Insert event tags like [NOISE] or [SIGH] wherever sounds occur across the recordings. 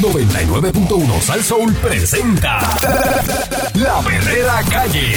99.1 Sal Soul presenta La Verdadera Calle.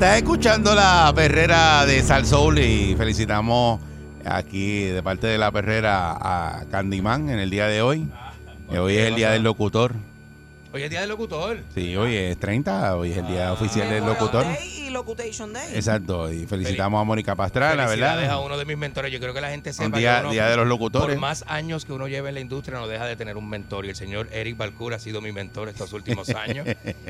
Estás escuchando la perrera de Salsoul y felicitamos aquí de parte de la perrera a Candyman en el día de hoy. Que hoy es el día del locutor. Hoy es día del locutor. Sí, hoy es 30, hoy es el día oficial del locutor. Locutation Day. Exacto, y felicitamos a Mónica Pastrana, Felicidades a ¿verdad? uno de mis mentores. Yo creo que la gente sepa Un día, que uno, día de los locutores. por más años que uno lleve en la industria, no deja de tener un mentor. Y el señor Eric Balcour ha sido mi mentor estos últimos [LAUGHS] años.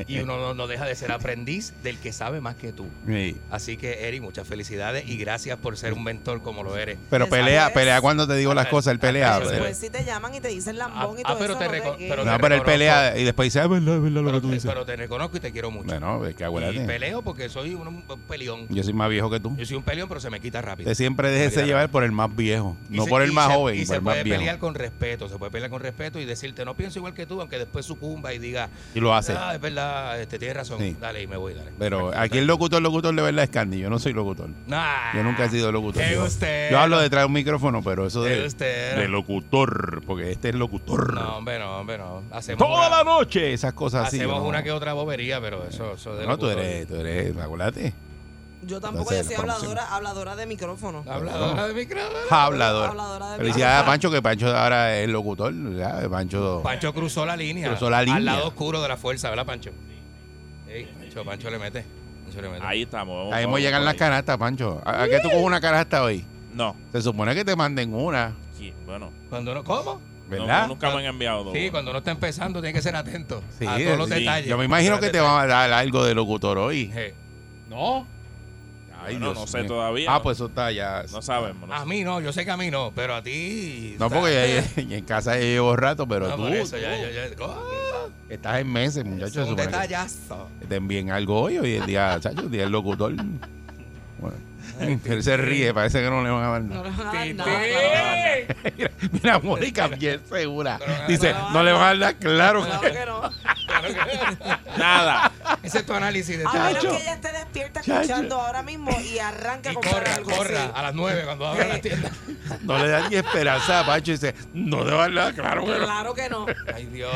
y uno no, no deja de ser aprendiz del que sabe más que tú. Sí. Así que, Eric, muchas felicidades y gracias por ser un mentor como lo eres. Pero pelea, pelea cuando te digo las cosas, él pelea. Pero- Después si te llaman y te dicen lambón y Ah, todo pero eso, te no te- pero No, pero él pelea y después dice, "Ah, es verdad, es verdad lo que Pero tú te, dices. pero te reconozco y te quiero mucho. Bueno, es que y peleo porque soy un, un peleón. Yo soy más viejo que tú. Yo soy un peleón, pero se me quita rápido. Usted siempre déjese llevar por el más viejo, Y no se- por el más se- joven, Y por se el más puede viejo. pelear con respeto, se puede pelear con respeto y decirte, no pienso igual que tú, aunque después sucumba y diga, Y lo hace. ah, es verdad, este, tienes razón, Sí. dale y me voy, dale. Pero Tranquilo, aquí el locutor, locutor de verdad es Candy. Yo no soy locutor. Nah, Yo nunca he sido locutor. Yo, hablo detrás de un micrófono, pero eso de, locutor, porque este es locutor. No, hombre, no, hombre, no. Hacemos Toda una, la noche, esas cosas así. hacemos no. una que otra bobería, pero eso, eso de No, tú locutor. eres, tú eres, Yo tampoco, Entonces, yo soy habladora, habladora de micrófono. Habladora de micrófono. Hablador. Habladora de Felicidades a micrófono. Pancho, que Pancho ahora es locutor. ¿verdad? Pancho. Pancho cruzó la línea. Cruzó la línea. Al lado oscuro de la fuerza, ¿verdad, Pancho? Sí. Pancho, Pancho le mete. Pancho le mete. Ahí estamos. vamos- Ahí hemos vamos llegado por las canastas, Pancho. ¿A, a qué tú coges una canasta hoy? No. Se supone que te manden una, Sí, bueno. Cuando no, ¿Cómo? no- ¿verdad? nunca me han enviado dos. Sí, cuando uno está empezando tiene que ser atento Sí, a todos los sí. detalles. Yo me imagino que te van a dar algo de locutor hoy. Sí. No. Ay, Bueno, no sé mío. todavía. Ah, pues eso está ya. No sabemos. no A sé. mí no, yo sé que a mí no, pero a ti. No, está- porque ya- [LAUGHS] ya en casa ya llevo rato, pero No, tú, por eso, tú ya, ya, ya. ¡Oh! estás en meses, muchachos. Es un detallazo. Te envíen algo hoy, hoy el día, chacho, el día del locutor. Bueno, [LAUGHS] [LAUGHS] él se ríe, parece que no le van a dar No nada. le van a dar nada. Mira, mira, Mónica bien segura. Pero- Dice, pero- no le van a dar nada, claro. Claro que- que no. [LAUGHS] Nada. Ese es tu análisis de A menos que ella esté despierta escuchando ahora mismo y arranca a Y comprar corra, algo corra a las 9 cuando abra la tienda. [LAUGHS] No le dan ni esperanza a Pacho. Dice, no le van a dar nada, claro que no. Claro que no. Ay, Dios.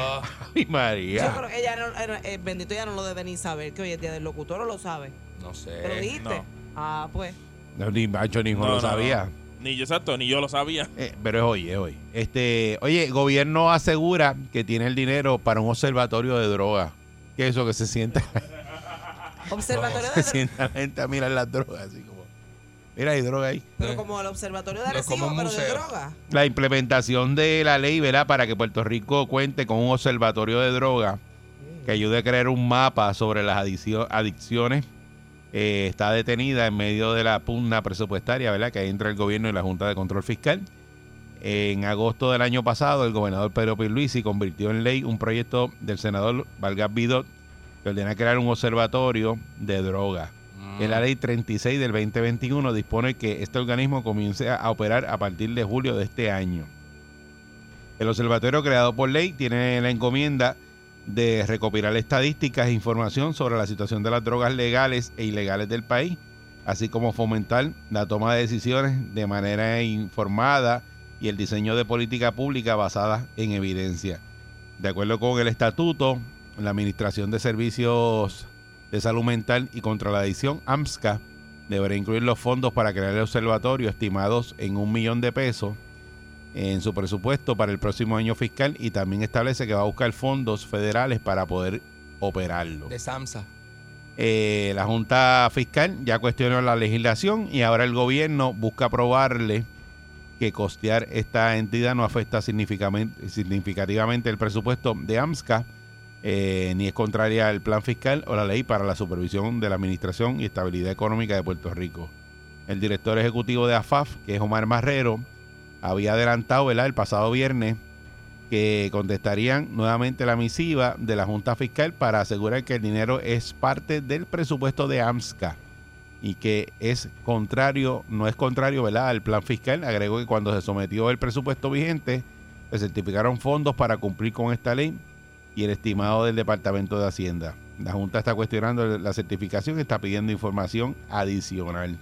Ay, Yo María. creo que ella no, eh, eh, bendito ella no lo debe ni saber que hoy es día del locutor o lo sabe. No sé. ¿Te lo dijiste? no. Ah, pues. No, ni Pacho ni No, lo no, sabía. no. Ni yo, exacto, ni yo lo sabía. Eh, pero es hoy, es hoy. Este, oye, gobierno asegura que tiene el dinero para un observatorio de drogas. ¿Qué es eso que se sienta? [LAUGHS] Observatorio [LAUGHS] se de sienta la gente a mirar las drogas, así como. Mira, hay droga ahí. Pero como el observatorio de No es como Arecibo, pero de droga. La implementación de la ley, ¿verdad? Para que Puerto Rico cuente con un observatorio de drogas que ayude a crear un mapa sobre las adicciones. Eh, está detenida en medio de la pugna presupuestaria, ¿verdad? Que hay entre el gobierno y la Junta de Control Fiscal. En agosto del año pasado, el gobernador Pedro Pierluisi convirtió en ley un proyecto del senador Vargas Vidot que ordena crear un observatorio de drogas. En la ley 36 del 2021 dispone que este organismo comience a operar a partir de julio de este año. El observatorio creado por ley tiene la encomienda de recopilar estadísticas e información sobre la situación de las drogas legales e ilegales del país, así como fomentar la toma de decisiones de manera informada y el diseño de política pública basada en evidencia. De acuerdo con el estatuto, la Administración de Servicios de Salud Mental y contra la Adicción, AMSCA, deberá incluir los fondos para crear el observatorio estimados en un millón de pesos en su presupuesto para el próximo año fiscal y también establece que va a buscar fondos federales para poder operarlo. De Samsa. Eh, la Junta Fiscal ya cuestionó la legislación y ahora el gobierno busca probarle que costear esta entidad no afecta significativamente el presupuesto de AMSCA. eh, ni es contraria al plan fiscal o la ley para la supervisión de la administración y estabilidad económica de Puerto Rico. El director ejecutivo de AFAF, que es Omar Marrero, había adelantado ¿verdad? el pasado viernes que contestarían nuevamente la misiva de la Junta Fiscal para asegurar que el dinero es parte del presupuesto de AMSCA y que es contrario, no es contrario ¿verdad? al plan fiscal. Agregó que cuando se sometió el presupuesto vigente, se certificaron fondos para cumplir con esta ley y el estimado del Departamento de Hacienda. La Junta está cuestionando la certificación y está pidiendo información adicional.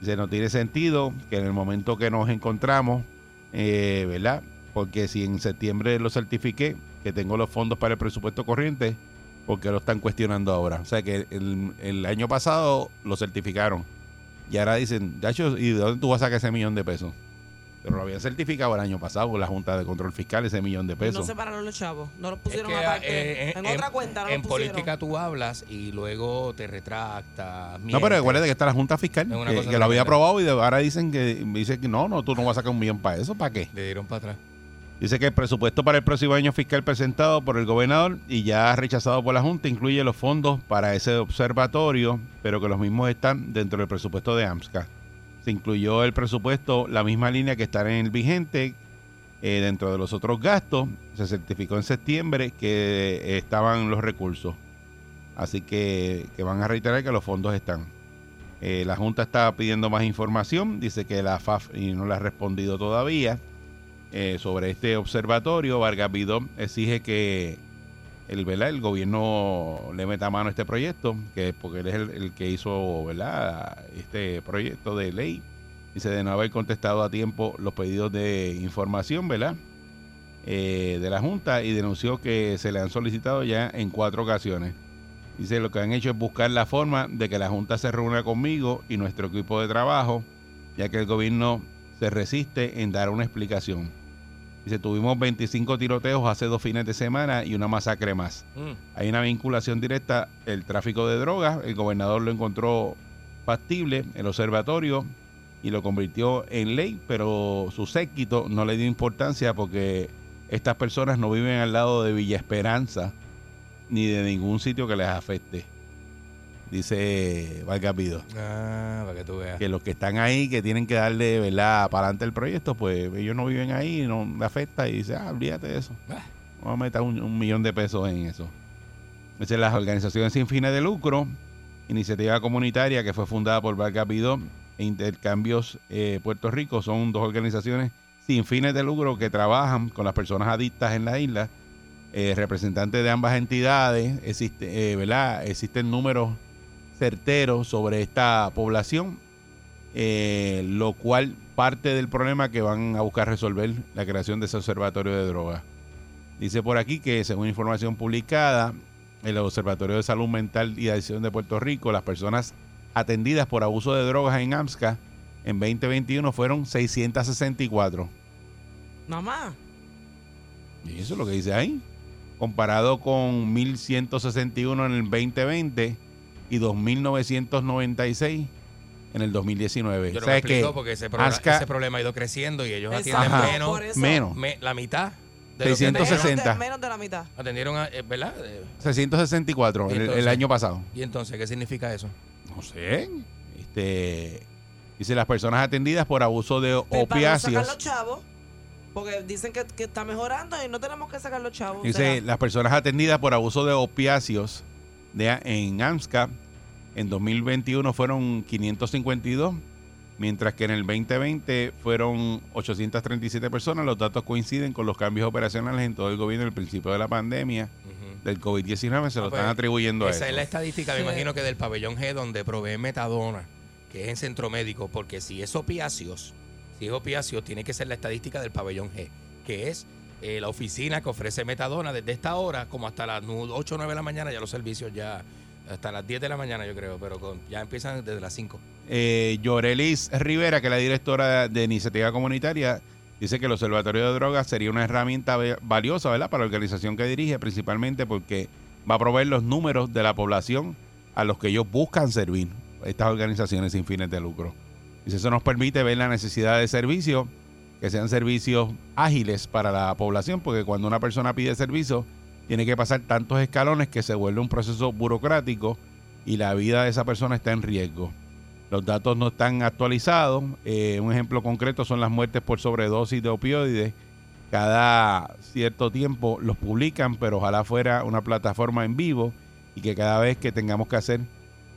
Dice, no tiene sentido que en el momento que nos encontramos, eh, ¿verdad? Porque si en septiembre lo certifiqué, que tengo los fondos para el presupuesto corriente, porque lo están cuestionando ahora. O sea que el, año pasado lo certificaron. Y ahora dicen, Dacho, ¿y de dónde tú vas a sacar ese millón de pesos? Pero lo habían certificado el año pasado con la Junta de Control Fiscal, ese millón de pesos. no separaron los chavos. No los Es pusieron que, aparte. eh, en, en- otra cuenta no en los pusieron. política tú hablas y luego te retractas. No, pero recuerda que está la Junta Fiscal, Es que, lo había aprobado y de- ahora dicen que dice que no, no, tú no vas a sacar un millón para eso, ¿para qué? Le dieron para atrás. Dice que el presupuesto para el próximo año fiscal presentado por el gobernador y ya rechazado por la Junta incluye los fondos para ese observatorio, pero que los mismos están dentro del presupuesto de AMSCA. Se incluyó el presupuesto, la misma línea que está en el vigente, eh, dentro de los otros gastos. Se certificó en septiembre que eh, estaban los recursos. Así que, van a reiterar que los fondos están. Eh, la Junta está pidiendo más información. Dice que la FAF no le ha respondido todavía sobre este observatorio. Vargas Vidó exige que el, el gobierno le meta mano a este proyecto, que porque él es el, el que hizo ¿verdad? este proyecto de ley. Dice de no haber contestado a tiempo los pedidos de información, ¿verdad? Eh, de la Junta y denunció que se le han solicitado ya en cuatro ocasiones. Dice lo que han hecho es buscar la forma de que la Junta se reúna conmigo y nuestro equipo de trabajo, ya que el gobierno se resiste en dar una explicación. Dice, tuvimos 25 tiroteos hace dos fines de semana y una masacre más. Mm. Hay una vinculación directa, el tráfico de drogas, el gobernador lo encontró factible, el observatorio, y lo convirtió en ley, pero su séquito no le dio importancia porque estas personas no viven al lado de Villa Esperanza ni de ningún sitio que les afecte. Dice Vargas Vido Ah, para que tú veas. que los que están ahí, que tienen que darle, ¿verdad?, para adelante el proyecto, pues ellos no viven ahí, no le afecta y dice, ah, olvídate de eso. Ah. Vamos a meter un, un millón de pesos en eso. Dice, las organizaciones sin fines de lucro, iniciativa comunitaria que fue fundada por Vargas Vidó e Intercambios eh, Puerto Rico, son dos organizaciones sin fines de lucro que trabajan con las personas adictas en la isla. Eh, representantes de ambas entidades, existe, eh, ¿verdad? Existen números certeros sobre esta población, eh, lo cual parte del problema que van a buscar resolver la creación de ese observatorio de drogas. Dice por aquí que según información publicada, el Observatorio de Salud Mental y Adicción de Puerto Rico, las personas atendidas por abuso de drogas en AMSCA en 2021 fueron 664. Nada más. Y eso es lo que dice ahí. Comparado con 1161 en el 2020 y 2996 en el 2019. Yo no O sea, me es que explico porque ese, ASCA- ese problema ha ido creciendo y ellos Exacto, atienden menos, por eso. menos. me- la mitad de lo que 660. Menos de, menos de la mitad. atendieron, a- eh, ¿verdad? Eh, 664 Y el, el entonces- año pasado. Y entonces, ¿qué significa eso? No sé. Este dice las personas atendidas por abuso de Pues para no sacar opiáceos. los chavos. Porque dicen que, que está mejorando y no tenemos que sacar los chavos. o Dice sea, las personas atendidas por abuso de opiáceos de, en AMSCA en 2021 fueron 552, mientras que en el 2020 fueron 837 personas. Los datos coinciden con los cambios operacionales en todo el gobierno al principio de la pandemia del COVID-19. Se lo Ah, pues, están atribuyendo a eso. Esa es la estadística, me imagino que del pabellón G donde provee metadona, que es en centro médico, porque si es opiáceos, si es opiáceos, tiene que ser la estadística del pabellón G, que es eh, la oficina que ofrece metadona desde esta hora como hasta las 8 o 9 de la mañana, ya los servicios ya, hasta las 10 de la mañana yo creo, pero ya empiezan desde las 5. eh, Yorelis Rivera, que es la directora de Iniciativa Comunitaria, dice que el Observatorio de Drogas sería una herramienta valiosa ¿verdad? para la organización que dirige, principalmente porque va a proveer los números de la población a los que ellos buscan servir, estas organizaciones sin fines de lucro. Dice, eso nos permite ver la necesidad de servicios, que sean servicios ágiles para la población, porque cuando una persona pide servicio, tiene que pasar tantos escalones que se vuelve un proceso burocrático y la vida de esa persona está en riesgo. Los datos no están actualizados. Eh, un ejemplo concreto son las muertes por sobredosis de opioides. Cada cierto tiempo los publican, pero ojalá fuera una plataforma en vivo y que cada vez que tengamos que hacer,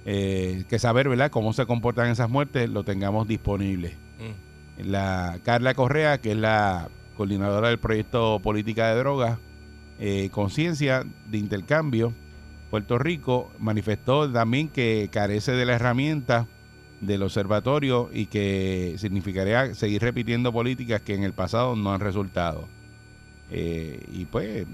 eh, que saber, ¿verdad?, cómo se comportan esas muertes, lo tengamos disponible. Mm. La Carla Correa, que es la coordinadora del proyecto Política de Drogas, eh, Conciencia de Intercambio, Puerto Rico, manifestó también que carece de la herramienta del observatorio y que significaría seguir repitiendo políticas que en el pasado no han resultado. Eh, y pues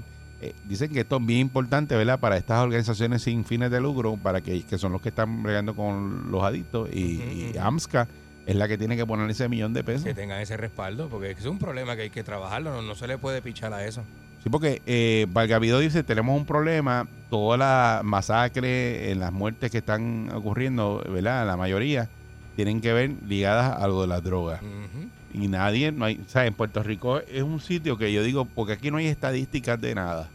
eh, dicen que esto es bien importante, ¿verdad? Para estas organizaciones sin fines de lucro, para que, que son los que están bregando con los adictos y, y. AMSCA es la que tiene que poner ese millón de pesos. Que tengan ese respaldo, porque es un problema que hay que trabajarlo, no, no se le puede pichar a eso. Sí, porque eh, Valgavido dice, tenemos un problema, toda la masacre, en las muertes que están ocurriendo, ¿verdad? La mayoría tienen que ver ligadas a lo de las drogas. Y nadie, no hay, o sea, en Puerto Rico es un sitio que yo digo, porque aquí no hay estadísticas de nada.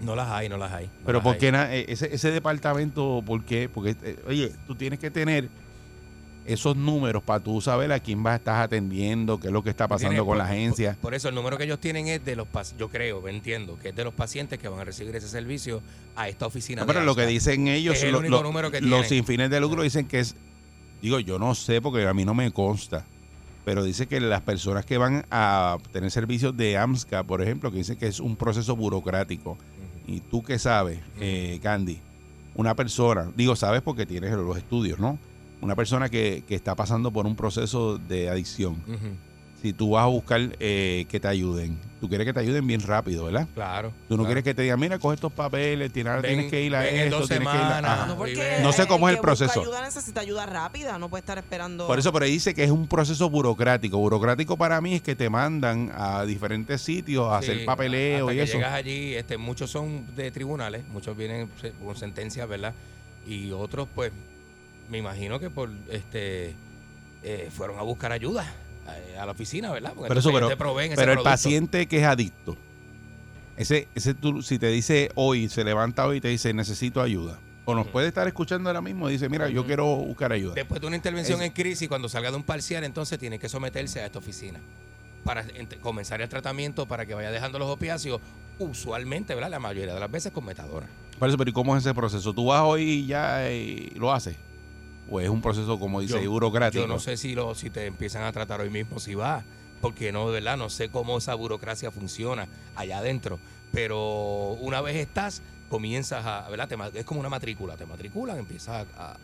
No las hay, no las hay. no Pero las ¿por qué eh, ese, ese departamento, por qué? Porque, eh, oye, tú tienes que tener esos números para tú saber a quién vas a estar atendiendo, qué es lo que está pasando con la agencia. Por, por eso el número que ellos tienen es de los pacientes, yo creo, entiendo, que es de los pacientes que van a recibir ese servicio a esta oficina. No, de pero lo que dicen ellos, Es el lo- único lo- número que los sin fines de lucro dicen que es, digo, yo no sé porque a mí no me consta, pero dice que las personas que van a tener servicios de AMSCA, por ejemplo, que dicen que es un proceso burocrático, y tú que sabes, eh, Candy, una persona, digo, sabes porque tienes los estudios, ¿no? Una persona que, que está pasando por un proceso de adicción, si tú vas a buscar eh, que te ayuden, tú quieres que te ayuden bien rápido, ¿verdad? Claro. Tú no claro. quieres que te digan, mira, coge estos papeles, tienes, ahora Ven- tienes que ir a esto, dos tienes que ir a... No, porque No sé cómo es el proceso. ayuda necesita ayuda rápida, no puede estar esperando. Por eso, pero dice que es un proceso burocrático. Burocrático para mí es que te mandan a diferentes sitios a Sí, hacer papeleo hasta y que eso. llegas allí, este, muchos son de tribunales, muchos vienen se- con sentencias, ¿verdad? Y otros, pues, me imagino que por este eh, fueron a buscar ayuda eh, a la oficina, ¿verdad? Porque Pero eso, pero, te proveen ese pero el producto. paciente que es adicto, ese, ese tú, si te dice hoy, se levanta hoy y te dice necesito ayuda, o nos puede estar escuchando ahora mismo y dice, mira, yo quiero buscar ayuda. Después de una intervención Es- en crisis, cuando salga de un parcial, entonces tiene que someterse a esta oficina para comenzar el tratamiento para que vaya dejando los opiáceos, usualmente, ¿verdad? La mayoría de las veces con metadona. Por eso, pero ¿y cómo es ese proceso? ¿Tú vas hoy y ya eh, lo haces? ¿O es un proceso, como dice, Yo- burocrático? Yo no sé si, lo, si te empiezan a tratar hoy mismo, si va, porque no, de verdad, no sé cómo esa burocracia funciona allá adentro. Pero una vez estás, comienzas a, ¿verdad? Te es como una matrícula, te matriculan, empiezas a... a-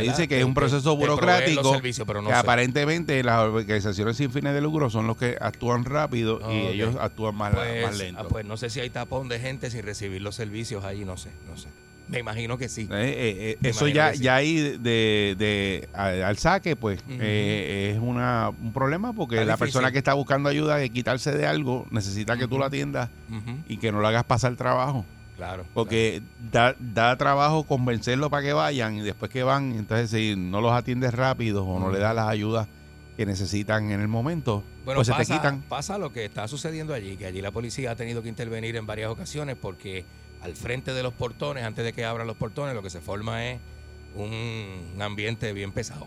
dice que es un proceso burocrático servicios, pero no que sé. aparentemente las organizaciones sin fines de lucro son los que actúan rápido y ellos actúan más, Pues, más lento. ah, pues no sé si hay tapón de gente sin recibir los servicios allí, no sé, no sé. Me imagino que sí. Eh, eh, eh, eso ya, sí. ya ahí de, de- a- al saque, pues eh, es una, un problema porque Está la difícil. persona que está buscando ayuda de quitarse de algo necesita que tú la atiendas y que no le hagas pasar trabajo. Claro. Porque da, da trabajo convencerlos para que vayan y después que van, entonces si no los atiendes rápido o no le das las ayudas que necesitan en el momento, Bueno, pues se pasa, te quitan. pasa lo que está sucediendo allí, que allí la policía ha tenido que intervenir en varias ocasiones porque al frente de los portones, antes de que abran los portones, lo que se forma es un ambiente bien pesado.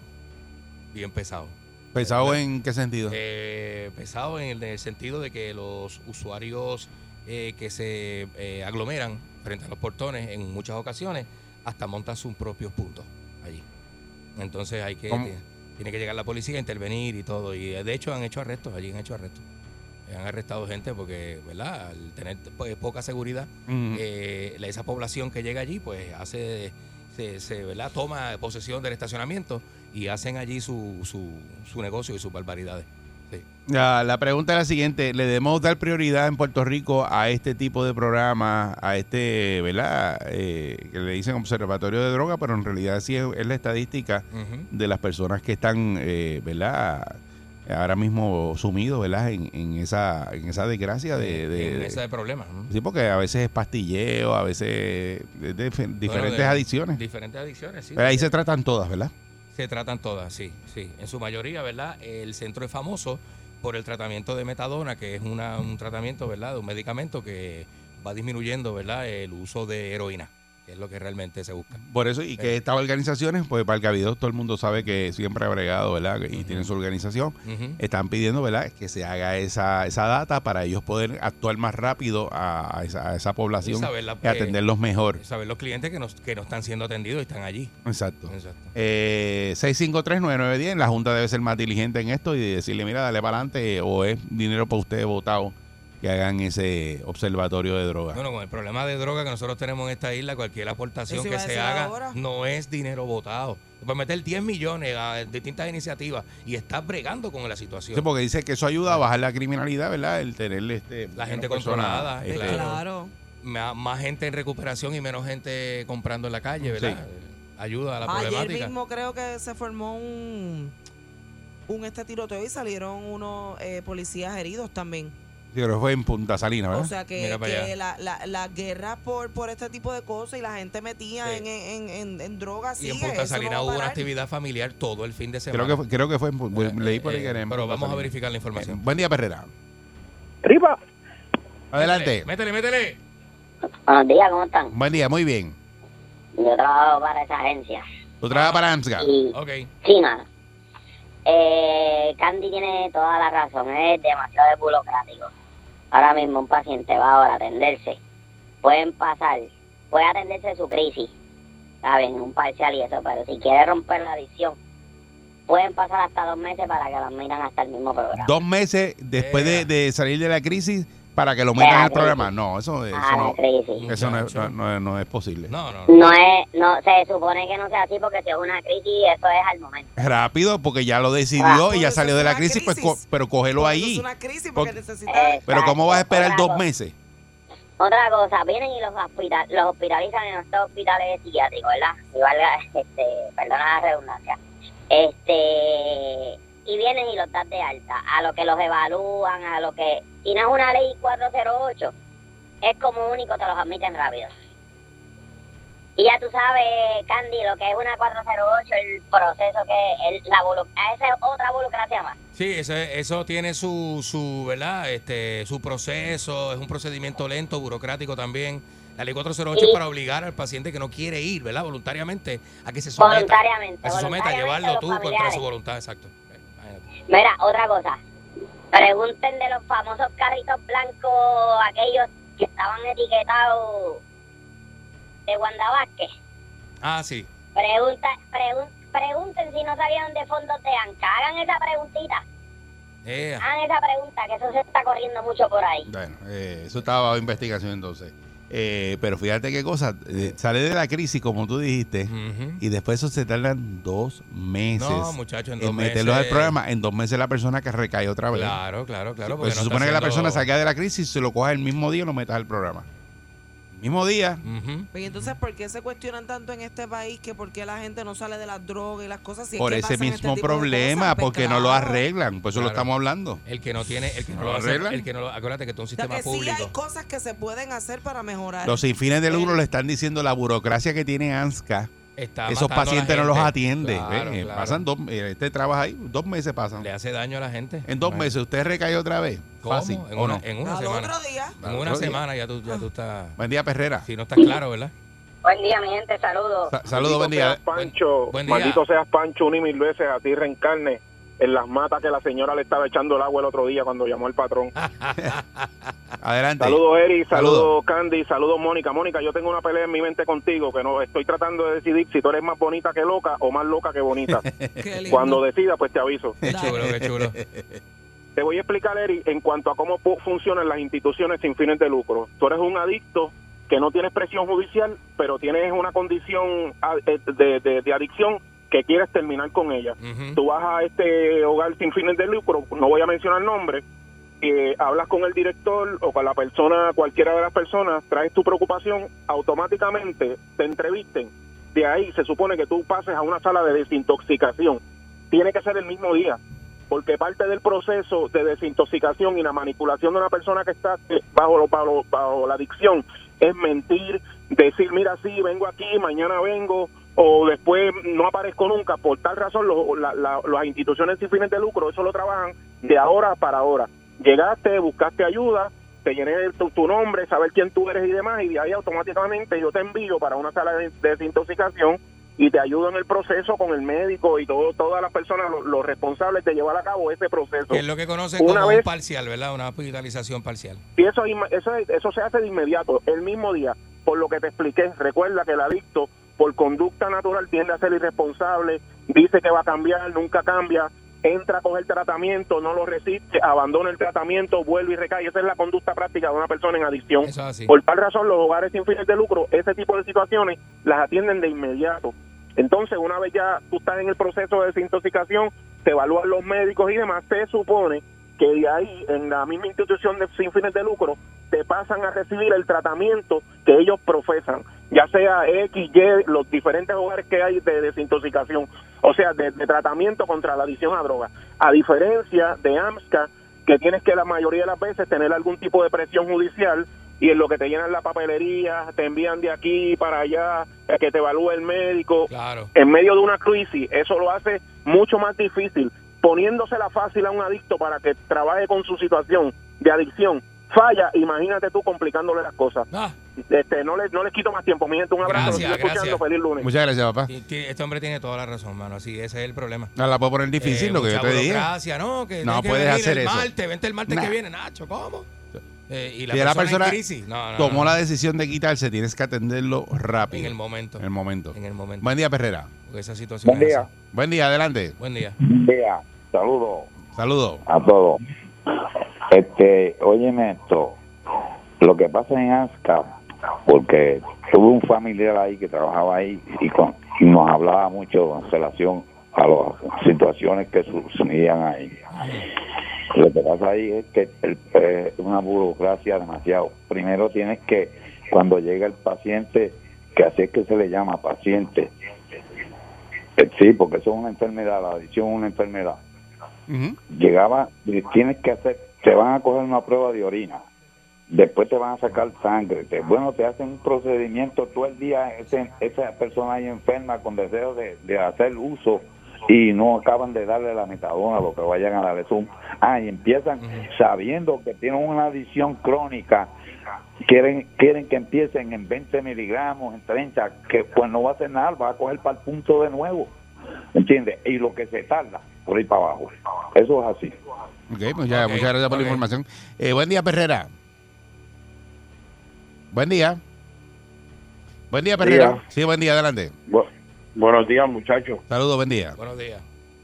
Bien pesado. ¿Pesado en qué sentido? Eh, pesado en el, en el sentido de que los usuarios eh, que se eh, aglomeran frente a los portones en muchas ocasiones hasta montan sus propios puntos allí. Entonces hay que tiene, tiene que llegar la policía a intervenir y todo. Y eh, de hecho han hecho arrestos, allí han hecho arrestos. Han arrestado gente porque, ¿verdad? Al tener pues, poca seguridad, Mm. eh, esa población que llega allí, pues hace, se, se, ¿verdad? toma posesión del estacionamiento y hacen allí su, su, su negocio y sus barbaridades. Sí. La, la pregunta es la siguiente, ¿le debemos dar prioridad en Puerto Rico a este tipo de programas, a este, ¿verdad? Eh, que le dicen observatorio de droga, pero en realidad sí es, es la estadística de las personas que están, eh, ¿verdad? Ahora mismo sumidos, ¿verdad? En, en esa, en esa desgracia de... de- En de- ese problema. ¿no? sí, porque a veces es pastilleo, a veces es de fe- diferentes de- adicciones. Diferentes adicciones, sí. Pero ahí se tratan todas, ¿verdad? Se tratan todas, sí, sí. En su mayoría, ¿verdad? El centro es famoso por el tratamiento de metadona, que es una, un tratamiento, ¿verdad? De un medicamento que va disminuyendo, ¿verdad? El uso de heroína, que es lo que realmente se busca. Por eso, y que estas organizaciones, pues para el Cabido todo el mundo sabe que siempre ha bregado, ¿verdad? Y tienen su organización. Están pidiendo, ¿verdad? Que se haga esa, esa data para ellos poder actuar más rápido a, a esa, a esa población Y la- y atenderlos mejor. Saber los clientes que no, que no están siendo atendidos y están allí. Exacto. Exacto. Eh, 653-9910, la Junta debe ser más diligente en esto y decirle, mira, dale para adelante o es dinero para ustedes votado que hagan ese observatorio de drogas. Bueno, con el problema de droga que nosotros tenemos en esta isla, cualquier aportación que se haga ahora. no es dinero votado. Para meter 10 millones a distintas iniciativas y estás bregando con la situación. Sí, porque dice que eso ayuda a bajar la criminalidad, ¿verdad? El tener este, La gente controlada, este, claro. Más gente en recuperación y menos gente comprando en la calle, ¿verdad? Ayuda a la Ayer problemática. mismo creo que se formó un, un este tiroteo y salieron unos eh, policías heridos también. Que fue en Punta Salina, ¿verdad? O sea que, la, la, la guerra por, por este tipo de cosas y la gente metía Sí. en, en, en, en drogas. y en Punta no Salina hubo una actividad familiar todo el fin de semana. creo, que fue, creo que fue en Eh, leí por ahí eh, en Pero vamos a verificar la Eh, información. buen día, Perrera. Tripa. Adelante. Métele, métele. Buenos días, ¿cómo están? Buen día, muy bien. Yo trabajo para esa agencia. ¿Tú trabajas para AMSCA? Y, Ok. sí, mano. Eh, Candy tiene toda la razón, es demasiado burocrático. Ahora mismo un paciente va ahora a atenderse. Pueden pasar, puede atenderse su crisis, ¿saben? Un parcial y eso, pero si quiere romper la adicción, pueden pasar hasta dos meses para que los miran hasta el mismo programa. Dos meses después de, salir de la crisis para que lo metan De en el programa. No, eso, eso, Ah, la no, crisis. eso no, es, Muchacho. no- no es- no es posible. No, no, no. No es, no, se supone que no sea así porque si es una crisis, eso es al momento. Rápido, porque ya lo decidió Ah, y ya salió de la crisis, pues, co- pero cógelo ahí. Es una crisis porque necesita... Pero ¿cómo vas a esperar dos meses? Otra cosa, vienen y los, hospital, los hospitalizan en estos hospitales psiquiátricos, ¿verdad? Y valga, [LAUGHS] este, perdona la redundancia. Este, y vienen y los dan de alta, a lo que los evalúan, a lo que... Y no es una ley 408, es como único, te los admiten rápido. Y ya tú sabes, Candy, lo que es una 408, el proceso que... El, la bulu- esa es otra burocracia más. Sí, eso, eso tiene su, su, ¿verdad? Este, su proceso, es un procedimiento lento, burocrático también. La ley 408 Sí. es para obligar al paciente que no quiere ir, ¿verdad? Voluntariamente, a que se someta. Voluntariamente, A que se someta a llevarlo los tú contra familiares. su voluntad, exacto. Mira, otra cosa. Pregunten de los famosos carritos blancos, aquellos que estaban etiquetados de Wanda Vázquez. Ah, sí. Pregunta, pregun- pregunten si no sabían de fondos de ANCA. Hagan esa preguntita. Hagan esa pregunta, que eso se está corriendo mucho por ahí. Bueno, eh, eso estaba bajo investigación entonces. Eh, pero fíjate qué cosa, eh, sale de la crisis, como tú dijiste, y después eso se tardan dos meses No, muchachos, en en dos meterlos meses. al programa. En dos meses la persona que recae otra vez. Claro, claro, claro. Pues porque se no supone que la persona salga de la crisis, se lo coja el mismo día y lo metas al programa. Mismo día. Ujú. Pues, Y entonces, ¿por qué se cuestionan tanto en este país que por qué la gente no sale de las drogas y las cosas? Si es por que ese este mismo de problema, cosas? Pues porque no lo claro. arreglan. Por eso lo Claro. estamos hablando. El que no tiene, el que no ¿Lo lo hace, arreglan? el que no lo, acuérdate que es un O sea, sistema que sí público. hay cosas que se pueden hacer para mejorar. Los sin fines de lucro le están diciendo la burocracia que tiene ANSCA. Está Esos pacientes no los atiende. Claro. Pasan dos, eh, este trabaja ahí, dos meses pasan. Le hace daño a la gente. En dos Imagínate. meses, ¿usted recae otra vez. ¿Cómo? Fácil. En ¿o una, no? en una Al semana. otro día. En una otro día. semana ya tú, ya tú estás. Buen día, Perrera. Si no estás claro, ¿verdad? Buen día, mi gente, saludos. Sa- Saludos, buen día. seas Pancho, buen día. maldito seas Pancho una y mil veces, a ti reencarne en las matas que la señora le estaba echando el agua el otro día cuando llamó el patrón. [LAUGHS] Adelante. Saludos Eri, Saludos. saludos Candy, saludos Mónica. Mónica, yo tengo una pelea en mi mente contigo que no estoy tratando de decidir si tú eres más bonita que loca o más loca que bonita. [LAUGHS] Cuando decida, pues te aviso. Qué chulo, qué chulo. Te voy a explicar, Eri, en cuanto a cómo pu- funcionan las instituciones sin fines de lucro. Tú eres un adicto que no tienes presión judicial, pero tienes una condición a- eh, de, de- de adicción que quieres terminar con ella. Ujú. Tú vas a este hogar sin fines de lucro, no voy a mencionar nombre, eh, hablas con el director o con la persona, cualquiera de las personas, traes tu preocupación, automáticamente te entrevisten. De ahí se supone que tú pases a una sala de desintoxicación. Tiene que ser el mismo día, porque parte del proceso de desintoxicación y la manipulación de una persona que está eh, bajo, lo- bajo, bajo la adicción es mentir, decir, mira, sí, vengo aquí, mañana vengo, o después no aparezco nunca. Por tal razón, lo- la- la- las instituciones sin fines de lucro, eso lo trabajan de ahora para ahora. Llegaste, buscaste ayuda, te llené tu, tu nombre, saber quién tú eres y demás, y de ahí automáticamente yo te envío para una sala de de desintoxicación y te ayudo en el proceso con el médico y todo, todas las personas, los, los responsables de llevar a cabo ese proceso. Que es lo que conocen Una como un vez- parcial, ¿verdad? Una hospitalización parcial. Y eso, eso, eso se hace de inmediato, el mismo día. Por lo que te expliqué, recuerda que el adicto, por conducta natural, tiende a ser irresponsable, dice que va a cambiar, nunca cambia, entra a coger tratamiento, no lo resiste, abandona el tratamiento, vuelve y recae. Esa es la conducta práctica de una persona en adicción. Por tal razón, los hogares sin fines de lucro, ese tipo de situaciones las atienden de inmediato. Entonces, una vez ya tú estás en el proceso de desintoxicación, te evalúan los médicos y demás, se supone que de ahí, en la misma institución de sin fines de lucro, te pasan a recibir el tratamiento que ellos profesan, ya sea X, Y, los diferentes hogares que hay de desintoxicación, o sea, de, de tratamiento contra la adicción a drogas. A diferencia de AMSCA, que tienes que la mayoría de las veces tener algún tipo de presión judicial y en lo que te llenan la papelería, te envían de aquí para allá, a que te evalúe el médico. Claro. En medio de una crisis, eso lo hace mucho más difícil, poniéndosela fácil a un adicto para que trabaje con su situación de adicción. Falla, imagínate tú complicándole las cosas. Ah, Este, no les no les quito más tiempo, mi gente, un abrazo, Gracias, estoy gracias. feliz lunes. Muchas gracias, papá. este hombre tiene toda la razón, mano. Sí, ese es el problema. No la puedo poner difícil, Eh, lo que yo te dije. burocracia, no, que No que puedes hacer el eso. martes, vente el martes Nah. que viene, Nacho, ¿cómo? Eh, y la Si persona, la persona en crisis. No, no, Tomó no. la decisión de quitarse, tienes que atenderlo rápido. En el momento. En el momento. En el momento. Buen día, Perrera. Porque esa situación Buen es día. así. Buen día, adelante. Buen día. Día, saludos Saludos. a todos. Este, óyeme esto. Lo que pasa en ASCA, porque tuve un familiar ahí que trabajaba ahí y, con- y nos hablaba mucho en relación a las situaciones que sucedían ahí. Lo que pasa ahí es que es una burocracia demasiado. Primero tienes que, cuando llega el paciente, que así es que se le llama paciente. Eh, Sí, porque eso es una enfermedad, la adicción es una enfermedad Llegaba, y tienes que hacer, te van a coger una prueba de orina, después te van a sacar sangre, te- bueno, te hacen un procedimiento todo el día, ese- esa persona ahí enferma con deseo de, de hacer uso y no acaban de darle la metadona, lo que vayan a darle zoom. Ah, y empiezan sabiendo que tienen una adicción crónica, quieren quieren que empiecen en 20 miligramos, en 30, que pues no va a hacer nada, va a coger para el punto de nuevo. ¿Entiendes? Y lo que se tarda, por ir para abajo. Eso es así. Ok, pues ya, muchas gracias por la información. Eh, buen día, Perrera. Buen día. Buen día, Perrera. Día. Sí, buen día, adelante. Bu- buenos días, muchachos. Saludos, buen día. Buenos días.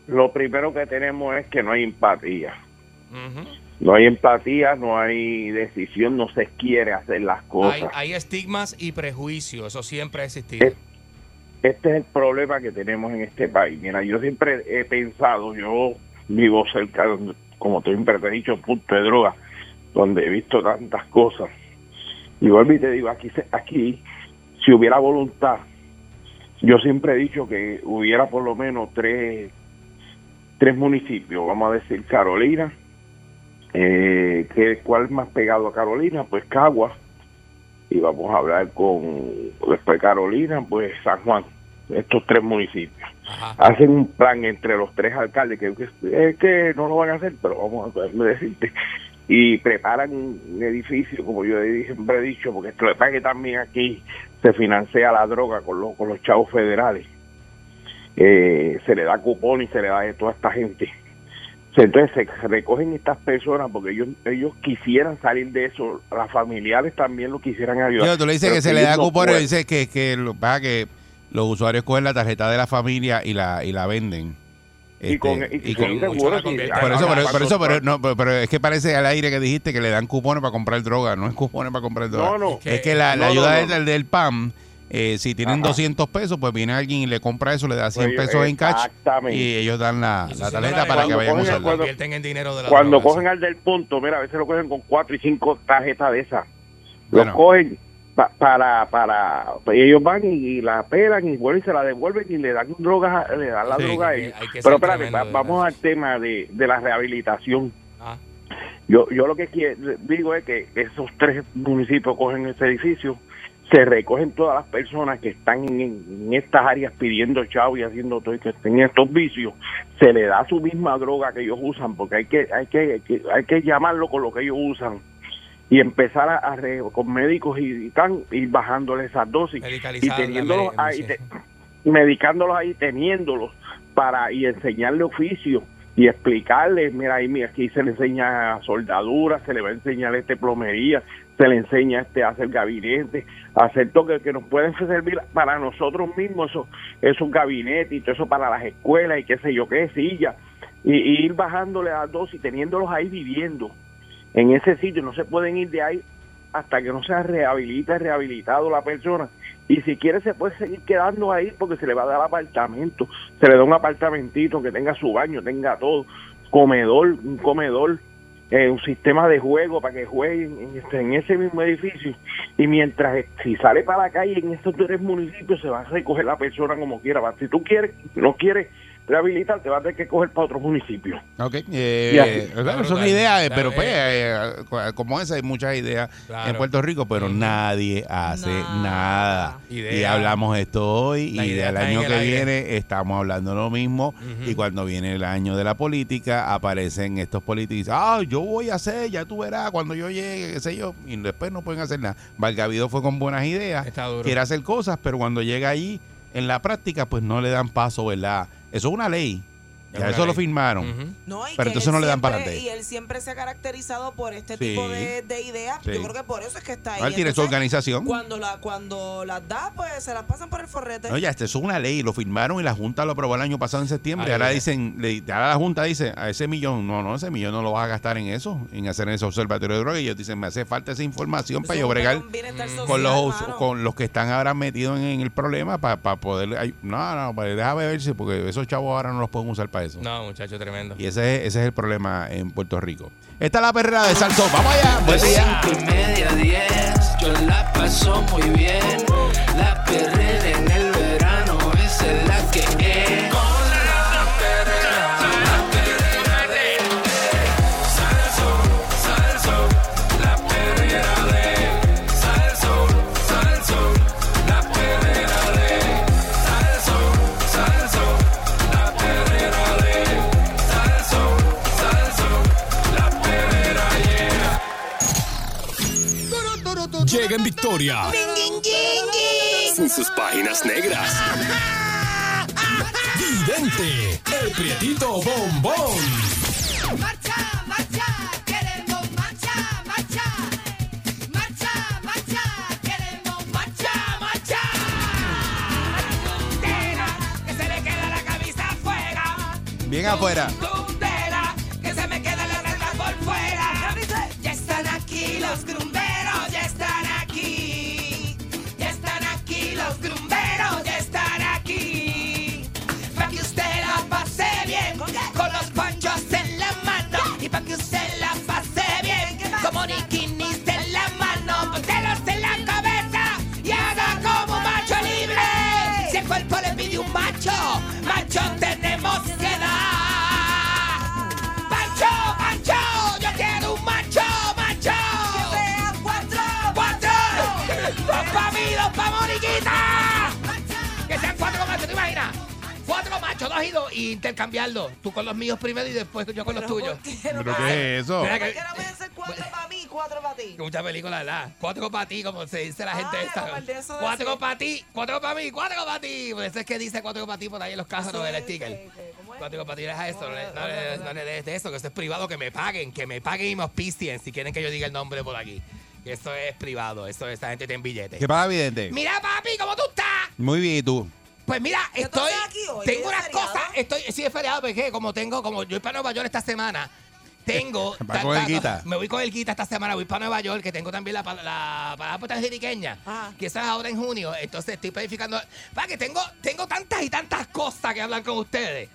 Lo primero que tenemos es que no hay empatía. No hay empatía, no hay decisión, no se quiere hacer las hay, cosas. hay estigmas y prejuicios, eso siempre ha existido. Es- Este es el problema que tenemos en este país. Mira, yo siempre he pensado, yo vivo cerca, como siempre te he dicho, punto de droga, donde he visto tantas cosas. Y vuelvo y te digo, aquí, aquí, si hubiera voluntad, yo siempre he dicho que hubiera por lo menos tres, tres municipios, vamos a decir Carolina, eh, que ¿cuál más pegado a Carolina? Pues Cagua, y vamos a hablar con después Carolina, pues San Juan, estos tres municipios. Ajá. Hacen un plan entre los tres alcaldes que, que, es que no lo van a hacer, pero vamos a decirte. Y preparan un edificio, como yo siempre he dicho, porque esto es que también aquí se financia la droga con los, con los chavos federales. Eh, se le da cupón y se le da de toda esta gente. Entonces se recogen estas personas porque ellos ellos quisieran salir de eso, las familiares también lo quisieran ayudar. Yo, tú le dices pero que se le da no pueden. dices que, que, lo- que los usuarios cogen la tarjeta de la familia y la, y la venden. Y con- Este, y y con- seguro la sí, por eso, pero, por eso pero, no, pero, pero es que parece al aire que dijiste que le dan cupones para comprar droga. No es cupones para comprar droga. No, no. Es que la, la no, ayuda no, no. Del, del PAM, eh, si tienen Ajá. 200 pesos, pues viene alguien y le compra eso, le da 100 Pues, pesos en cash exactamente. y ellos dan la, la tarjeta para que vayan a usarla. cuando- en dinero de la Cuando droga, cogen al del punto, mira, a veces lo cogen con cuatro y cinco tarjetas de esas. Bueno. Lo cogen pa- para, para, ellos van y, y la pelan y vuelven y se la devuelven y le dan drogas, le dan la Sí, droga que- que Pero espérate, va- vamos al tema de, de la rehabilitación. Ah, Yo, yo lo que quiero, digo es que esos tres municipios cogen ese edificio, se recogen todas las personas que están en, en estas áreas pidiendo chavo y haciendo todo y que estén en estos vicios, se le da su misma droga que ellos usan, porque hay que, hay que, hay que, hay que llamarlo con lo que ellos usan. y empezar a, con médicos y, y tan ir bajándole esas dosis y teniéndolos ahí, te- medicándolos ahí, teniéndolos para y enseñarle oficio y explicarles, mira, ahí mira, aquí se le enseña soldadura, se le va a enseñar este plomería, se le enseña este a hacer gabinete, a hacer todo que, nos pueden servir para nosotros mismos, esos, esos gabinetes y todo eso para las escuelas y qué sé yo qué, sillas, y, y ir bajándole las dosis, teniéndolos ahí viviendo en ese sitio, no se pueden ir de ahí hasta que no se rehabilita, rehabilitado la persona. Y si quiere se puede seguir quedando ahí porque se le va a dar apartamento, se le da un apartamentito que tenga su baño, tenga todo, comedor, un comedor, eh, un sistema de juego para que jueguen en, este- en ese mismo edificio. Y mientras, eh, si sale para la calle en estos tres municipios, se va a recoger la persona como quiera. Si tú quieres, no quieres rehabilitar, te vas a tener que coger para otro municipio. Ok, eh, claro, Claro, son claro. ideas, eh, Claro, pero pues, eh. eh, como esa hay muchas ideas Claro. en Puerto Rico, pero nadie hace Nada. nada. Idea. Y hablamos esto hoy La y del año que aire. viene estamos hablando lo mismo y cuando viene el año de la política aparecen estos políticos y dicen, ah, yo voy a hacer, ya tú verás cuando yo llegue, qué sé yo, y después no pueden hacer nada. Valgavido fue con buenas ideas, quiere hacer cosas, pero cuando llega allí en la práctica pues no le dan paso, ¿verdad? Eso es una ley. Ya eso lo firmaron. Ujú. No, y Pero entonces no le dan para adelante. Y él siempre se ha caracterizado por este Sí. tipo de, de ideas. Sí. Yo creo que por eso es que está ahí. Ah, Él tiene su organización. Cuando, la, cuando las da, pues se las pasan por el forrete. No, ya, esto es una ley, lo firmaron y la Junta lo aprobó el año pasado en septiembre. Ahí ahora dicen, le- ahora la Junta dice, a ese millón, no, no, ese millón no lo vas a gastar en eso, en hacer ese observatorio de drogas. Y ellos dicen, me hace falta esa información para yo bregar Mm. social, con los, mano. con los que están ahora metidos en, en el problema para poder... ay, no, no, pues déjame verse, porque esos chavos ahora no los pueden usar para eso. No, muchacho, tremendo. Y ese, es- ese es el problema en Puerto Rico. Esta es la perrera de Salsón. Vamos allá. Buen día. cinco y media diez, yo la paso muy bien. Llega en victoria. En sus páginas negras. Vidente, el prietito bombón. Marcha, marcha, queremos marcha, marcha. Marcha, marcha, queremos marcha, marcha. Que se le queda la camisa afuera. Bien afuera. Intercambiarlo. Tú con los míos primero y después yo con los tuyos. ¿Pero qué es eso? Mira ¿Por qué no pueden ser cuatro para mí, cuatro para ti? Mucha película, ¿verdad? Cuatro para ti, como se dice la gente Ay, esta. de eso Cuatro para ti, cuatro para mí, cuatro para ti. Por eso es que dice cuatro para ti por ahí en los casos, no del sticker. Cuatro para ti, deja eso, no le, no Hola, le- hola. no le des de eso, que eso es privado, que me paguen, que me paguen y me auspicien si quieren que yo diga el nombre por aquí. Que Eso es privado, eso esta gente tiene billetes. ¿Qué pasa, Vidente? Mira, papi, ¿cómo tú estás? Muy bien, ¿y tú? Pues mira, ¿Qué tú estoy. haces aquí hoy? Tengo ¿Hoy es unas feriado? cosas. Estoy, sí, es feriado, porque como tengo, como yo voy para Nueva York esta semana, tengo. [LAUGHS] Con el guita. Me voy con el guita esta semana, voy para Nueva York, que tengo también la, la, la parada puertorriqueña, Ajá. que esa es ahora en junio. Entonces estoy planificando. Para que tengo, tengo tantas y tantas cosas que hablar con ustedes.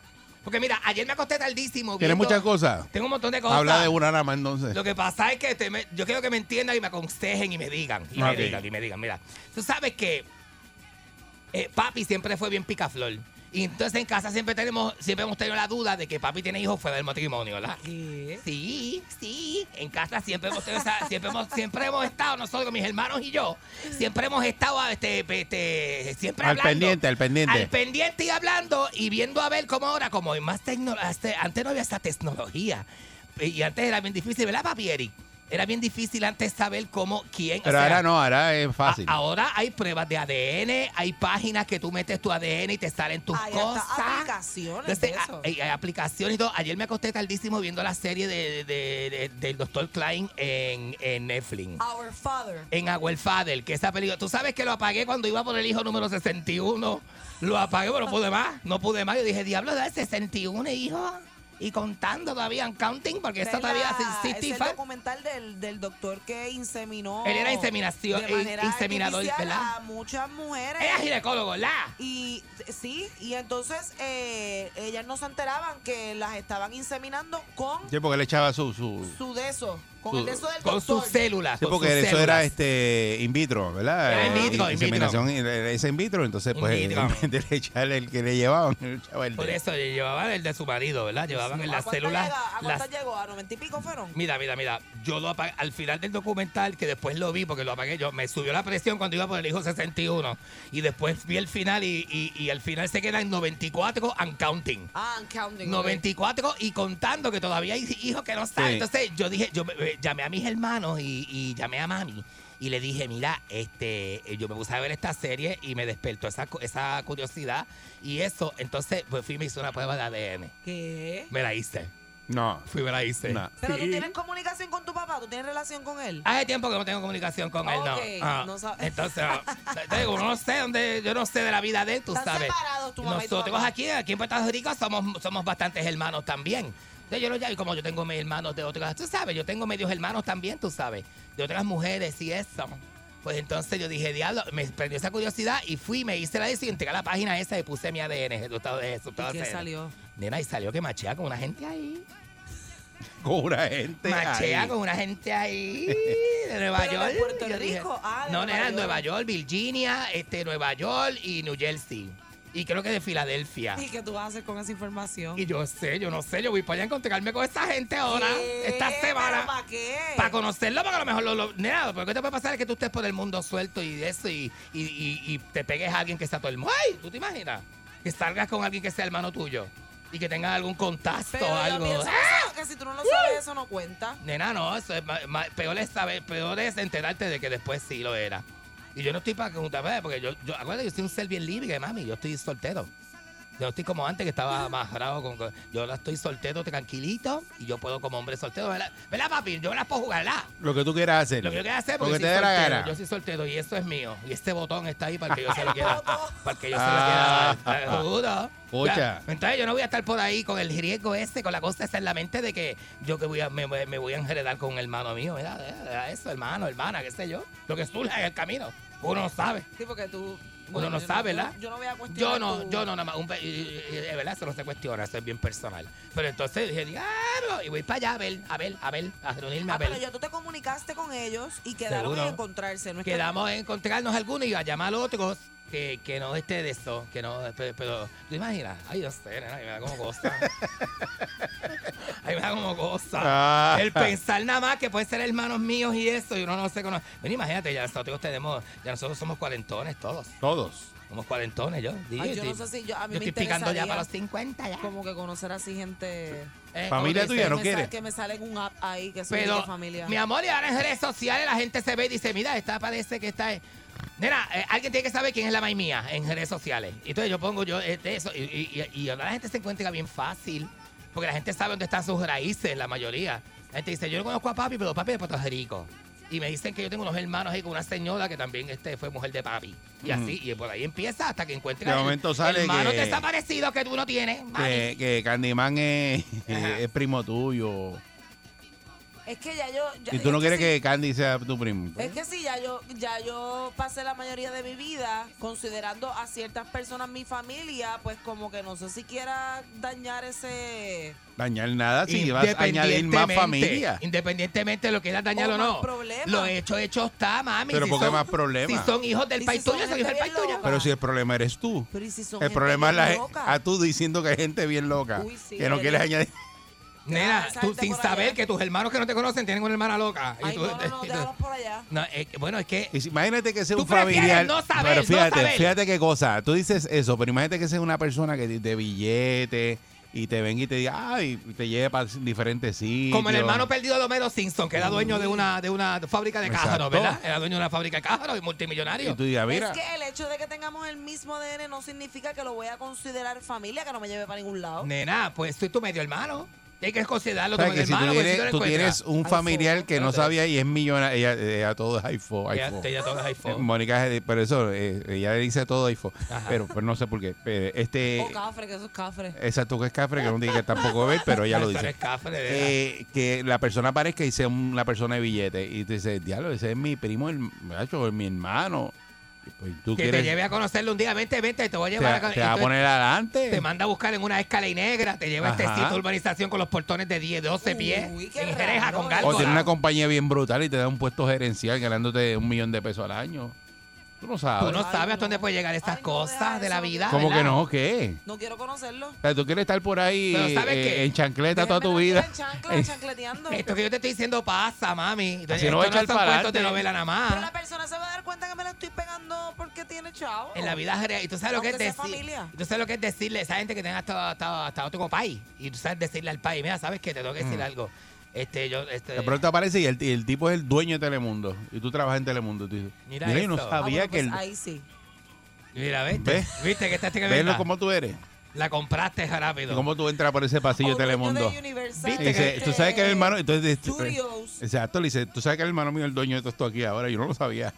Porque mira, ayer me acosté tardísimo. ¿Tienes muchas cosas? Tengo un montón de cosas. Habla de una nada más entonces. Lo que pasa es que te me- yo quiero que me entiendan y me aconsejen y me digan. Y me digan, y me digan. Mira, tú sabes que eh, papi siempre fue bien picaflor. Y entonces en casa siempre tenemos, siempre hemos tenido la duda de que papi tiene hijos fuera del matrimonio, ¿verdad? ¿Qué? Sí, sí. En casa siempre hemos tenido esa- siempre hemos, siempre hemos estado, nosotros, mis hermanos y yo, siempre hemos estado este, este, siempre Al hablando. pendiente, al pendiente. Al pendiente y hablando y viendo a ver cómo ahora, como hay más tecnología, antes no había esa tecnología. Y antes era bien difícil, ¿verdad, papi Eric? Era bien difícil antes saber cómo, quién. o Pero sea, ahora no, ahora es fácil. a- ahora hay pruebas de ADN, hay páginas que tú metes tu ADN y te salen tus Hay hasta cosas. aplicaciones Entonces, de eso. a- hay, hay aplicaciones y todo. Ayer me acosté tardísimo viendo la serie de, de- de- del Dr. Klein en, en Netflix. Our Father. En Our Father, que esa película. Tú sabes que lo apagué cuando iba por el hijo número 61. Lo apagué, pero no pude más. No pude más. Yo dije, diablo, da 61 hijo. Y contando todavía, and counting, porque Es eso todavía la- es el 65. documental del, del doctor que inseminó. Él era inseminación- de manera inseminador, artificial ¿verdad? A muchas mujeres. Era ginecólogo, ¿verdad? Y sí, y entonces eh, ellas no se enteraban que las estaban inseminando con Sí, porque le echaba su... su su de eso, con Su- el de eso del Con doctor. sus células. Sí, porque eso células. era este in vitro, ¿verdad? Era in Eh, vitro, in ese in vitro, entonces In pues vitro. en [LAUGHS] vez de echarle el que le llevaban, le echaba el Por eso le llevaban el de su marido, ¿verdad? Llevaban en ¿A las células. llega- ¿A las- cuántas llegó? ¿A noventa y pico fueron? Mira, mira, mira. Yo lo apagué al final del documental, que después lo vi porque lo apagué yo. Me subió la presión cuando iba por el hijo 61. Y después vi el final y, y, y al final se queda en 94 and counting. Ah, I'm counting. 94 y contando que todavía hay hijos que no saben. Sí. Entonces yo dije, yo me- me- llamé a mis hermanos y, y llamé a mami y le dije, mira, este, eh, yo me puse a ver esta serie y me despertó esa, esa curiosidad y eso. Entonces pues fui y me hice una prueba de ADN. ¿Qué? Me la hice. No. Fui y me la hice. No. Pero tú tienes comunicación con tu papá, tú tienes relación con él. Hace tiempo que no tengo comunicación con él, no. Ah, no [LAUGHS] entonces, te digo, no sé dónde, yo no sé de la vida de él, tú Están sabes. separados tu mamá y tu Nosotros papá. aquí, aquí en Puerto Rico somos, somos bastantes hermanos también. Entonces yo lo llamo, y como yo tengo mis hermanos de otras, tú sabes, yo tengo medios hermanos también, tú sabes, de otras mujeres y eso. Pues entonces yo dije, diablo, me prendió esa curiosidad y fui, me hice la de y entré a la página esa y puse mi ADN, resultado de resultado ¿Y qué de- salió? Nena, y salió que machea con una gente ahí. [LAUGHS] Con una gente Machea ahí. con una gente ahí [LAUGHS] de Nueva Pero de York. Puerto Yo dije, Rico, ah, de no, Nueva nena, York. Nueva York, Virginia, este, Nueva York y New Jersey. Y creo que de Filadelfia. ¿Y qué tú vas a hacer con esa información? Y yo sé, yo no sé, yo voy para allá a encontrarme con esa gente ahora, ¿Qué? esta semana. ¿Pero ¿Para qué? Para conocerlo, porque a lo mejor lo, lo- nena, porque ¿qué te puede pasar es que tú estés por el mundo suelto y eso y, y, y- y te pegues a alguien que está todo el mundo. ¡Ay! ¿Tú te imaginas? Que salgas con alguien que sea hermano tuyo y que tenga algún contacto o yo algo. pienso ¡Ah! que, si tú no lo sabes, eso no cuenta. Nena, no, eso es peor es saber, peor es enterarte de que después sí lo era. Y yo no estoy para preguntarme, porque yo, yo acuérdate, yo soy un ser bien libre, mami, yo estoy soltero. Yo no estoy como antes que estaba más bravo con, con- yo ahora estoy soltero, tranquilito, y yo puedo como hombre soltero, ¿verdad? ¿Verdad, papi? Yo me las puedo jugar, ¿verdad? Lo que tú quieras hacer. Lo que yo quiero hacer Porque porque te soy dé la soltero. gana. Yo soy soltero y eso es mío. Y este botón está ahí para que yo se lo [LAUGHS] quiera. para que yo se lo Ah. quiera. dar. Te juro. Pucha. Ya. Entonces yo no voy a estar por ahí con el riesgo ese, con la cosa esa en la mente de que yo que voy a, me, me voy a enredar con un hermano mío. Mira, deja eso, hermano, hermana, qué sé yo. Lo que surja en el camino. Uno no sabe. Sí, porque tú... Uno no sabe, ¿verdad? Yo no voy a cuestionar Yo no, tu- yo no, nada más. Un, de verdad, eso no se cuestiona, eso es bien personal. Pero entonces dije, diablo, y voy para allá a ver, a ver, a ver, a reunirme a Ah, ver. pero ya tú te comunicaste con ellos y quedaron Seguro. en encontrarse. No es que- Quedamos en encontrarnos algunos y a llamar a otros que, que no esté de eso, que no, pero, pero ¿tú imaginas? Ay, yo sé, nena, me da como cosa. Ay, me da como cosa. Ah. El pensar nada más que pueden ser hermanos míos y eso, y uno no se conoce. Ven, imagínate, ya nosotros tenemos, ya nosotros somos cuarentones todos. Todos. Somos cuarentones, yo. Ay, yo no sé si yo, a mí yo me estoy picando ya para los 50 ya. Como que conocer así gente... Eh, Familia como tuya, ¿no sal- que me sale un app ahí que soy Pero, de familia. mi amor, y ahora en redes sociales la gente se ve y dice, mira, esta parece que está... Nena, eh, alguien tiene que saber quién es la maíz mía en redes sociales. Y entonces yo pongo yo este, eso y, y, y- y ahora la gente se encuentra bien fácil, porque la gente sabe dónde están sus raíces, la mayoría. La gente dice, yo no conozco a papi, pero papi es de Puerto Rico. Y me dicen que yo tengo unos hermanos ahí con una señora que también este, fue mujer de papi. Y así, y por ahí empieza hasta que encuentra De el momento sale hermano que- desaparecido que tú no tienes. Que, que Candyman es primo tuyo. Es que ya yo... ya- Y tú no es quieres sí. que Candy sea tu primo. Es que sí, ya yo, ya yo pasé la mayoría de mi vida considerando a ciertas personas mi familia, pues como que no sé si quiera dañar ese... Dañar nada si vas a añadir más familia. Independientemente de lo que quieras dañar O o, más no. problemas. Lo hecho, hecho está, mami. Pero Si ¿por qué son- más problemas? Si son hijos del si país son tuyo, son hijos del país tuyo. Pero si el problema eres tú. Pero ¿y si son El gente problema es la a tú diciendo que hay gente bien loca. Uy, sí, que no eres- quieres añadir. Nena, tú sin saber allá. que tus hermanos que no te conocen tienen una hermana loca. Y Ay, tú- no, no, no, [LAUGHS] y tú- por allá. No, eh, bueno, es que si- imagínate que sea un prefieres familiar. no saber, pero no fíjate, saber. fíjate qué cosa. Tú dices eso, pero imagínate que sea una persona que de billete, y te venga y te diga, ay, y te lleve para diferentes sitios. Como el hermano perdido de Homero Simpson, que era dueño de una, de una fábrica de Exacto. cájaros, ¿verdad? Era dueño de una fábrica de cájaros y multimillonario. Y tú digas, mira, Es que el hecho de que tengamos el mismo ADN no significa que lo voy a considerar familia, que no me lleve para ningún lado. Nena, pues soy tu medio hermano. Tienes que considerarlo tu ¿sabes medio que si tú hermano. tienes, tú un familiar que no sabía y es millonario, ella, ella todo es iPhone. Ella- iPhone. ella todo es iPhone. Mónica, es de- pero eso, eh, ella le dice todo iPhone. Ajá. Pero, pero no sé por qué. Pero este, O cafre, que eso es cafre. exacto, que es cafre, que no diga tampoco ve, pero ella lo dice. es cafre. Eh, que la persona aparezca y sea una persona de billete. Y te dice, diablo, ese es mi primo, el, mi hermano. Pues tú que te lleve a conocerlo un día, vente, vente, te voy a te, llevar a te va a poner adelante. Te manda a buscar en una escala y negra, te lleva a este sitio de urbanización con los portones de 10, 12 pies, Uy, qué en Jereja, raro, con o tiene una compañía bien brutal y te da un puesto gerencial ganándote un millón de pesos al año. Tú no sabes. Tú no Ay, sabes hasta no. dónde puede llegar estas Ay, no, cosas de la eso, vida. ¿Cómo que no? ¿Qué? No quiero conocerlo. O sea, tú quieres estar por ahí Pero ¿sabes eh, qué? en chancleta toda tu vida. aquí en chancla, chancleteando. Esto que yo te estoy diciendo pasa, mami. Entonces, Así no va a esto echar son para cuentos de adelante. novela nada Pero la persona se va a dar cuenta que me la estoy pegando porque tiene chavo. En la vida real. Y tú sabes lo que es Aunque sea decir. familia. y Tú sabes lo que es decirle a esa gente que tenga hasta, hasta, hasta otro país. Y tú sabes decirle al país, mira, sabes que te tengo que decir algo. Este, yo, este. De pronto aparece y el, y el tipo es el dueño de Telemundo. Y tú trabajas en Telemundo. Tú dices, Mira mira, yo no. Ah, sabía que pues el... ahí sí. Mira, ¿viste? ¿Ves? ¿Viste que que Velo como tú eres. La compraste rápido. ¿Cómo tú entras por ese pasillo de Telemundo? de Universal, Y dice, tú sabes que el hermano... Entonces, Studios. exacto, le dice, tú sabes que el hermano mío es el dueño de todo esto aquí ahora. Yo no lo sabía.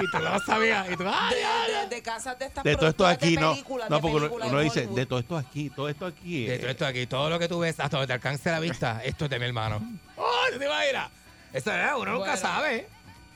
Y tú no lo sabías. Y tú, ¡ay, ay, de- casas de estas De todo esto aquí, no. películas, No, porque uno, uno dice, de todo esto aquí, todo esto aquí. De eh, todo esto aquí, todo lo que tú ves, hasta donde te alcance la vista, esto es de mi hermano. [LAUGHS] ¡Ay, te imaginas! Eso es, uno nunca Bueno. sabe.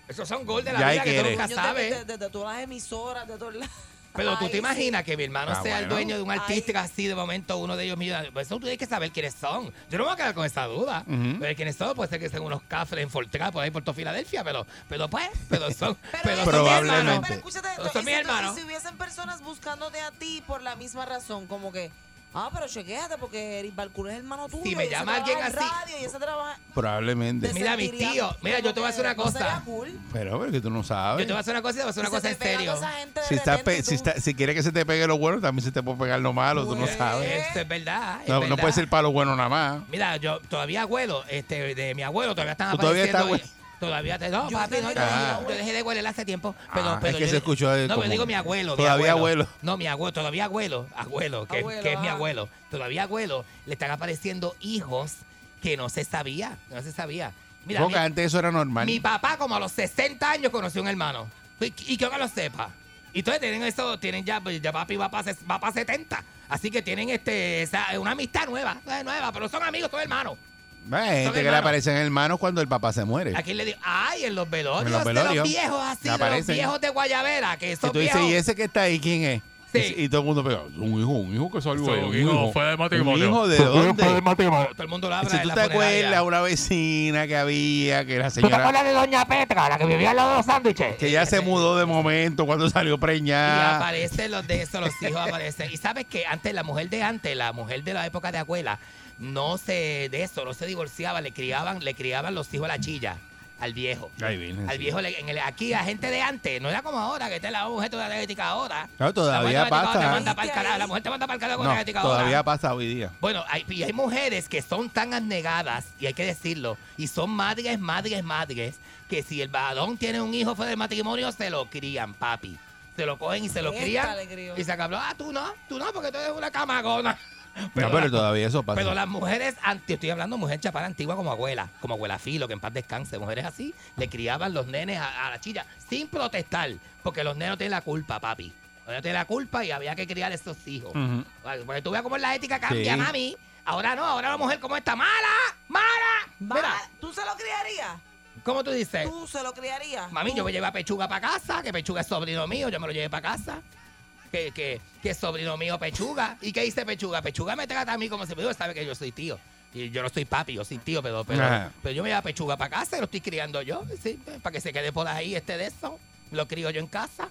Esos son gol de la Ya vida hay que tú que nunca Dueños de, sabes. de- de- de todas las emisoras, de todos lados. Pero tú Ay, te imaginas que mi hermano Ah, sea el bueno. dueño de un Ay. artista así de momento, uno de ellos millonario. Pues eso tú tienes que saber quiénes son. Yo no me voy a quedar con esa duda. Ujú. Pero quiénes son, puede ser que sean unos cafres en Fortran por ahí por toda Filadelfia, pero, pero pues, pero son, [LAUGHS] pero, Pero, son mis Probablemente. Pero escúchate esto. Son y mis si- hermanos. y si hubiesen personas buscándote a ti por la misma razón, como que, ah, pero chequéate porque Eric Balcour es hermano tuyo. Si me llama alguien en así. radio y ese trabaja. Probablemente. te Mira, mis tíos. Mira, yo te voy a decir una cosa. Pero, pero que tú no sabes. Yo te voy a hacer una cosa y te voy a hacer una cosa en serio. Si, pe- y si, está- si quieres que se te pegue lo bueno, también se te puede pegar lo malo, tú no Pues, sabes. Esto es verdad. es No, no verdad. puede ser para lo bueno nada más. Mira, yo todavía abuelo, este, de mi abuelo todavía están ¿Tú todavía apareciendo. estás, Todavía te. No, Yo papi, no, dejé yo, de yo dejé de hueler hace tiempo. Pero, Ah, pero es que yo- se escuchó, No, como- pero digo mi abuelo. mi Todavía abuelo. No, mi abuelo, todavía abuelo. Abuelo, que, Abuelo, que es mi abuelo. Todavía abuelo. Le están apareciendo hijos que no se sabía. No se sabía. Mira, Porque mi, antes eso era normal. mi papá, como a los 60 años, conoció un hermano. Y, y que no lo sepa. Y entonces tienen eso, tienen ya, pues, ya papi va para, va para 70. Así que tienen este esa- una amistad nueva, nueva, pero son amigos, son hermanos. Hay gente que le hermanos. aparecen hermanos cuando el papá se muere. ¿A quién le digo? Ay, en los velorios, En los de velorios. los viejos así, Le de los aparecen. viejos de Guayavera, que Y esos tú dices, viejos. ¿y ese que está ahí quién es? Sí. Y, y todo el mundo pega, un hijo, un hijo que salió ahí, un un hijo hijo. fue de ¿Un matrimonio. hijo de dónde? Todo el mundo lo habla si en tú la te funeraria. acuerdas, una vecina que había, que la ¿Tú te señora, acuerdas de Doña Petra, la que vivía al lado de los sándwiches? que ya se mudó de momento cuando salió Y preñada. aparecen los de esos, los hijos aparecen. Y sabes que antes, la mujer de antes, la mujer de la época de abuela, no se, de eso, no se divorciaba, le criaban, le criaban los hijos a la chilla, al viejo. Ay, virgen, Al sí. viejo, le- en el- aquí a gente de antes, no era como ahora, que te la mujer toda diabética ahora. Claro, todavía la pasa. Te manda pa'l carajo, la mujer te manda para el carajo con No, diabética ahora. todavía pasa hoy día. Bueno, hay, y hay mujeres que son tan abnegadas, y hay que decirlo, y son madres, madres, madres, que si el varón tiene un hijo fuera del matrimonio, se lo crían, papi. Se lo cogen y se lo crían. Y se acabó, ah, tú no, tú no, porque tú eres una camagona. [LAUGHS] no, pero la- todavía eso pasa. pero las mujeres, anti- estoy hablando de mujer chapada antigua como abuela, como abuela Filo, que en paz descanse, mujeres así, le criaban los nenes a, a la chilla sin protestar, porque los nenes no tienen la culpa, papi. Los nenes tienen la culpa y había que criar esos hijos. Porque tú veas cómo la ética cambia, Sí. mami. Ahora no, ahora la mujer como está mala, mala. Mira, ¿Tú se lo criarías? ¿cómo tú dices? ¿Tú se lo criarías? Mami, ¿Tú? yo me llevé a Pechuga para casa, que Pechuga es sobrino mío, yo me lo llevé para casa. Que, que, que es sobrino mío Pechuga. ¿Y qué dice Pechuga? Pechuga me trata a mí como si me sabe que yo soy tío. Y yo no soy papi, yo soy tío, pero, pero, Ajá. pero yo me llevo a Pechuga para casa y lo estoy criando yo, sí, para que se quede por ahí este de eso. Lo crío yo en casa.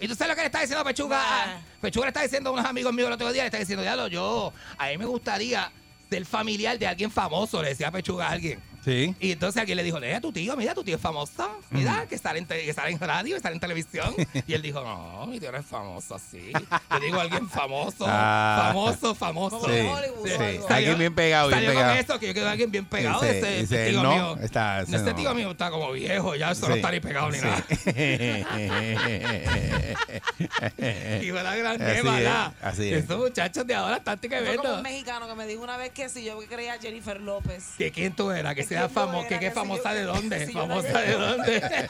¿Y tú sabes lo que le está diciendo a Pechuga? Nah. Pechuga le está diciendo a unos amigos míos el otro día, le está diciendo, diablo, yo, a mí me gustaría ser familiar de alguien famoso, le decía Pechuga a alguien. Sí. Y entonces alguien le dijo, mira, tu tío, mira, tu tío es famoso. Mira, que sale, en te- que sale en radio, que sale en televisión. Y él dijo, no, mi tío no es famoso así. Yo digo alguien famoso, [LAUGHS] Ah. famoso, famoso. Sí, Hollywood, sí. algo. Alguien bien pegado, bien Salió pegado. con eso, que yo quedo alguien bien pegado. Dice- ese, dice, tío no, mío. está- ese ese no. tío mío está como viejo, ya eso no Sí. está ni pegado ni Sí. nada. [LAUGHS] Y fue la gran Así es, ¿verdad? así es. Esos muchachos de ahora están que Fue como verlo. un mexicano que me dijo una vez que si yo creía a Jennifer López. ¿Que quién tú eras? Que sea famosa. ¿Que qué que famosa de dónde? si ¿Famosa de dónde?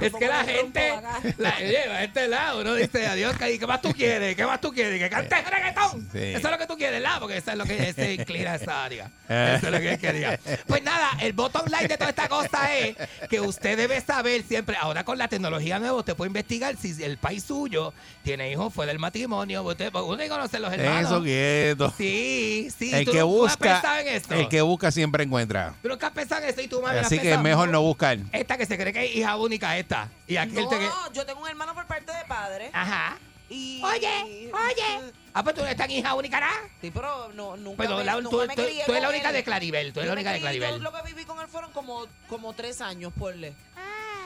es que la [LAUGHS] gente la lleva a este lado. Uno dice, adiós, ¿qué más tú quieres? ¿Qué más tú quieres? ¿Que cante reggaetón? Sí. Eso es lo que tú quieres, ¿verdad? Porque eso es lo que se [LAUGHS] inclina a esa área. Eh. Eso es lo que él quería. Pues nada, el bottom line de toda esta cosa es que usted debe saber siempre, ahora con la tecnología nueva, usted puede investigar si el país suyo tiene hijos fuera del matrimonio. Usted, uno tiene que conocer los hermanos. Eso quieto. Sí, sí. El ¿Tú que busca, pensado en esto? el que busca siempre encuentra. Tú nunca has pensado en eso y tú, mami, Así que mejor no buscar. Esta que se cree que es hija única, esta. Y aquel No, te que... yo tengo un hermano por parte de padre. Ajá. Y, Oye, oye. Ah, pues tú no estás en hija única, ¿no? Sí, pero no, nunca Pero me, la- nunca tú, me tú- crié tú eres la única él. de Claribel. Tú eres la Yo me única de Claribel. Yo lo que viví con él fueron como, como tres años, porle.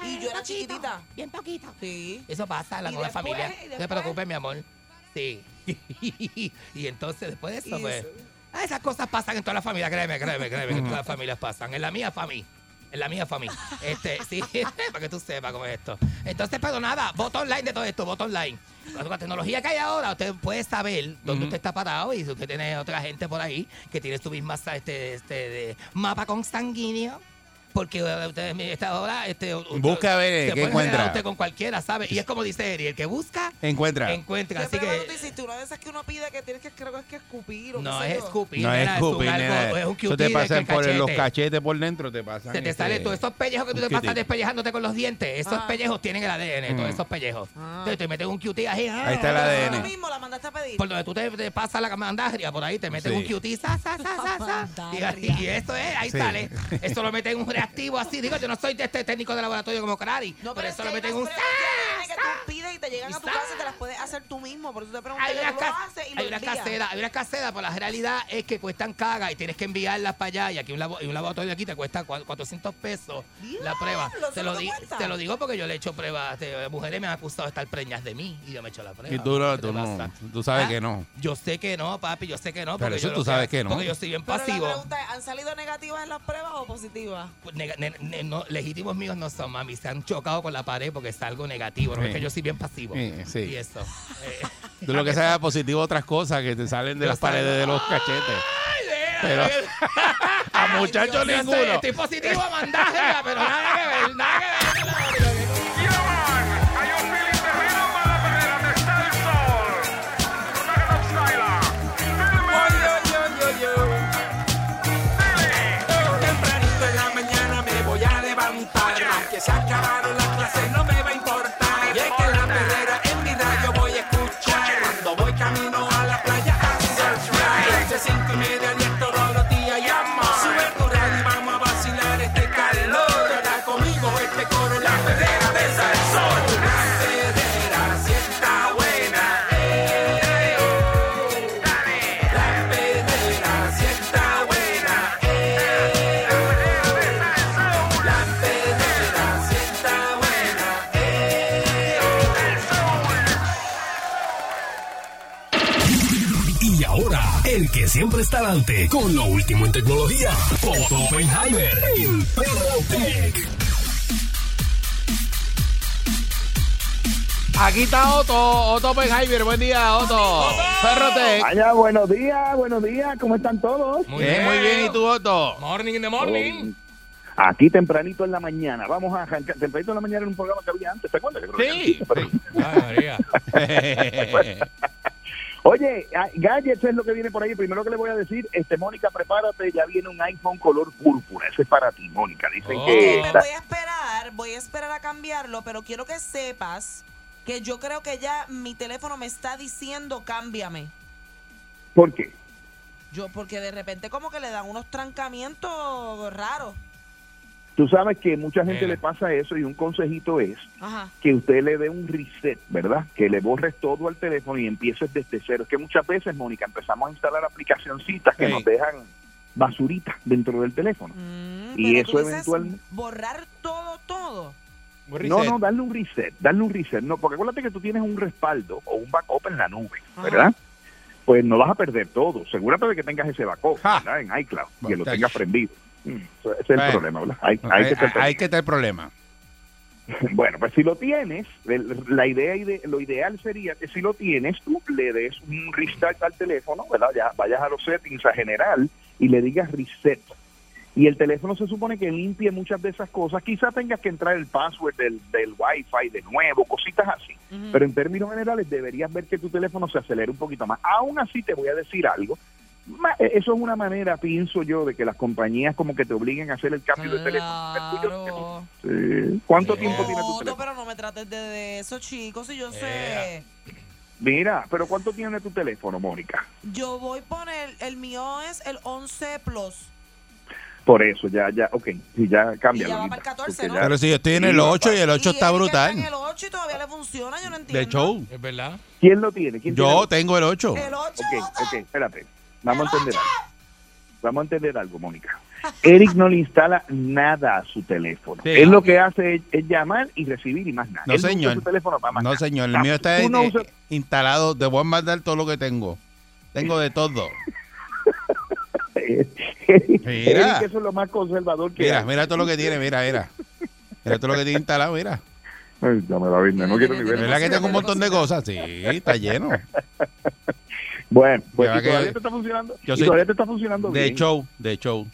y yo era chiquitita. Bien poquito. Sí. Eso pasa en la Y nueva después, familia. No te preocupes, mi amor. Sí. [LAUGHS] y entonces, después de eso, Y pues... eso. Ah, esas cosas pasan en toda la familia, créeme, créeme, créeme, que en todas las familias pasan. En la mía, familia. En la mía, familia. Este, sí, [LAUGHS] para que tú sepas cómo es esto. Entonces, pero nada, voto online de todo esto, voto online. Con la tecnología que hay ahora, usted puede saber dónde usted está parado y si usted tiene otra gente por ahí que tiene su misma este, este, de mapa consanguíneo. Porque eh, usted esta ahora este, Busca a ver, se ¿qué puede encuentra? usted con cualquiera, ¿sabe? Y es como dice Eri, el que busca, Encuentra. encuentra. Así que hiciste una de esas que uno pide que tienes que, creo que es que escupir o no es escupir, No es escupir, nena. es un Eso te cutie pasan por los cachete. cachetes por dentro, te pasan. Se te este, sale todos esos pellejos que tú te pasas cutie. despellejándote con los dientes. Esos Ah. pellejos tienen el ADN, todos Mm. esos pellejos. Ah. Entonces te metes un QT ahí. ah, Ahí está el Tú ADN. mismo la mandaste a pedir. Por donde tú te, te pasas la mandagria, por ahí te metes Sí. un QT, sa, sa, sa, sa, sa. [LAUGHS] Y, y eso es, ahí Sí. sale. Eso lo meten en un [LAUGHS] reactivo así. Digo, yo no soy de este técnico de laboratorio como Crari. No, pero pero eso es lo meten un que tú pides y te llegan a tu casa sa. y te las puedes hacer tú mismo. Por eso te pregunté Hay unas, lo ca- haces y hay lo unas envías. caseras, hay unas caseras, pero la realidad es que cuestan caga y tienes que enviarlas para allá. Y aquí un, labo- y un laboratorio de aquí te cuesta cua- 400 pesos la prueba. Te ¿eso lo, di- te lo digo porque yo le he hecho pruebas. mujeres me han acusado de estar preñas de mí y yo me he hecho la prueba. Y tú, no, ¿Qué tú, no, tú sabes ¿Ah? que no. Yo sé que no, papi, yo sé que no. Pero eso yo tú lo sabes que no. Porque yo soy bien Pero pasivo. la pregunta es, ¿han salido negativas en las pruebas o positivas? Pues, nega- ne- ne- no, legítimos míos no son, mami. Se han chocado con la pared porque es algo negativo. ¿No? Sí. Es que yo soy bien pasivo. Sí, sí. Y eso. eh, Tú lo que es positivo otras cosas que te salen de las paredes de los cachetes. Pero [LAUGHS] [LAUGHS] a muchachos ninguno. estoy positivo a mandártela, pero nada que ver, nada que ver. Tempranito en adelante con lo último en tecnología, Otto Oppenheimer, el Perro Tech. Aquí está Otto, Otto Oppenheimer. Buen día, Otto. Perrote. Vaya, buenos días, buenos días, ¿cómo están todos? Muy Bien, muy bien. ¿Y tú, Otto? Morning in the morning. Aquí tempranito en la mañana, vamos a arrancar, tempranito en la mañana en un programa que había antes, ¿te acuerdas? Sí. pero- Ay, María. [LAUGHS] Oye, ah, gadgets es lo que viene por ahí. Primero que le voy a decir, este Mónica, prepárate, ya viene un iPhone color púrpura. Ese es para ti, Mónica. Dicen Oh. que Me voy a esperar, voy a esperar a cambiarlo, pero quiero que sepas que yo creo que ya mi teléfono me está diciendo cámbiame. ¿Por qué? Yo, porque de repente como que le dan unos trancamientos raros. Tú sabes que mucha gente Mira. le pasa eso y un consejito es Ajá. que usted le dé un reset, ¿verdad? Que le borres todo al teléfono y empieces desde cero. Es que muchas veces, Mónica, empezamos a instalar aplicacioncitas que Sí. nos dejan basurita dentro del teléfono. y Mm, Pero eso eventualmente... Borrar todo, todo. No, no, darle un reset, darle un reset. No, porque acuérdate que tú tienes un respaldo o un backup en la nube, ¿verdad? Pues no vas a perder todo. Asegúrate de que tengas ese backup ¿verdad? en iCloud, que lo tengas prendido. Ese es el Bueno. problema, ¿verdad? Hay, hay Hay, que tener- hay que el problema. [LAUGHS] Bueno, pues si lo tienes, la idea ide- lo ideal sería que si lo tienes, tú le des un restart al teléfono, ¿verdad? Ya vayas a los settings a general y le digas reset. Y el teléfono se supone que limpie muchas de esas cosas. Quizá tengas que entrar el password del, del Wi-Fi de nuevo, cositas así. Pero en términos generales deberías ver que tu teléfono se acelere un poquito más. Aún así te voy a decir algo. Ma- eh, Eso es una manera, pienso yo, de que las compañías como que te obliguen a hacer el cambio de teléfono. Sí. ¿Cuánto tiempo tiene tu teléfono? pero no me trates de, de eso, chicos, si yo sé. Mira, pero ¿cuánto tiene tu teléfono, Mónica? Yo voy por el, el mío es el 11 Plus. Por eso, ya, ya, ok, sí, ya cambia. Y ya va para el 14, ¿no? Pero si yo estoy en el 8 y el 8 está En brutal. el 8 y todavía le funciona, yo no entiendo. De show. Es verdad. ¿Quién lo tiene? ¿Quién Yo tiene? tengo el 8. El 8. Ok, ok, espérate. Vamos a entender algo. Vamos a entender algo, Mónica. Eric no le instala nada a su teléfono. Sí. Él lo que hace es, es llamar y recibir y más nada. No, Él señor. su teléfono para más No, nada. señor. El Ah, mío está no eh, instalado. Te voy a mandar todo lo que tengo. Tengo de todo. [LAUGHS] Eric, eso es lo más conservador que Mira, hay. mira todo lo que tiene. Mira, mira. Mira todo lo que tiene instalado. Mira. Ay, ya me la vine, no quiero ni ver. ¿Verdad que tengo un montón de cosas? Sí, está lleno. [LAUGHS] Bueno, pues Ya ¿y que- todavía te está funcionando. Yo y soy todavía te está funcionando De bien. show, de show.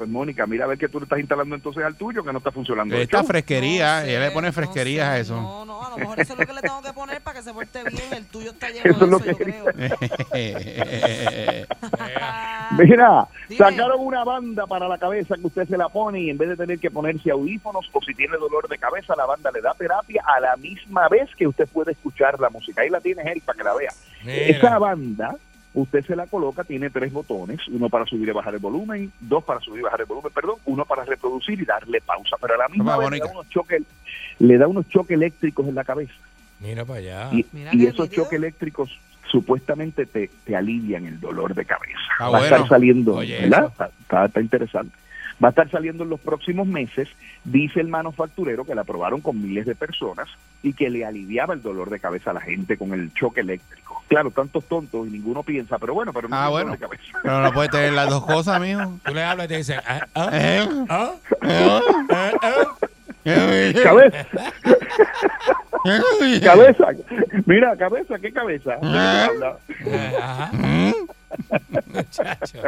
Pues Mónica, mira a ver que tú le estás instalando entonces al tuyo que no está funcionando. Esta fresquería, ella le pone fresquerías a eso. No, no, a lo mejor eso es lo que le tengo que poner para que se porte bien. El tuyo está lleno [LAUGHS] Eso es de lo eso, yo que- creo. [LAUGHS] Mira, Dime. sacaron una banda para la cabeza que usted se la pone y en vez de tener que ponerse audífonos o si tiene dolor de cabeza, la banda le da terapia a la misma vez que usted puede escuchar la música. Ahí la tienes, Eric, para que la vea. Mira. Esa banda, usted se la coloca, tiene tres botones, uno para subir y bajar el volumen, dos para subir y bajar el volumen, perdón, uno para reproducir y darle pausa, pero a la misma vez le da, unos choques, le da unos choques eléctricos en la cabeza. Mira para allá. Y, y esos choques eléctricos supuestamente te, te alivian el dolor de cabeza. Ah, Va a estar saliendo, Oye, ¿verdad? está- está interesante. Va a estar saliendo en los próximos meses, dice el manufacturero que la probaron con miles de personas y que le aliviaba el dolor de cabeza a la gente con el choque eléctrico. Claro, tantos tontos y ninguno piensa, pero bueno, pero no Ah, bueno. dolor de cabeza. Pero no puede tener las dos cosas, mijo. Tú le hablas y te dicen, ah, ah, ¿Eh? ah, ¿Eh? ah, ah. Cabeza, cabeza, mira, cabeza, ¿qué cabeza? ¿De qué Ah. Ajá. Muchacho.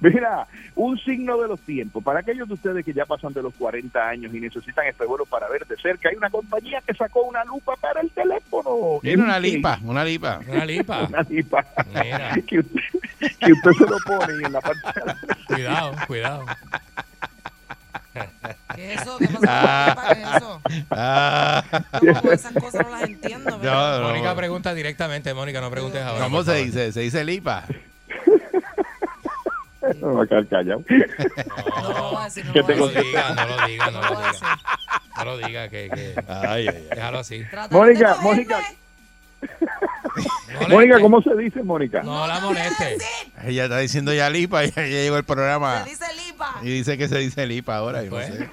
Mira, un signo de los tiempos. Para aquellos de ustedes que ya pasan de los 40 años y necesitan espejuelos para ver de cerca, hay una compañía que sacó una lupa para el teléfono. Tiene una lipa, una lipa. Una lipa. [LAUGHS] Una lipa. Mira. que, usted, que usted se lo pone en la atrás. Cuidado, cuidado. ¿Qué es eso? ¿Qué pasa? ¿Qué es eso? Ah. Como esas cosas no las entiendo. ¿verdad? No, no. Mónica pregunta directamente, Mónica, no preguntes ahora. ¿Cómo se dice? Se dice lipa. No va a quedar callado. No no ¿Qué lo No lo diga, no lo diga, no lo diga. No lo diga, que, que Ay, ay, ay. déjalo así. Mónica. Mónica. Mónica, ¿cómo se dice, Mónica? No la moleste. Ella está diciendo ya lipa y [LAUGHS] ya llegó el programa. Se dice lipa. Y dice que se dice lipa ahora. Yo no Pues, sé.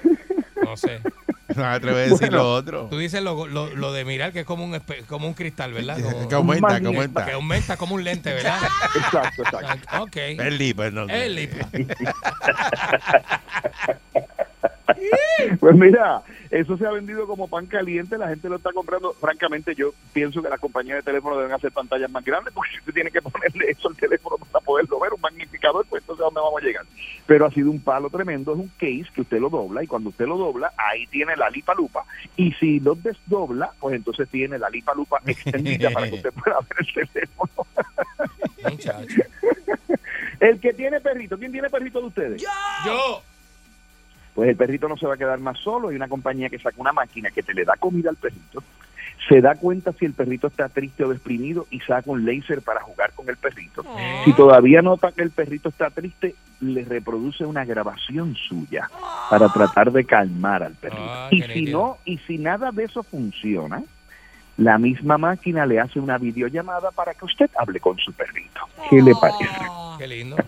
no sé. [LAUGHS] No me atrevo a decir Bueno. lo otro. Tú dices lo, lo, lo de mirar que es como un, espe- como un cristal, ¿verdad? Como- [LAUGHS] Que aumenta, que aumenta. que aumenta como un lente, ¿verdad? Exacto, exacto. Ok. Es lipa, no. Es lipa. [LAUGHS] Pues mira, eso se ha vendido como pan caliente, la gente lo está comprando. Francamente, yo pienso que las compañías de teléfono deben hacer pantallas más grandes porque si usted tiene que ponerle eso al teléfono para poderlo ver, un magnificador, pues entonces ¿a dónde vamos a llegar? Pero ha sido un palo tremendo, es un case que usted lo dobla y cuando usted lo dobla, ahí tiene la lipa lupa y si lo desdobla, pues entonces tiene la lipa lupa [LAUGHS] extendida para que usted pueda ver el teléfono. [LAUGHS] El que tiene perrito, ¿quién tiene perrito de ustedes? Yo. Pues el perrito no se va a quedar más solo. Hay una compañía que saca una máquina que te le da comida al perrito, se da cuenta si el perrito está triste o deprimido y saca un láser para jugar con el perrito. Si todavía nota que el perrito está triste, le reproduce una grabación suya para tratar de calmar al perrito. Ah, y si no, y si nada de eso funciona, la misma máquina le hace una videollamada para que usted hable con su perrito. ¿Qué le parece? Qué lindo. [LAUGHS]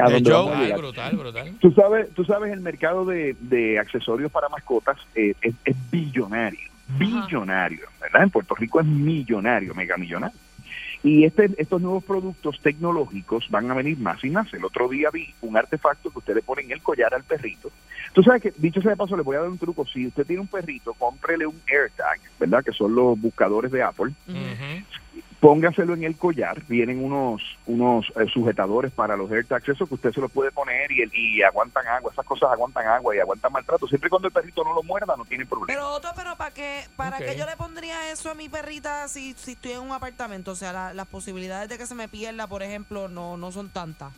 a El donde show. vamos a Ay, llegar. brutal, brutal. Tú sabes, tú sabes el mercado de, de accesorios para mascotas eh, es, es billonario, billonario, ¿verdad? En Puerto Rico es millonario, mega millonario. Y este, estos nuevos productos tecnológicos van a venir más y más. El otro día vi un artefacto que usted le pone en el collar al perrito. Tú sabes que, dicho sea de paso, le voy a dar un truco. Si usted tiene un perrito, cómprele un AirTag, ¿verdad? Que son los buscadores de Apple. Póngaselo en el collar. Vienen unos unos eh, sujetadores para los AirTags, eso que usted se los puede poner y, el- y aguantan agua. Esas cosas aguantan agua y aguantan maltrato. Siempre y cuando el perrito no lo muerda, no tiene problema. Pero Otto, pero ¿para qué, para Ok. qué yo le pondría eso a mi perrita si, si estoy en un apartamento? O sea, la- las posibilidades de que se me pierda, por ejemplo, no, no son tantas.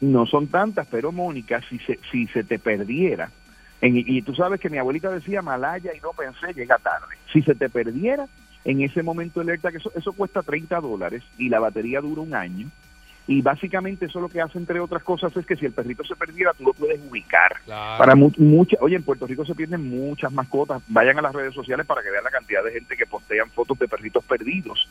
No son tantas, pero Mónica, si se, si se te perdiera, en- y tú sabes que mi abuelita decía Malaya y no pensé, llega tarde. Si se te perdiera, en ese momento alerta que eso, eso cuesta 30 dólares y la batería dura un año. Y básicamente eso lo que hace, entre otras cosas, es que si el perrito se perdiera, tú lo puedes ubicar. Claro. Para mu- mucha, oye, en Puerto Rico se pierden muchas mascotas. Vayan a las redes sociales para que vean la cantidad de gente que postean fotos de perritos perdidos.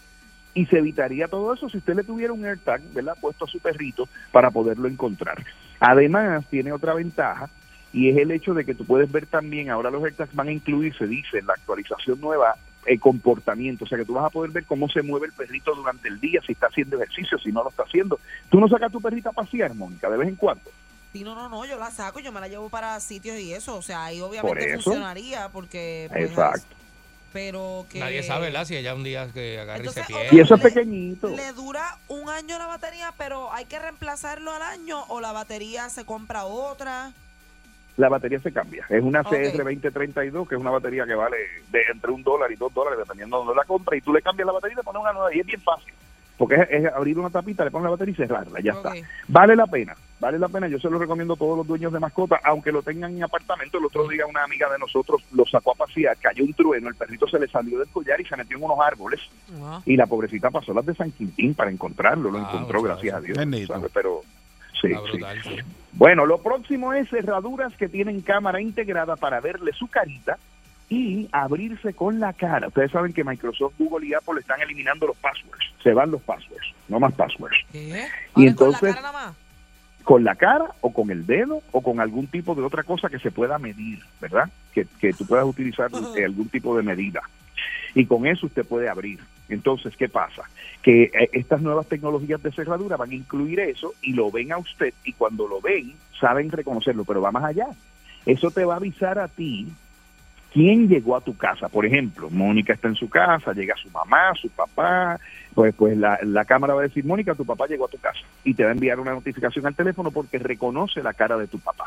Y se evitaría todo eso si usted le tuviera un AirTag, ¿verdad? Puesto a su perrito para poderlo encontrar. Además, tiene otra ventaja y es el hecho de que tú puedes ver también, ahora los AirTags van a incluir, se dice en la actualización nueva, el comportamiento, o sea que tú vas a poder ver cómo se mueve el perrito durante el día, si está haciendo ejercicio, si no lo está haciendo. Tú no sacas a tu perrita a pasear, Mónica, de vez en cuando. Sí, no, no, no, yo la saco, yo me la llevo para sitios y eso. O sea, ahí Por obviamente eso. funcionaría porque... pues, Exacto. Pero que... Nadie sabe, ¿verdad? Si ella un día que agarre y se pierde. Y eso es pequeñito. Le dura un año la batería, pero hay que reemplazarlo al año o la batería se compra otra. La batería se cambia. Es una Ok. CR2032, que es una batería que vale de entre un dólar y dos dólares, dependiendo de dónde la compra, y tú le cambias la batería y le pones una nueva, y es bien fácil. Porque es, es abrir una tapita, le pones la batería y cerrarla, ya está. Vale la pena, vale la pena. Yo se lo recomiendo a todos los dueños de mascotas, aunque lo tengan en apartamento. El otro día una amiga de nosotros lo sacó a pasear, cayó un trueno, el perrito se le salió del collar y se metió en unos árboles. Y la pobrecita pasó las de San Quintín para encontrarlo, lo encontró, gracias a Dios. ¿sabes? Pero sí. Bueno, lo próximo es cerraduras que tienen cámara integrada para verle su carita y abrirse con la cara. Ustedes saben que Microsoft, Google y Apple están eliminando los passwords. Se van los passwords, no más passwords. ¿Qué? Y entonces, ¿Con la cara nada más? con la cara o con el dedo o con algún tipo de otra cosa que se pueda medir, ¿verdad? Que, que tú puedas utilizar [LAUGHS] eh, algún tipo de medida. Y con eso usted puede abrir. Entonces, ¿qué pasa? Que eh, estas nuevas tecnologías de cerradura van a incluir eso y lo ven a usted y cuando lo ven saben reconocerlo, pero va más allá. Eso te va a avisar a ti quién llegó a tu casa. Por ejemplo, Mónica está en su casa, llega su mamá, su papá, pues, pues la, la cámara va a decir, Mónica, tu papá llegó a tu casa y te va a enviar una notificación al teléfono porque reconoce la cara de tu papá.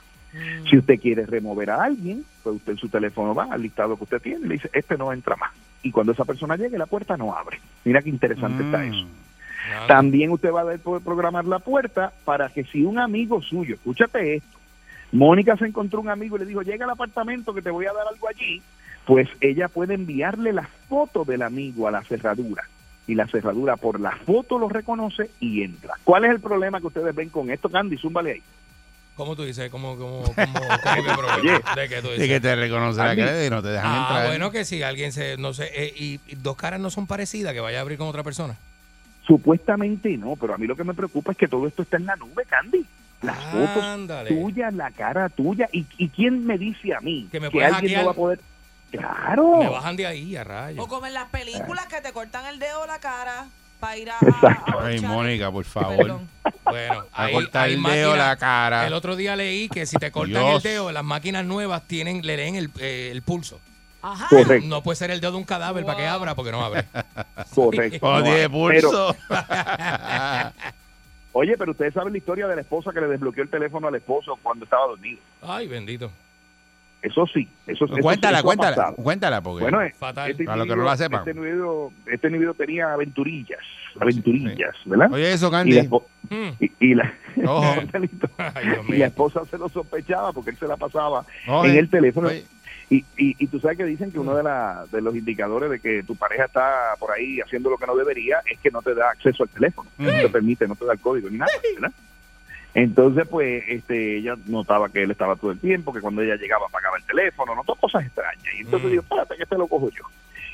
Si usted quiere remover a alguien, pues usted en su teléfono va al listado que usted tiene y le dice, este no entra más. Y cuando esa persona llegue, la puerta no abre. Mira qué interesante está eso. También usted va a poder programar la puerta para que si un amigo suyo, escúchate esto, Mónica se encontró un amigo y le dijo, llega al apartamento que te voy a dar algo allí, pues ella puede enviarle la foto del amigo a la cerradura. Y la cerradura por la foto lo reconoce y entra. ¿Cuál es el problema que ustedes ven con esto, Candy? Zúmbale ahí. ¿Cómo tú dices? ¿Cómo, cómo, cómo, cómo que [LAUGHS] problema? Oye, ¿De qué tú De dices? que te reconoce la y no te dejan ah, entrar. bueno, que si alguien se, no sé, eh, y, y dos caras no son parecidas, que vaya a abrir con otra persona. Supuestamente no, pero a mí lo que me preocupa es que todo esto está en la nube, Candy. Las fotos Ándale. tuyas, la cara tuya. ¿Y, y quién me dice a mí Que me que puedes alguien hackear. no va a poder? Claro. Me bajan de ahí a rayos. O como en las películas que te cortan el dedo o la cara para ir a... Exacto. Ay, Mónica, por favor. Perdón. Bueno, A ahí, cortar hay el máquinas- dedo, la cara. El otro día leí que si te cortan Dios. el dedo, las máquinas nuevas tienen, le leen el, eh, el pulso. Ajá. Correcto. No puede ser el dedo de un cadáver para que abra porque no abre. [LAUGHS] Correcto. Oh, tiene pero- pulso. [LAUGHS] oye, pero ustedes saben la historia de la esposa que le desbloqueó el teléfono al esposo cuando estaba dormido. Ay, bendito. Eso sí, eso, cuéntala, eso cuéntala, cuéntala, porque. Bueno, eh, Fatal. este Para los que no la sepan. Este individuo, este individuo tenía aventurillas, aventurillas, ¿verdad? Oye, eso, y, la, Candy. Mm. y, y la, [LAUGHS] [LAUGHS] Ay, Dios y la mío. esposa se lo sospechaba porque él se la pasaba Oye, en el teléfono. oye. Y, y, y tú sabes que dicen que uno de, la, de los indicadores de que tu pareja está por ahí haciendo lo que no debería es que no te da acceso al teléfono, que no te permite, no te da el código ni nada, ¿verdad? Entonces, pues, este, ella notaba que él estaba todo el tiempo, que cuando ella llegaba apagaba el teléfono, notó cosas extrañas. Y entonces Mm. digo, espérate que este lo cojo yo.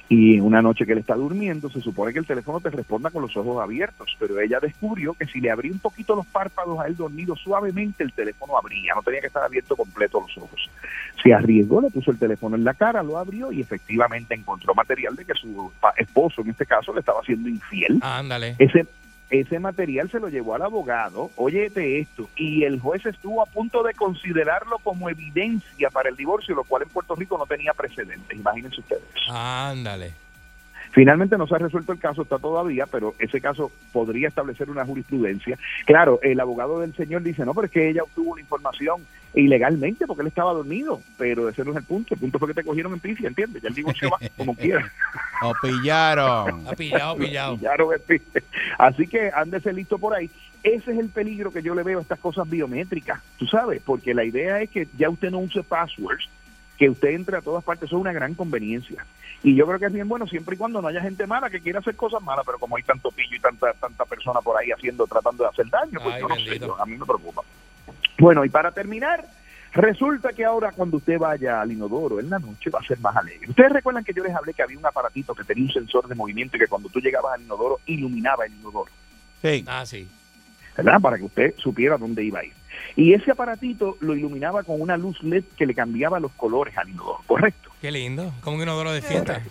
Y una noche que él está durmiendo, se supone que el teléfono te responda con los ojos abiertos, pero ella descubrió que si le abría un poquito los párpados a él dormido suavemente, el teléfono abría, no tenía que estar abierto completo los ojos. Se arriesgó, le puso el teléfono en la cara, lo abrió y efectivamente encontró material de que su esposo, en este caso, le estaba siendo infiel. Ándale. Ese, ese material se lo llevó al abogado, óyete esto, y el juez estuvo a punto de considerarlo como evidencia para el divorcio, lo cual en Puerto Rico no tenía precedentes, imagínense ustedes. Ándale. Finalmente no se ha resuelto el caso, está todavía, pero ese caso podría establecer una jurisprudencia. Claro, el abogado del señor dice, no, pero es que ella obtuvo la información ilegalmente porque él estaba dormido, pero ese no es el punto. El punto fue que te cogieron en pifia, ¿entiendes? Ya el divorcio va como quiera. O pillaron. Ha pillado, pillado. Pillaron el pifia. Así que ándese listo por ahí. Ese es el peligro que yo le veo a estas cosas biométricas, tú sabes, porque la idea es que ya usted no use passwords, que usted entre a todas partes, eso es una gran conveniencia. Y yo creo que es bien bueno siempre y cuando no haya gente mala que quiera hacer cosas malas, pero como hay tanto pillo y tanta tanta persona por ahí haciendo, tratando de hacer daño, pues Ay, yo no sé, yo- a mí me preocupa. Bueno, y para terminar, resulta que ahora cuando usted vaya al inodoro en la noche va a ser más alegre. Ustedes recuerdan que yo les hablé que había un aparatito que tenía un sensor de movimiento y que cuando tú llegabas al inodoro iluminaba el inodoro. Sí. Ah, sí. ¿verdad? Para que usted supiera dónde iba a ir. Y ese aparatito lo iluminaba con una luz LED que le cambiaba los colores al inodoro, ¿correcto? Qué lindo. Como un inodoro de fiesta.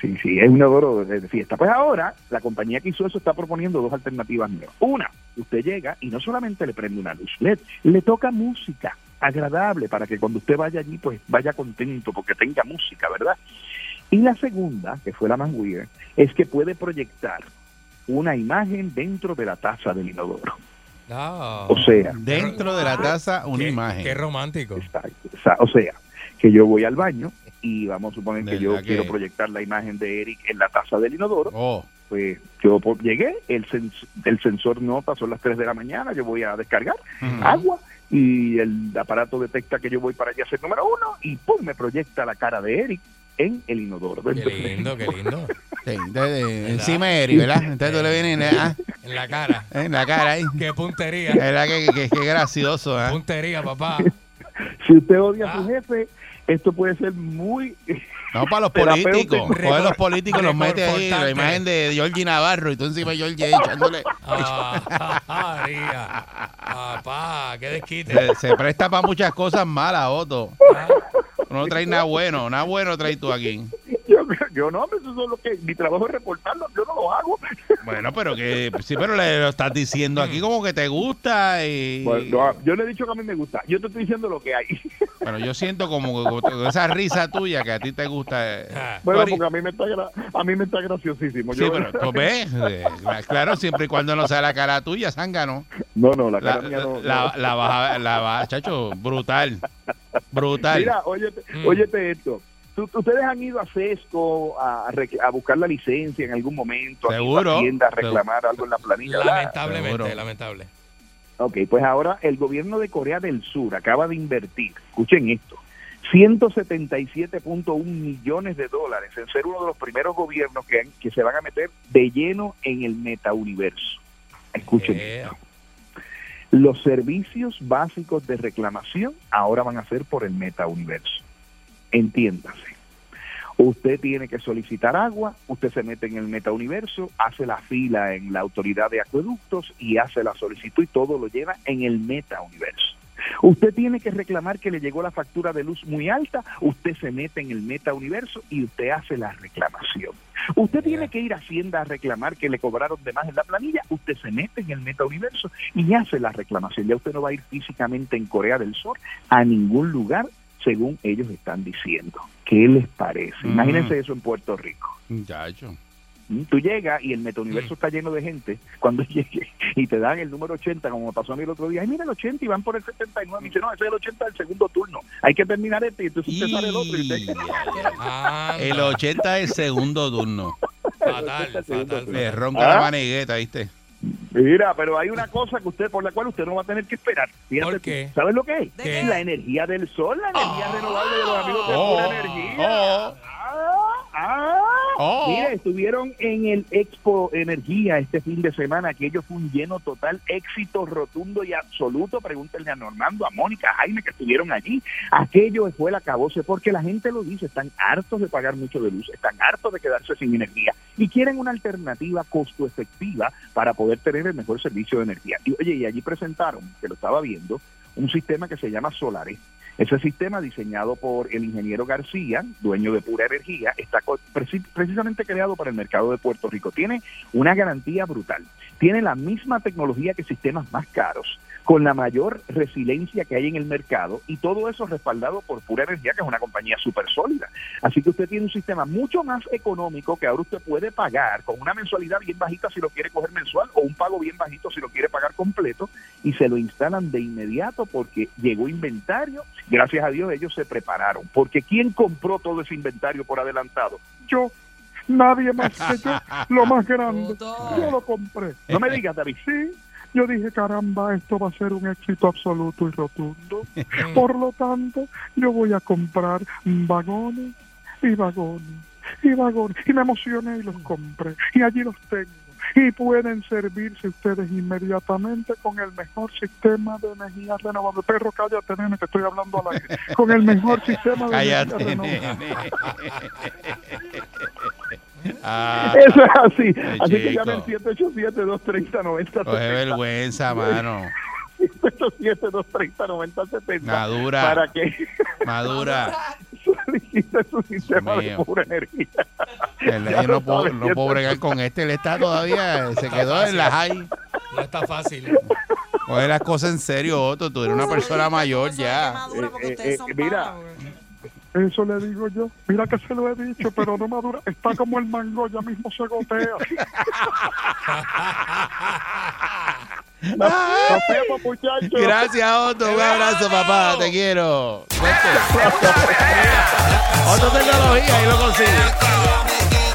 Sí, sí, es un inodoro de, de fiesta. Pues ahora, la compañía que hizo eso está proponiendo dos alternativas nuevas. Una, usted llega y no solamente le prende una luz LED, le toca música agradable para que cuando usted vaya allí, pues vaya contento porque tenga música, ¿verdad? Y la segunda, que fue la más weird, es que puede proyectar una imagen dentro de la taza del inodoro. No. O sea, Dentro de la taza, una Qué- imagen. Qué romántico. Exacto. O sea, que yo voy al baño y vamos a suponer que yo quiero proyectar la imagen de Eric en la taza del inodoro. Oh, Pues yo llegué, el, sens- el sensor nota, son las 3 de la mañana, yo voy a descargar agua y el aparato detecta que yo voy para allá a ser número uno y ¡pum! me proyecta la cara de Eric en el inodoro. Qué lindo, qué lindo. [LAUGHS] sí, entonces, encima de Eri, ¿verdad? Entonces tú le vienes ah, En la cara. en la cara ahí. Qué puntería. ¿Verdad que, que, que gracioso, ¿eh? Puntería, papá. Si usted odia a su Ah. jefe, esto puede ser muy... [LAUGHS] No, para los políticos. Coge los políticos, los mete ahí, la imagen de Georgie Navarro y tú encima de Georgie echándole. Ah, María. Papá, qué desquite. Se, se presta para muchas cosas malas, Otto. Ah, No traes nada bueno, nada bueno traes tú aquí. Yo, yo no, eso es lo que... Mi trabajo es reportarlo, yo no lo hago. [LAUGHS] Bueno, pero que sí, pero le lo estás diciendo aquí como que te gusta y Bueno, no, yo le he dicho que a mí me gusta. Yo te estoy diciendo lo que hay. [LAUGHS] bueno, yo siento como que con esa risa tuya que a ti te gusta. eh. ah. Bueno, porque a mí me está, a mí me está graciosísimo. Sí, Yo- pero tú ves, eh, claro, siempre y cuando no sea la cara tuya, zángano. No, no, la La, cara mía no. la, no. la baja, la baja, chacho, brutal. Brutal. Mira, óyete, Mm. óyete esto. Ustedes han ido a Sesco a, a buscar la licencia en algún momento, han ido Seguro. a a reclamar algo en la planilla. Lamentablemente, Seguro. lamentable. Ok, pues ahora el gobierno de Corea del Sur acaba de invertir, escuchen esto, 177.1 millones de dólares en ser uno de los primeros gobiernos que, han- que se van a meter de lleno en el metauniverso. Escuchen Eh, esto. Los servicios básicos de reclamación ahora van a ser por el metauniverso. Entiéndase. Usted tiene que solicitar agua, usted se mete en el metauniverso, hace la fila en la autoridad de acueductos y hace la solicitud y todo lo lleva en el metauniverso. Usted tiene que reclamar que le llegó la factura de luz muy alta, usted se mete en el metauniverso y usted hace la reclamación. Usted tiene que ir a Hacienda a reclamar que le cobraron de más en la planilla, usted se mete en el metauniverso y hace la reclamación. Ya usted no va a ir físicamente en Corea del Sur a ningún lugar según ellos están diciendo. ¿Qué les parece? Mm. Imagínense eso en Puerto Rico. Muchacho. Mm, Tú llegas y el metauniverso Mm. está lleno de gente cuando [LAUGHS] llegue y te dan el número 80, como me pasó a mí el otro día. Ay, mira el 80 y van por el 79. Me dice, no, ese es el 80 del segundo turno. Hay que terminar este y entonces usted sale el otro. Y. [LAUGHS] El 80 es el segundo turno. Fatal, [LAUGHS] fatal. Le ronca la Ah. manigueta, ¿viste? Mira, pero hay una cosa que usted por la cual usted no va a tener que esperar. Fíjate ¿Por qué? ¿Sabes lo que es? La energía del sol, la energía renovable de los amigos de Oh, pura energía. oh. Ah, ah. Oh. Mira, estuvieron en el Expo Energía este fin de semana. Aquello fue un lleno total, éxito rotundo y absoluto. Pregúntenle a Normando, a Mónica, a Jaime que estuvieron allí. Aquello fue el acabose porque la gente lo dice. Están hartos de pagar mucho de luz, están hartos de quedarse sin energía y quieren una alternativa costo efectiva para poder tener el mejor servicio de energía. Y oye, y allí presentaron, que lo estaba viendo, un sistema que se llama Solares. Ese sistema diseñado por el ingeniero García, dueño de Pura Energía, está precisamente creado para el mercado de Puerto Rico. Tiene una garantía brutal. Tiene la misma tecnología que sistemas más caros, con la mayor resiliencia que hay en el mercado y todo eso respaldado por Pura Energía, que es una compañía súper sólida. Así que usted tiene un sistema mucho más económico que ahora usted puede pagar con una mensualidad bien bajita si lo quiere coger mensual o un pago bien bajito si lo quiere pagar completo y se lo instalan de inmediato porque llegó inventario. Gracias a Dios ellos se prepararon. Porque ¿quién compró todo ese inventario por adelantado? Yo. Nadie más que yo, [LAUGHS] lo más grande. Yo lo compré. No me digas, David. Sí, yo dije, caramba, esto va a ser un éxito absoluto y rotundo. [LAUGHS] Por lo tanto, yo voy a comprar vagones y vagones y vagones. Y me emocioné y los compré. Y allí los tengo. Y pueden servirse ustedes inmediatamente con el mejor sistema de energía renovable. Perro, cállate, nene, te estoy hablando al aire. Con el mejor [LAUGHS] sistema de Cállate, energía renovable. nene. Ah, [LAUGHS] Eso es así. Así que llamen 787-230-9070. Coge vergüenza, mano. [LAUGHS] 787-230-9070. Madura. Para que Madura. solicite su sistema de mío. pura energía. El- yo no puedo, no puedo bregar con este. Él está todavía, se quedó en la high. No está fácil. Coge las cosas en serio, Otto. Tú eres una persona mayor ya. Eh, eh, eh, mira, eso le digo yo. Mira que se lo he dicho, pero no madura. Está como el mango, ya mismo se gotea. [LAUGHS] Nos nos vemos, muchachos. Gracias, Otto. Un abrazo, papá. Te quiero. Otto Tecnología, ahí lo consigues.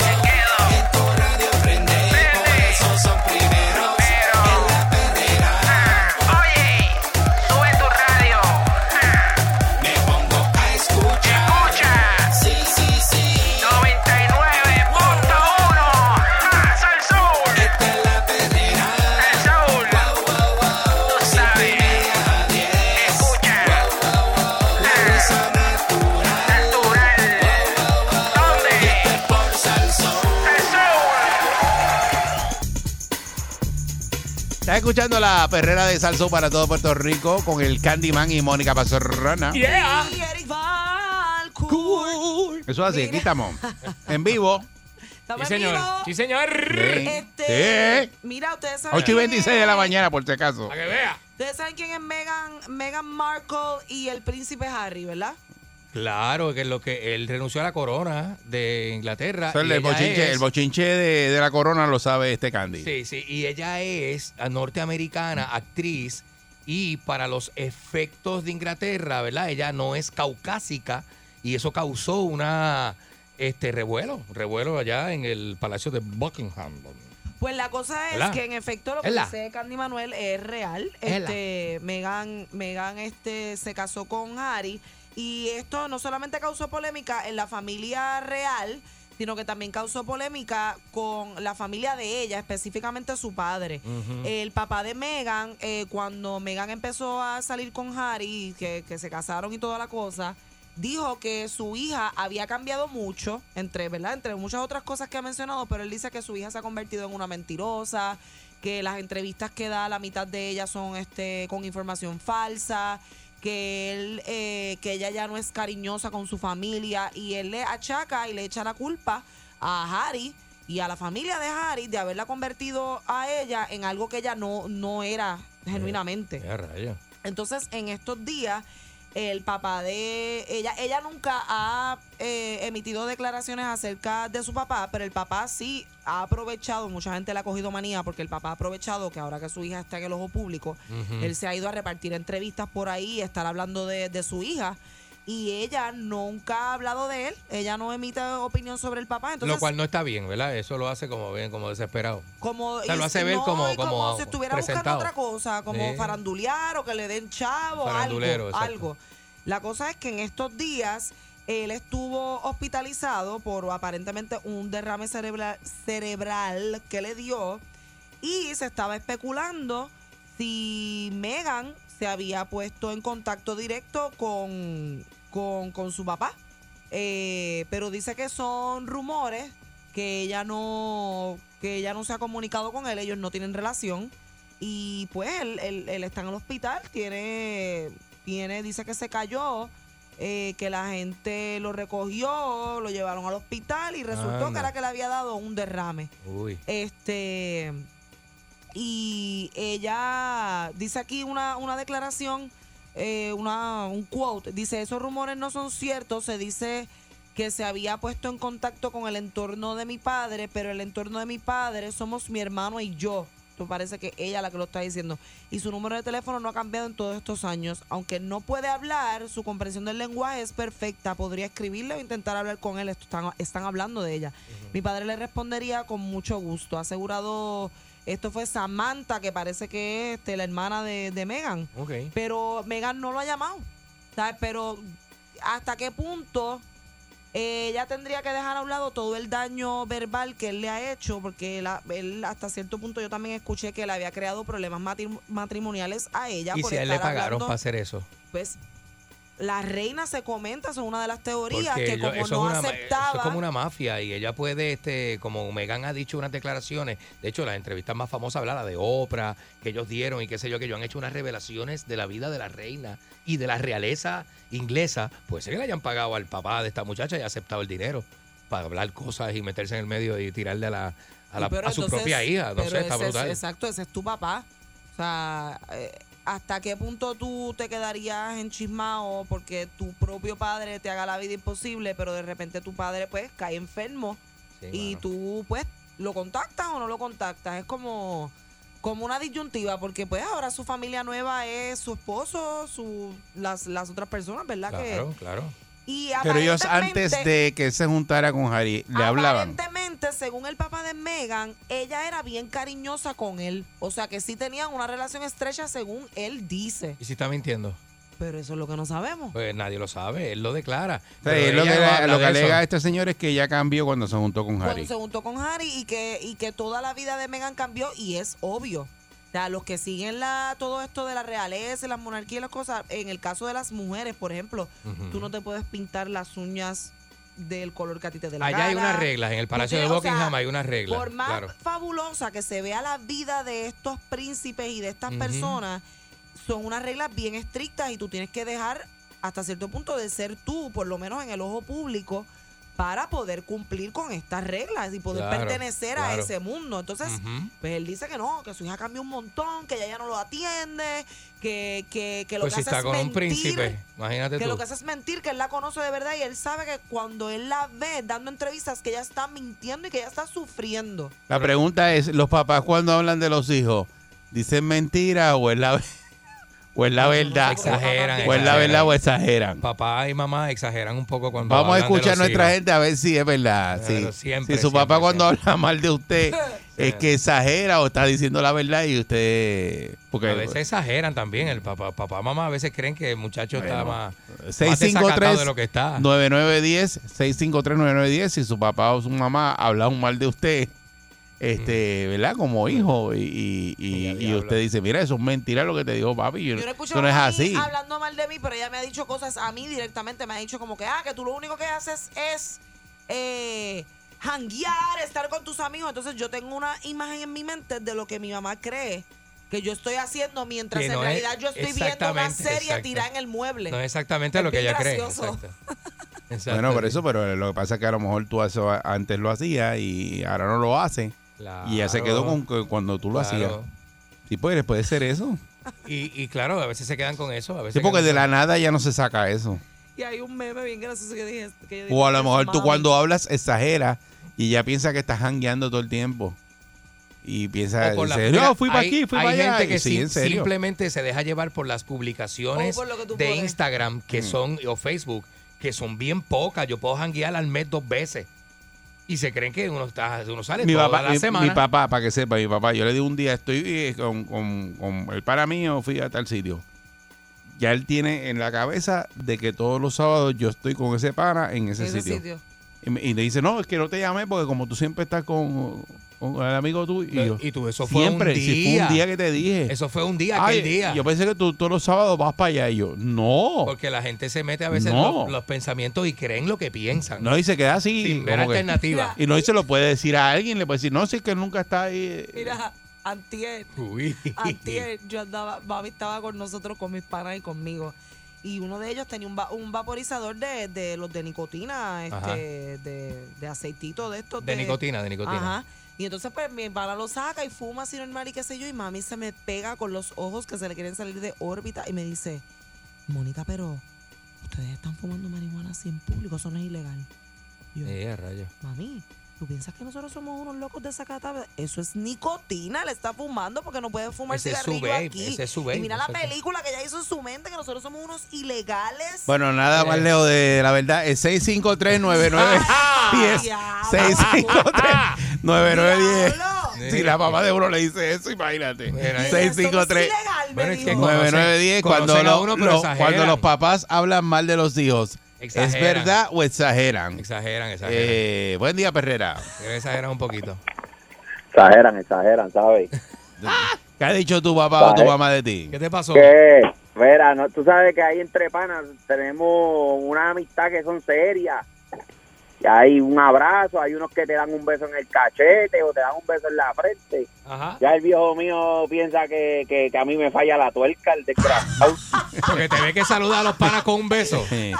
Escuchando la perrera de Salso para todo Puerto Rico con el Candyman y Mónica Pazorrana. Yeah. Y Eric Valcourt. Eso es así, aquí estamos. En vivo. Estamos Sí, señor. Sí, señor. Este, Sí. Mira, ustedes saben 8 y quién 26 de la mañana, por si acaso. Para que vea. Ustedes saben quién es Meghan, Meghan Markle y el príncipe Harry, ¿verdad? Claro, que es lo que él renunció a la corona de Inglaterra. El, bochinche, es- el bochinche de, de la corona lo sabe este Candy. Sí, sí, y ella es norteamericana, actriz, y para los efectos de Inglaterra, ¿verdad? Ella no es caucásica y eso causó una este revuelo, revuelo allá en el Palacio de Buckingham. Pues la cosa es ¿Verdad? que en efecto lo que ¿Verdad? dice Candy Manuel es real. Este, Meghan, Meghan este, se casó con Harry y esto no solamente causó polémica en la familia real, sino que también causó polémica con la familia de ella, específicamente su padre. El papá de Meghan, eh, cuando Meghan empezó a salir con Harry, que, que se casaron y toda la cosa, dijo que su hija había cambiado mucho, entre, ¿verdad? Entre muchas otras cosas que ha mencionado, pero él dice que su hija se ha convertido en una mentirosa, que las entrevistas que da la mitad de ellas son este con información falsa, que él, eh, que ella ya no es cariñosa con su familia y él le achaca y le echa la culpa a Harry y a la familia de Harry de haberla convertido a ella en algo que ella no, no era genuinamente. Ya, rayos. Entonces, en estos días, el papá de ella, ella nunca ha eh, emitido declaraciones acerca de su papá, pero el papá sí ha aprovechado, mucha gente le ha cogido manía porque el papá ha aprovechado que ahora que su hija está en el ojo público, él se ha ido a repartir entrevistas por ahí, estar hablando de, de su hija. Y ella nunca ha hablado de él, ella no emite opinión sobre el papá. Entonces, lo cual no está bien, ¿verdad? Eso lo hace como bien, como desesperado. como, O sea, lo hace ver como- como si estuviera presentado. buscando otra cosa, como Sí. farandulear o que le den chavo, algo, exacto. algo. La cosa es que en estos días Él estuvo hospitalizado por aparentemente un derrame cerebral, cerebral que le dio y se estaba especulando si Megan se había puesto en contacto directo con, con, con su papá. Eh, pero dice que son rumores, que ella no que ella no se ha comunicado con él, ellos no tienen relación. Y pues él, él- él está en el hospital, tiene, tiene, dice que se cayó, eh, que la gente lo recogió, lo llevaron al hospital y resultó Anda. que era que le había dado un derrame. Uy. Este. Y ella dice aquí una, una declaración, eh, una, un quote. Dice: Esos rumores no son ciertos. Se dice que se había puesto en contacto con el entorno de mi padre, pero el entorno de mi padre somos mi hermano y yo. Esto parece que ella la que lo está diciendo. Y su número de teléfono no ha cambiado en todos estos años. Aunque no puede hablar, su comprensión del lenguaje es perfecta. Podría escribirle o intentar hablar con él. Esto están, están hablando de ella. Mi padre le respondería con mucho gusto. Ha asegurado, esto fue Samantha, que parece que es este, la hermana de, de Megan. Pero Megan no lo ha llamado. ¿sabes? Pero hasta qué punto eh, ella tendría que dejar a un lado todo el daño verbal que él le ha hecho, porque él, él hasta cierto punto yo también escuché que le había creado problemas matri- matrimoniales a ella. ¿Y por si a él le pagaron hablando, para hacer eso? Pues la reina se comenta, son una de las teorías Porque que como eso, no es una, aceptaba. eso es como una mafia y ella puede, este, como Megan ha dicho unas declaraciones, de hecho las entrevistas más famosas habla la de Oprah, que ellos dieron y qué sé yo, que ellos han hecho unas revelaciones de la vida de la reina y de la realeza inglesa, pues que le hayan pagado al papá de esta muchacha y ha aceptado el dinero para hablar cosas y meterse en el medio y tirarle a la a, la- su entonces- propia hija, no sé, está ese es- brutal. exacto, ese es tu papá. O sea, eh, ¿hasta qué punto tú te quedarías enchismado porque tu propio padre te haga la vida imposible, pero de repente tu padre pues cae enfermo Sí, y mano. tú pues lo contactas o no lo contactas? Es como como una disyuntiva porque pues ahora su familia nueva es su esposo, su las, las otras personas, ¿verdad? Claro, que claro. Y Pero ellos antes de que él se juntara con Harry, le hablaban. Aparentemente, según el papá de Megan, ella era bien cariñosa con él. O sea que sí tenían una relación estrecha según él dice. ¿Y si está mintiendo? Pero eso es lo que no sabemos. Pues nadie lo sabe, él lo declara. Pero lo que, no lo que alega este señor es que ella cambió cuando se juntó con Cuando Harry. se juntó con Harry y que, y que toda la vida de Megan cambió y es obvio. O sea, los que siguen la, todo esto de la realeza, la monarquía y las cosas, en el caso de las mujeres, por ejemplo, tú no te puedes pintar las uñas del color que a ti te dé la Allá hay unas reglas, en el Palacio de tienes- o sea, Buckingham hay unas reglas. Por más claro. fabulosa que se vea la vida de estos príncipes y de estas personas, son unas reglas bien estrictas y tú tienes que dejar hasta cierto punto de ser tú, por lo menos en el ojo público, para poder cumplir con estas reglas y poder Claro, pertenecer a ese mundo. Entonces, pues él dice que no, que su hija cambió un montón, que ella ya no lo atiende, que, que, que lo Pues que si hace está es con un mentir, príncipe, imagínate que tú. lo que hace es mentir, que él la conoce de verdad y él sabe que cuando él la ve dando entrevistas que ella está mintiendo y que ella está sufriendo. La pregunta es, ¿los papás cuando hablan de los hijos, dicen mentira o es la, o es la verdad? Exageran, O es la verdad o exageran. Papá y mamá exageran un poco cuando Vamos a escuchar a nuestra hijos. gente a ver si es verdad. Pero Si, siempre, si su siempre, papá cuando siempre. habla mal de usted [LAUGHS] es que exagera o está diciendo la verdad y usted... Porque a veces exageran también. El papá, papá, mamá a veces creen que el muchacho está Bueno, más, más desacatado 653 de lo que está. 9910 653 9910 si su papá o su mamá hablan mal de usted este verdad como hijo y, y, usted dice mira eso es mentira lo que te dijo papi yo, Yo no he eso no es a mí así hablando mal de mí, pero ella me ha dicho cosas a mí directamente. Me ha dicho como que, ah, que tú lo único que haces es eh, janguear, estar con tus amigos. Entonces yo tengo una imagen en mi mente de lo que mi mamá cree que yo estoy haciendo mientras Que en no es realidad yo estoy viendo una serie tirada en el mueble. No es exactamente Es lo que ella cree. gracioso. Exacto. [LAUGHS] Exacto, bueno por eso pero lo que pasa es que a lo mejor tú eso antes lo hacías y ahora no lo y ya se quedó con que cuando tú lo hacías sí puede, puede ser eso Y, y claro, a veces se quedan con eso. A veces sí porque de la con- nada ya no se saca eso Y hay un meme bien gracioso que dije. Que yo dije, o a lo "Pues, mejor tú mami". cuando hablas exageras y ya piensa que estás jangueando todo el tiempo y piensa O por la- mira, no fui para hay- aquí fui hay para allá gente que sí, sim- en serio simplemente se deja llevar por las publicaciones por de. Instagram que Mm. son o Facebook que son bien pocas. Yo puedo janguear al mes dos veces y se creen que uno está uno sale mi toda papá, la mi, semana. mi papá, para que sepa, mi papá, yo le di un día, estoy eh, con, con, con el para mío, fui a tal sitio. ya él tiene en la cabeza de que todos los sábados yo estoy con ese pana en ese, Ese sitio. sitio. Y, me- y le dice, no, es que no te llamé porque como tú siempre estás con, con el amigo tuyo. Y, yo, Y tú, eso fue siempre, un si fue día. un día que te dije. Eso fue un día, Ay, aquel día. Yo pensé que tú todos los sábados vas para allá. Y yo, no. Porque la gente se mete a veces en No. los, los pensamientos y creen lo que piensan. No, y se queda así. Sin ver como que- alternativa. [LAUGHS] y no, y se lo puede decir a alguien. Le puede decir, no, si es que nunca está ahí. eh, Mira, antier, Uy. antier, yo andaba, mami estaba con nosotros, con mis panas y conmigo. Y uno de ellos tenía un, va- un vaporizador de, de los de nicotina, este, de, de aceitito de estos. De nicotina, de nicotina. Ajá. Y entonces, pues, mi pana lo saca y fuma así normal y qué sé yo. Y mami se me pega con los ojos que se le quieren salir de órbita y me dice, Mónica, pero ustedes están fumando marihuana así en público, eso no es ilegal. Yo, Eh, a rayos. Mami, ¿tú piensas que nosotros somos unos locos de sacata? Eso es nicotina, le está fumando porque no puede fumar Ese cigarrillo vape, aquí. ese es su vape, y mira la película que ella hizo en su mente, que nosotros somos unos ilegales. Bueno, nada más lejos de la verdad. Es [LAUGHS] 653-9910. 653-9910. Si la mamá de uno le dice eso, imagínate. Mira, 653 Bueno, es que 9910 cuando, lo- cuando los papás hablan mal de los hijos, ¿es verdad o exageran? Exageran, exageran. Eh, buen día, Perrera. Exageran un poquito. Exageran, exageran, ¿sabes? [LAUGHS] ¿Qué ha dicho tu papá o tu mamá de ti? ¿Qué te pasó? Mira, no, tú sabes que ahí entre panas tenemos una amistad que son serias. Hay un abrazo, hay unos que te dan un beso en el cachete o te dan un beso en la frente. Ajá. Ya el viejo mío piensa que, que, que a mí me falla la tuerca, el desgraciado. [LAUGHS] Porque te ve que saluda a los panas con un beso. Sí.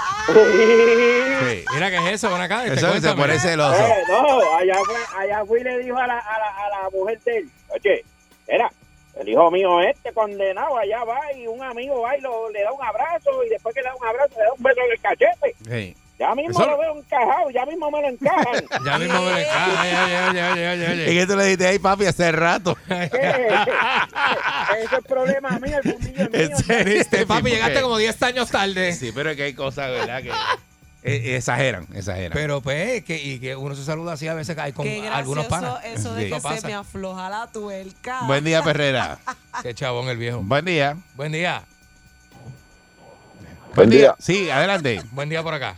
Mira, ¿qué es eso? Ven acá. este, Eso se pone celoso. Eh, no, allá fue, allá fui y le dijo a la, a, la, a la mujer de él, oye, era, el hijo mío este condenado allá va y un amigo va y lo, le da un abrazo y después que le da un abrazo le da un beso en el cachete. Sí. Ya mismo Eso- lo veo encajado, ya mismo me lo encajan. [LAUGHS] Ya mismo me lo encaja. Ay, ay, ay, ay, ay, ay, Es ay. que tú le dijiste, ay papi, hace rato. [LAUGHS] Ese es problema mío, el fundillo mío. En serio, Este, papi, sí, llegaste como 10 años tarde. Sí, pero es que hay cosas, ¿verdad? Que eh, exageran, exageran. Pero pues, que, y que uno se saluda así a veces hay con Qué algunos panas. eso de Sí. que se me afloja la tuerca. Buen día, Perrera. [LAUGHS] Qué chabón el viejo. Buen día. Buen día. Buen día. Sí, adelante. Buen día por acá.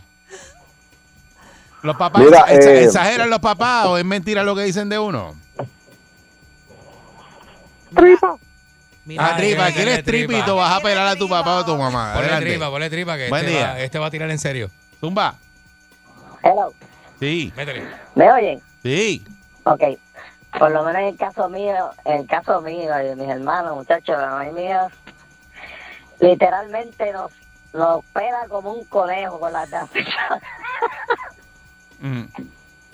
¿Los papás Mira, exa- eh, exageran los papás o es mentira lo que dicen de uno? Tripa. Ah, tripa, que ¿quieres tripa. tripito? Vas a pelar a tu papá o tu mamá. Ponle Adelante. tripa, ponle tripa, que Buen este día. va, este va a tirar en serio. Zumba. Hello. Sí, ¿Me oyen? sí. Ok. Por lo menos en el caso mío, en el caso mío y de mis hermanos, muchachos, la mamá mía, literalmente nos, nos pela como un conejo con las [LAUGHS] Mm.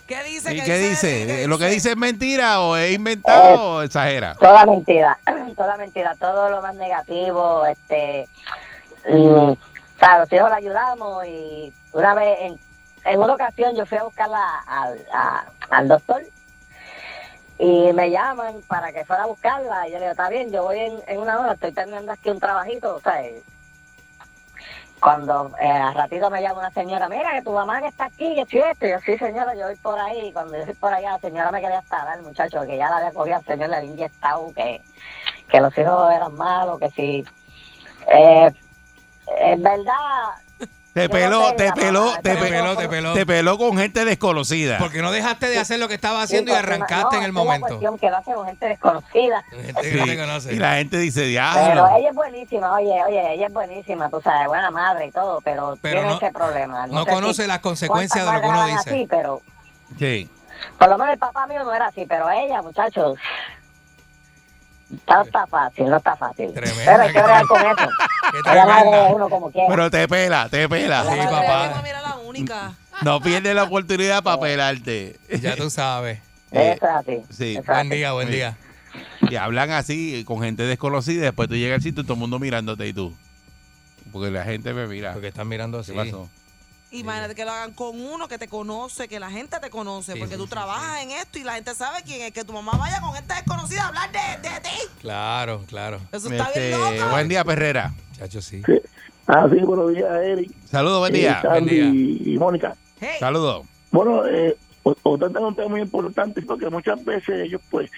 ¿Qué dice? ¿Y ¿Qué qué dice? dice? ¿Lo que dice es mentira o es inventado o exagera? Toda mentira, [CLEARS THROAT] toda mentira, todo lo más negativo, este, mm, o sea, los hijos la ayudamos y una vez, en, en una ocasión yo fui a buscarla al, a- al doctor y me llaman para que fuera a buscarla y yo le digo, está bien, yo voy en, en una hora, estoy terminando aquí un trabajito, o sea, cuando eh, al ratito me llama una señora, mira que tu mamá que está aquí, que si esto, y yo sí señora, yo voy por ahí, cuando yo voy por allá, la señora me quería hasta dar, muchacho, que ya la había cogido al señor, le había inyectado, que, que los hijos eran malos, que si, eh, en verdad, Te peló, te peló, te pero- peló, te peló. Te peló con gente desconocida. Porque no dejaste de hacer lo que estaba haciendo y Sí, arrancaste no, en el momento. cuestión que lo hace con gente desconocida. Gente que Sí, no te conoce. Y la gente dice, Pero diablo. ella es buenísima, oye, oye, ella es buenísima, tú sabes, buena madre y todo, pero, Pero tiene no- ese problema. no sé conoce si- las consecuencias de lo que uno dice. Así, pero Sí. por lo menos el papá mío no era así, pero ella, muchachos, no está fácil, no está fácil. Tremenda pero hay que bregar con eso. Qué Ella madre de tremenda. uno como quiera. Pero te pela, te pela. Sí, papá. la única. No pierdes la oportunidad para pelarte. Ya tú sabes. Eh, Eso es así. sí. eso Buen así. día, buen Sí. día. Y hablan así con gente desconocida. y Después tú llegas al sitio y todo el mundo mirándote y tú. Porque la gente me mira. Porque están mirando ¿Qué así. pasó? Imagínate que lo hagan con uno que te conoce, que la gente te conoce, Sí, porque sí, tú sí, trabajas en esto y la gente sabe quién es, que tu mamá vaya con gente desconocida a hablar de, de ti. Claro, claro. Eso está Este, bien loco. buen día, Perrera. Chacho, sí. Ah, sí, buenos días, Eric. Saludos, buen día. Eh, Sandy y Mónica. Hey, Saludos. Bueno, eh, tiene un tema muy importante porque muchas veces ellos, pues,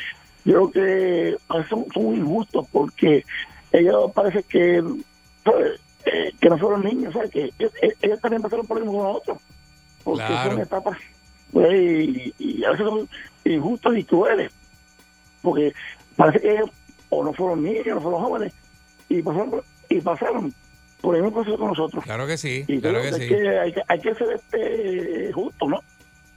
yo creo que son, son muy injustos porque ellos parece que pues, eh, que no fueron niños, ¿sabes? Que ellos, ellos también pasaron por lo mismo con nosotros. Porque Claro. son etapas, pues, y, y a veces son injustos y crueles. Porque parece que ellos o no fueron niños, no fueron jóvenes, y pasaron y pasaron por el mismo proceso con nosotros. Claro que sí, Y claro que que, sí. que hay, que hay que ser este, justo, ¿no?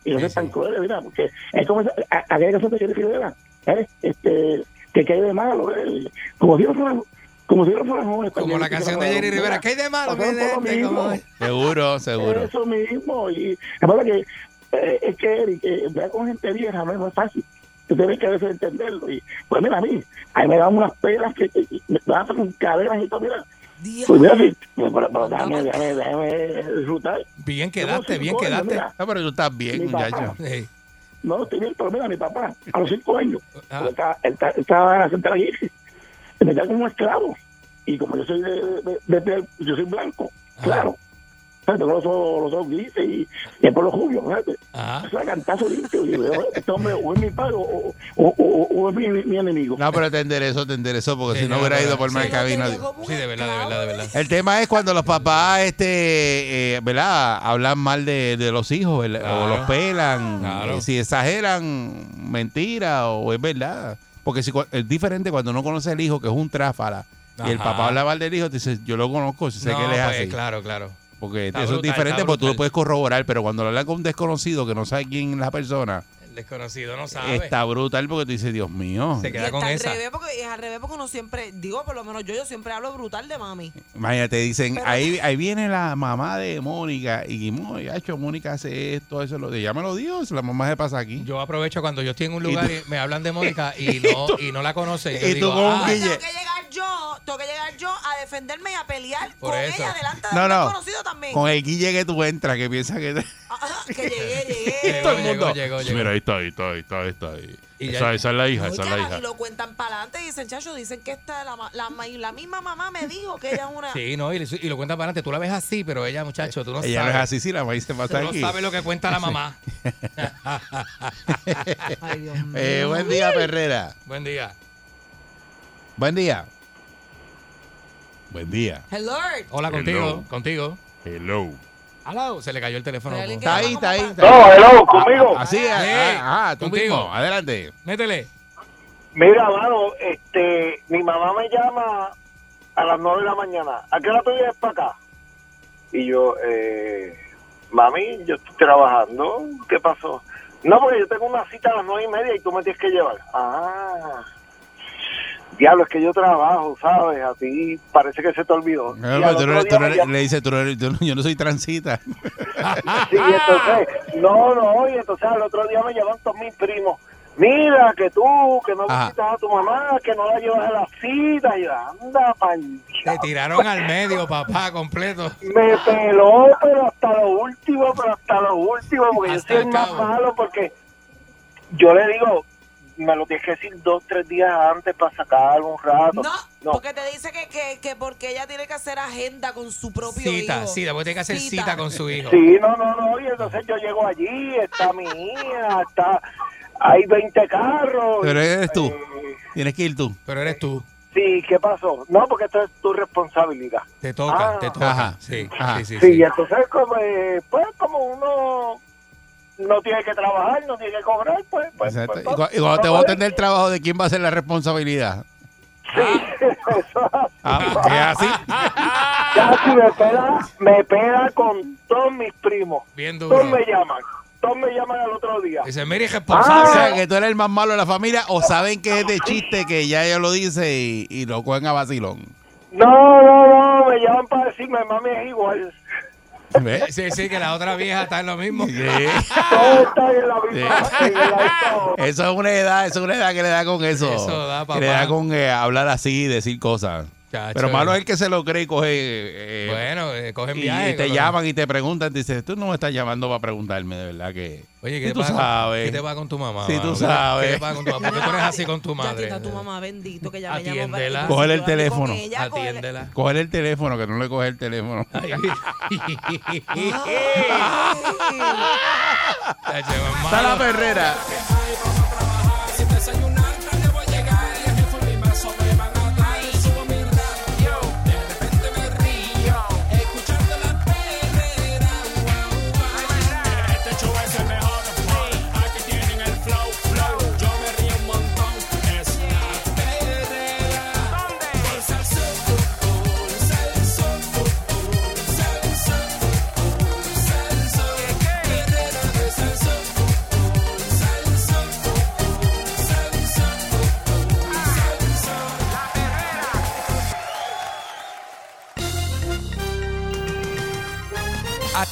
Y no Sí, ser tan sí. crueles, ¿verdad? Porque es como aquella canción de Jerry Rivera, ¿sabes? Este, que cae de malo, ¿eh? como fueran, como si no fueran jóvenes. Como la canción de Jerry Rivera. ¿Qué hay de malo? ¿Qué de este? ¿Cómo mismo. es? Seguro, seguro. Eso mismo. Y la verdad que eh, es que Eric, que ver con gente vieja no es fácil. Tú tienes que a veces entenderlo. Y pues mira, a mí, a mí me dan unas pelas que, que- que me dan con cadenas y todo, mira. Pues mira, sí, pero, pero déjame, déjame, déjame disfrutar. Bien quedaste, bien Yo, quedaste. mira, No, pero tú estás bien, Mi muchacho. No, estoy bien, pero mira, mi papá, a los cinco años, Ah. él estaba, él estaba- estaba en la central me quedé como esclavo. Y como yo soy de, de- de piel- yo soy blanco, claro. Tengo los ojos, los ojos grises y, y el pelo rubio, ¿sabes? Eso es cantazo limpio. Y este hombre o es mi padre o, o, o, o- o es mi, mi enemigo. No, pero te enderezó, te enderezó, porque Sí, si no hubiera ido por Sí, más no te cabina. Sí, de verdad, de verdad, de verdad. El tema es cuando los papás, este, eh, ¿verdad? Hablan mal de, de los hijos, ¿verdad? o los pelan, Claro. eh, si exageran mentira o es verdad. Porque si, es diferente cuando uno conoce al hijo, que es un tráfala, y el papá habla mal del hijo, te dice, yo lo conozco, si sé No, es pues, así. Claro, claro. Porque Está eso es diferente porque tú lo puedes corroborar, pero cuando lo hablas con un desconocido que no sabe quién es la persona, El desconocido no sabe. está brutal porque tú dices, Dios mío. Se Y queda está con al esa. revés porque, es al revés porque uno siempre, digo por lo menos yo, yo siempre hablo brutal de mami. Imagínate, dicen, Pero- ahí, ahí viene la mamá de Mónica y Mónica, hecho, Mónica hace esto, eso, lo de ya me lo dio, la mamá se pasa aquí. Yo aprovecho cuando yo estoy en un Y lugar tú- y, me hablan de Mónica [LAUGHS] y no, y no la conoce. Y, yo y tú digo, con un ah, guille. Tengo que llegar yo, tengo que llegar yo a defenderme y a pelear Por con eso. ella delante de No, un no. desconocido también. Con el guille que tú entras, que piensa que... Ajá, que llegué, llegué. Llegó, todo el mundo. llegó, llegó. Mira, ahí está, ahí está, ahí está, ahí está. ahí. Y esa, ya- esa es la hija, No, esa es la hija. y lo cuentan para adelante y dicen, chacho, dicen que esta, la, la, la misma mamá me dijo que ella es una... [LAUGHS] Sí, no, y, y lo cuenta para adelante. Tú la ves así, pero ella, muchacho, tú no Ella sabes. no es así, si la maíz se Tú pasa no aquí. sabes lo que cuenta la mamá. [LAUGHS] Ay, Dios mío. Eh, buen día, Perrera. Buen día. Buen día. Buen día. Hello. Hola, Hello. contigo, contigo. Hello. Hello. Se le cayó el teléfono. Está ahí, está ahí. está No, hello, conmigo. Así, ah, Sí, ah, ah, tú contigo. mismo. Adelante. Métele. Mira, mano, este, mi mamá me llama a las nueve de la mañana. ¿A qué hora tú vienes para acá? Y yo, eh, mami, yo estoy trabajando. ¿Qué pasó? No, porque yo tengo una cita a las nueve y media y tú me tienes que llevar. Ah, diablo, es que yo trabajo, ¿sabes? A ti parece que se te olvidó. No, pero tú no tú no le dice, tú yo no soy transita. Sí, entonces, no, no, y entonces al otro día me llaman todos mis primos. Mira, que tú, que no Ajá. visitas a tu mamá, que no la llevas a la cita. Y anda, pa'l Te tiraron al medio, papá, completo. Me peló, pero hasta lo último, pero hasta lo último, porque Hasta yo soy el el más malo, porque yo le digo, me lo tienes que decir dos, tres días antes para sacar un rato. No, No. porque te dice que, que, que porque ella tiene que hacer agenda con su propio Cita, hijo. sí, después tiene que hacer Cita. cita con su hijo. Sí, no, no, no, y entonces yo llego allí, está mi hija, está, hay 20 carros. Pero eres tú. eh, Tienes que ir tú. Pero eres tú. Sí, ¿qué pasó? No, porque esto es tu responsabilidad. Te toca, Ah. te toca. Ajá. Sí, Ajá. sí, sí, Sí, sí. y entonces como, eh, pues como uno no tiene que trabajar, no tiene que cobrar, pues... pues, Exacto. pues, Y cu- y cuando te voten del trabajo, ¿de quién va a ser la responsabilidad? Sí, [LAUGHS] eso Ah, así. [LAUGHS] casi me pega, me pega con todos mis primos. Bien Todos duro. me llaman, todos me llaman al otro día. Dice, mire, O irresponsable. sea, que tú eres el más malo de la familia o saben que es de chiste que ya ella lo dice y, y lo cogen a vacilón. No, no, no, me llaman para decirme, mami, es igual. ¿Ves? Sí, sí, que la otra vieja está en lo mismo. Sí. Todos están en la misma... en la misma- Eso es una edad, eso es una edad que le da con eso. Eso da, que le papá. da con eh, hablar así, decir cosas. Chacho, Pero malo eh. es el que se lo cree y coge. eh, Bueno, eh, cogen y, viaje. y te llaman y te preguntan, dices, tú no me estás llamando para preguntarme, de verdad que. Oye, ¿qué te, tú pasa, sabes. ¿qué te pasa con tu mamá? Sí, tú sabes. ¿Qué te pasa con tu mamá? ¿Por qué tú eres así con tu Ya madre? está tu mamá, bendito, que ya me llamó. Atiéndela. para- Cógele el teléfono. ella, Atiéndela. Coger el teléfono, que no le coge el teléfono. Está la perrera.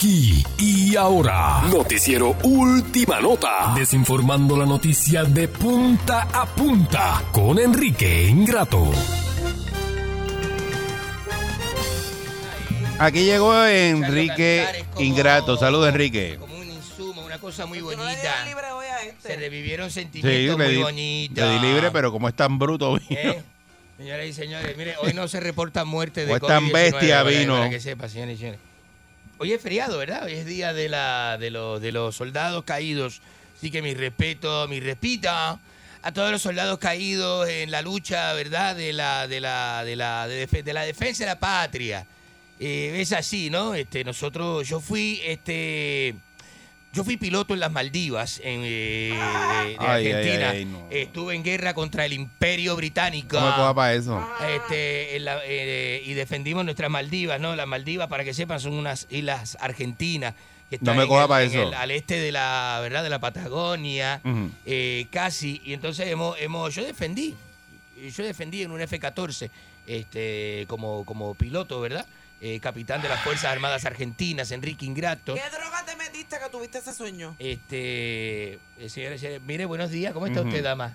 Aquí y ahora. Noticiero Última Nota. Desinformando la noticia de punta a punta con Enrique Ingrato. Aquí llegó Enrique Ingrato. Saludos, Enrique. Como un insumo, una cosa muy bonita. este. Se revivieron sentimientos muy di, bonitos. le di libre, pero como es tan bruto, vino. ¿Eh? Señoras y señores, mire, hoy no se reporta muerte de O es tan COVID-19, bestia, vino. Para que sepa, señores y señores. Hoy es feriado, ¿verdad? Hoy es día de, la, de, los, de los soldados caídos. Así que mi respeto, mi respita a todos los soldados caídos en la lucha, ¿verdad? De la, de la, de la, de, de la defensa de la patria. Eh, es así, ¿no? Este, nosotros, yo fui, este, yo fui piloto en las Maldivas, en, eh, de, Ay, Argentina. ay, no. Estuve en guerra contra el Imperio Británico. No me coja para eso. Este, en la- eh, y defendimos nuestras Maldivas, ¿no? Las Maldivas, para que sepan, son unas islas argentinas. Que No están me en coja el- pa' en eso. el- al este de la, ¿verdad? De la Patagonia, eh, casi. Y entonces hemos, hemos, yo defendí, yo defendí en un F-14 este, como, como piloto, ¿verdad? Eh, capitán de las Fuerzas Armadas Argentinas, Enrique Ingrato. ¿Qué droga te metiste que tuviste ese sueño? Este, eh, señores, señores, mire, buenos días, ¿cómo está usted, dama?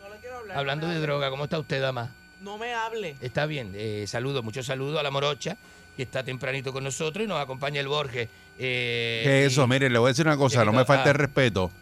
No le quiero hablar. Hablando no de hable. droga, ¿cómo está usted, dama? No me hable. Está bien, eh, saludos, muchos saludos a la morocha, que está tempranito con nosotros y nos acompaña el Borges. Eh, ¿Qué es eso? y- Mire, le voy a decir una cosa, no me falte el respeto.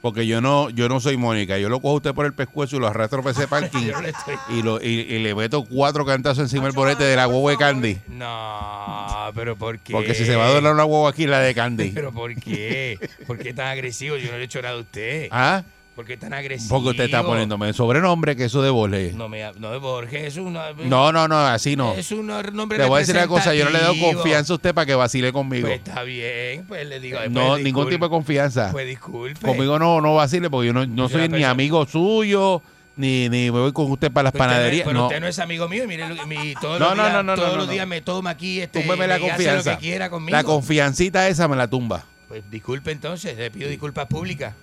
Porque yo no, yo no soy Mónica. Yo lo cojo a usted por el pescuezo y lo arrastro para ese [LAUGHS] parking Yo no le estoy- y, lo, y, y le meto cuatro cantazos encima del borete de la huevo de Candy. No, pero ¿por qué? Porque si se va a donar una huevo aquí, la de Candy. [LAUGHS] ¿Pero por qué? ¿Por qué tan agresivo? Yo no le he hecho nada a usted. ¿Ah? ¿Por qué tan agresivo? Porque usted está poniéndome sobrenombre que eso de Borges. No, me, no de Borges, es. No, no, no, así no. Es un nombre Le voy a decir una cosa, yo no le doy confianza a usted para que vacile conmigo. Pues está bien, pues le digo... pues No, disculpe. ningún tipo de confianza. Pues disculpe. Conmigo no, no vacile porque yo no, no soy ni amigo suyo, ni, ni me voy con usted para las Pero usted no panaderías. pero no. usted no es amigo mío mire, mi, todos No, los no, días, todos los días me toma aquí este, Túmbeme la hace confianza. lo que quiera conmigo. La confiancita esa me la tumba. Pues disculpe entonces, le pido disculpas públicas.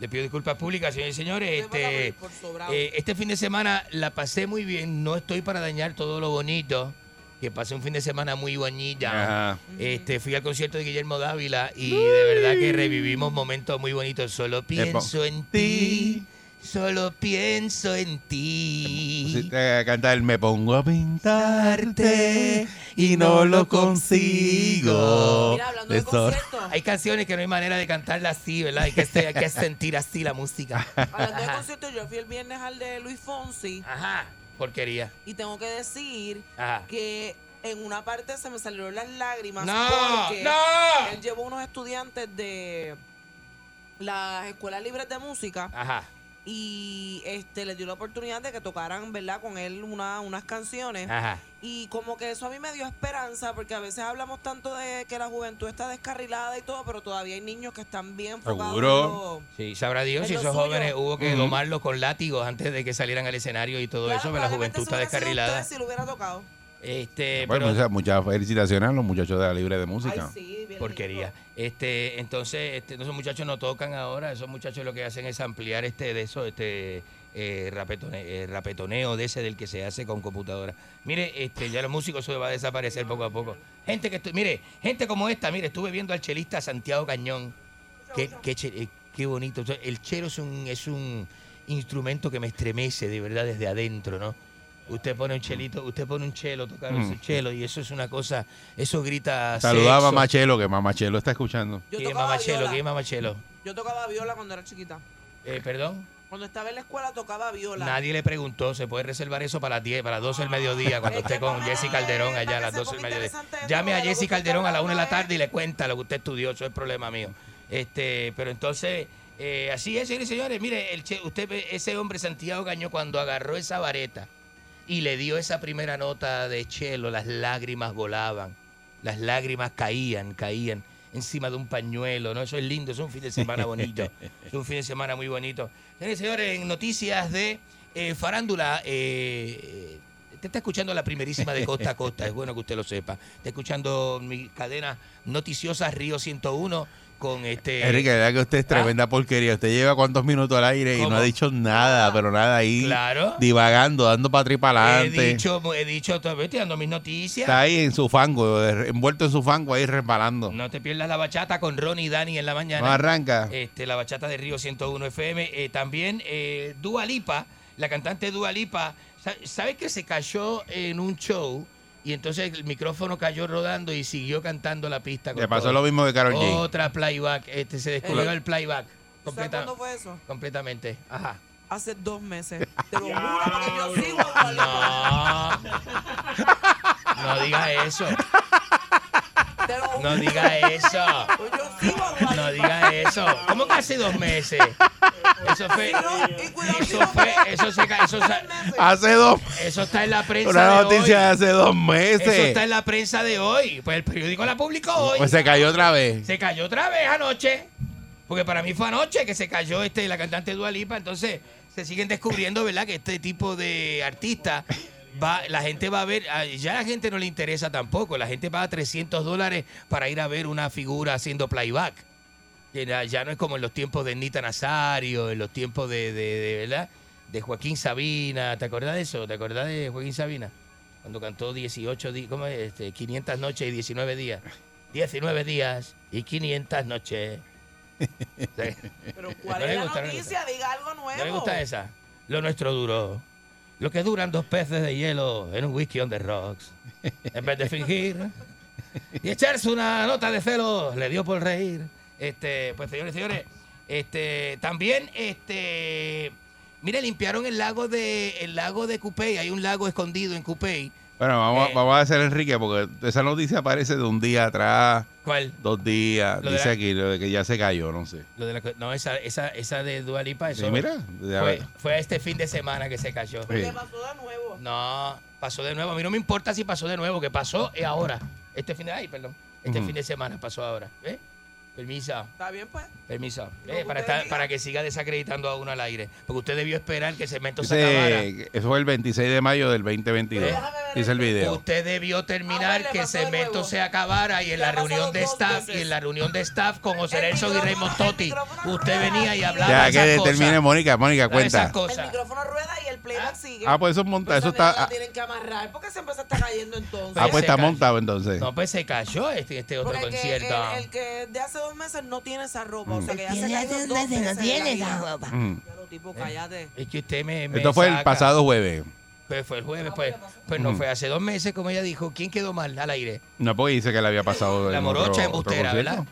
Le pido disculpas públicas, señores y señores. Este, eh, este fin de semana la pasé muy bien. No estoy para dañar todo lo bonito. Que pasé un fin de semana muy bonito. Ajá. Este, fui al concierto de Guillermo Dávila y de verdad que revivimos momentos muy bonitos. Solo pienso en ti. Solo pienso en ti. Sí, eh, cantar el Me pongo a pintarte y no lo consigo. Mira, hablando de Eso- conciertos, Hay canciones que no hay manera de cantarlas así, ¿verdad? Hay que, hay que [LAUGHS] sentir así la música. hablando de conciertos, yo fui el viernes al de Luis Fonsi Ajá. Porquería. y tengo que decir Ajá. que en una parte se me salieron las lágrimas ¡No! porque ¡No! él llevó unos estudiantes de las escuelas libres de música Ajá. Y este les dio la oportunidad de que tocaran, ¿verdad? Con él una, unas canciones. Ajá. Y como que eso a mí me dio esperanza, porque a veces hablamos tanto de que la juventud está descarrilada y todo, pero todavía hay niños que están bien enfocados en Seguro. Sí, sabrá Dios si esos suyo. jóvenes hubo que domarlos con látigos antes de que salieran al escenario y todo Claro, eso, pero la juventud está descarrilada. usted si lo hubiera tocado. Este, Bueno, pero- muchas, muchas felicitaciones a los muchachos de la Libre de Música. Ay, sí, bien porquería. Este, entonces, este, esos muchachos no tocan ahora, esos muchachos lo que hacen es ampliar este de eso, este eh, rapetone- eh, rapetoneo de ese del que se hace con computadora. Mire, este, ya los músicos eso va a desaparecer poco a poco. Gente que mire, gente como esta, mire, estuve viendo al chelista Santiago Cañón. Qué, qué, che- eh, qué bonito. El chelo es un, es un instrumento que me estremece de verdad desde adentro, ¿no? Usted pone un chelito, usted pone un chelo, tocar Mm. ese chelo y eso es una cosa, eso grita Saluda a sexo. Mamá Chelo, que Mamá Chelo está escuchando. Yo ¿Quién es tocaba mamachelo? viola. ¿Quién es mamachelo? Yo tocaba viola cuando era chiquita. Eh, perdón. Cuando estaba en la escuela tocaba viola. Nadie le preguntó, se puede reservar eso para las 10, para las 12 del mediodía, cuando esté con Jessy Calderón allá a las 12 del mediodía. Llame a Jessy Calderón a las 1 de la tarde y le cuenta lo que usted estudió, eso es problema mío. Este, pero entonces, eh, así es, señores y señores, mire, el che- usted ve ese hombre Santiago Gañó cuando agarró esa vareta y le dio esa primera nota de chelo, las lágrimas volaban, las lágrimas caían, caían encima de un pañuelo, ¿no? Eso es lindo, es un fin de semana bonito, [LAUGHS] es un fin de semana muy bonito. Señores señores, en noticias de eh, farándula, eh, Usted está escuchando la primerísima de costa a costa, es bueno que usted lo sepa. Está escuchando mi cadena noticiosa Río 101 con este... Enrique, la verdad que usted es tremenda porquería. Usted lleva cuántos minutos al aire y no ha dicho nada, pero nada ahí. Claro. Divagando, dando para atrás para He dicho, he dicho, estoy dando mis noticias. Está ahí en su fango, envuelto en su fango, ahí resbalando. No te pierdas la bachata con Ronnie y Dani en la mañana. No arranca. Este, la bachata de Río 101 FM. Eh, también eh, Dua Lipa, la cantante Dua Lipa, sa- ¿sabes que se cayó en un show? Y entonces el micrófono cayó rodando y siguió cantando la pista. con Le pasó todo. lo mismo que Karol G. Otra playback. Este, se descubrió Eh. el playback. ¿Sabes completa- cuándo fue eso? completamente. Ajá. Hace dos meses. [LAUGHS] Te lo juro porque yo sigo. No. No diga eso. No diga eso. Dua No diga eso. ¿Cómo que hace dos meses? Eso fue. Eso fue. Eso se eso, Hace dos. eso está en la prensa Una noticia de hoy. hace dos Eso meses. está en la prensa de hoy. Pues el periódico la publicó hoy. Pues se cayó otra vez. Se cayó otra vez anoche. Porque para mí fue anoche que se cayó este la cantante Dua Lipa. Entonces se siguen descubriendo, ¿verdad? Que este tipo de artista va, la gente va a ver, ya a la gente no le interesa tampoco. La gente paga 300 dólares para ir a ver una figura haciendo playback. Ya, ya no es como en los tiempos de Nita Nazario, en los tiempos de, de, de, ¿verdad? De Joaquín Sabina. ¿Te acordás de eso? ¿Te acordás de Joaquín Sabina? Cuando cantó 18 días, ¿cómo es? Este, 500 noches y 19 días. 19 días y 500 noches. [LAUGHS] Pero ¿cuál No es la no noticia? Diga algo ¿No nuevo. le gusta esa? Lo nuestro duró. Lo que duran dos peces de hielo en un whisky on the rocks. En vez de fingir y echarse una nota de celo, le dio por reír. Este, pues señores, señores, este, también, este, mire, limpiaron el lago de, el lago de Cupey. Hay un lago escondido en Cupey. Bueno, vamos, Eh. vamos a hacer Enrique, porque esa noticia aparece de un día atrás, ¿Cuál? dos días. Lo Dice la- aquí lo de que ya se cayó, no sé. Lo de la no, esa, esa, esa de Dualipa, eso Sí, mira, ya fue, este fin de semana que se cayó. Sí. ¿Qué pasó de nuevo? No, pasó de nuevo. A mí no me importa si pasó de nuevo, que pasó es ahora. Este fin de ay, perdón. Este fin de semana pasó ahora. ¿Ves? Permiso, ¿Está bien, pues? permiso. Lo Eh, para, estar- para que siga desacreditando a uno al aire. Porque usted debió esperar que el cemento se acabara. Eso fue el 26 de mayo del 2022. Dice el video. Usted debió terminar ver, le que el nuevo. se acabara y en la reunión de staff veces. y en la reunión de staff con José El Nelson y Raymond Totti, usted venía y hablaba Ya que cosas. Mónica, Mónica, esas cuenta. El micrófono rueda y el playback sigue. Ah, pues eso es monta, Pero eso está. la tienen que amarrar. ¿Por qué siempre se está cayendo entonces? Ah, pues está montado entonces. No, pues se cayó este, este otro Porque concierto. el, el que de hace dos meses no tiene esa ropa. O sea, que ya se cayó dos dos meses, no tiene la esa ropa. Mm. Tipo, cállate. Es que usted me. me Esto fue el saca. pasado jueves. Pues fue el jueves, pues, pues no Ujú. fue hace dos meses, como ella dijo. ¿Quién quedó mal al aire? No, porque dice que le había pasado. La en morocha otro- embustera, otro ¿verdad?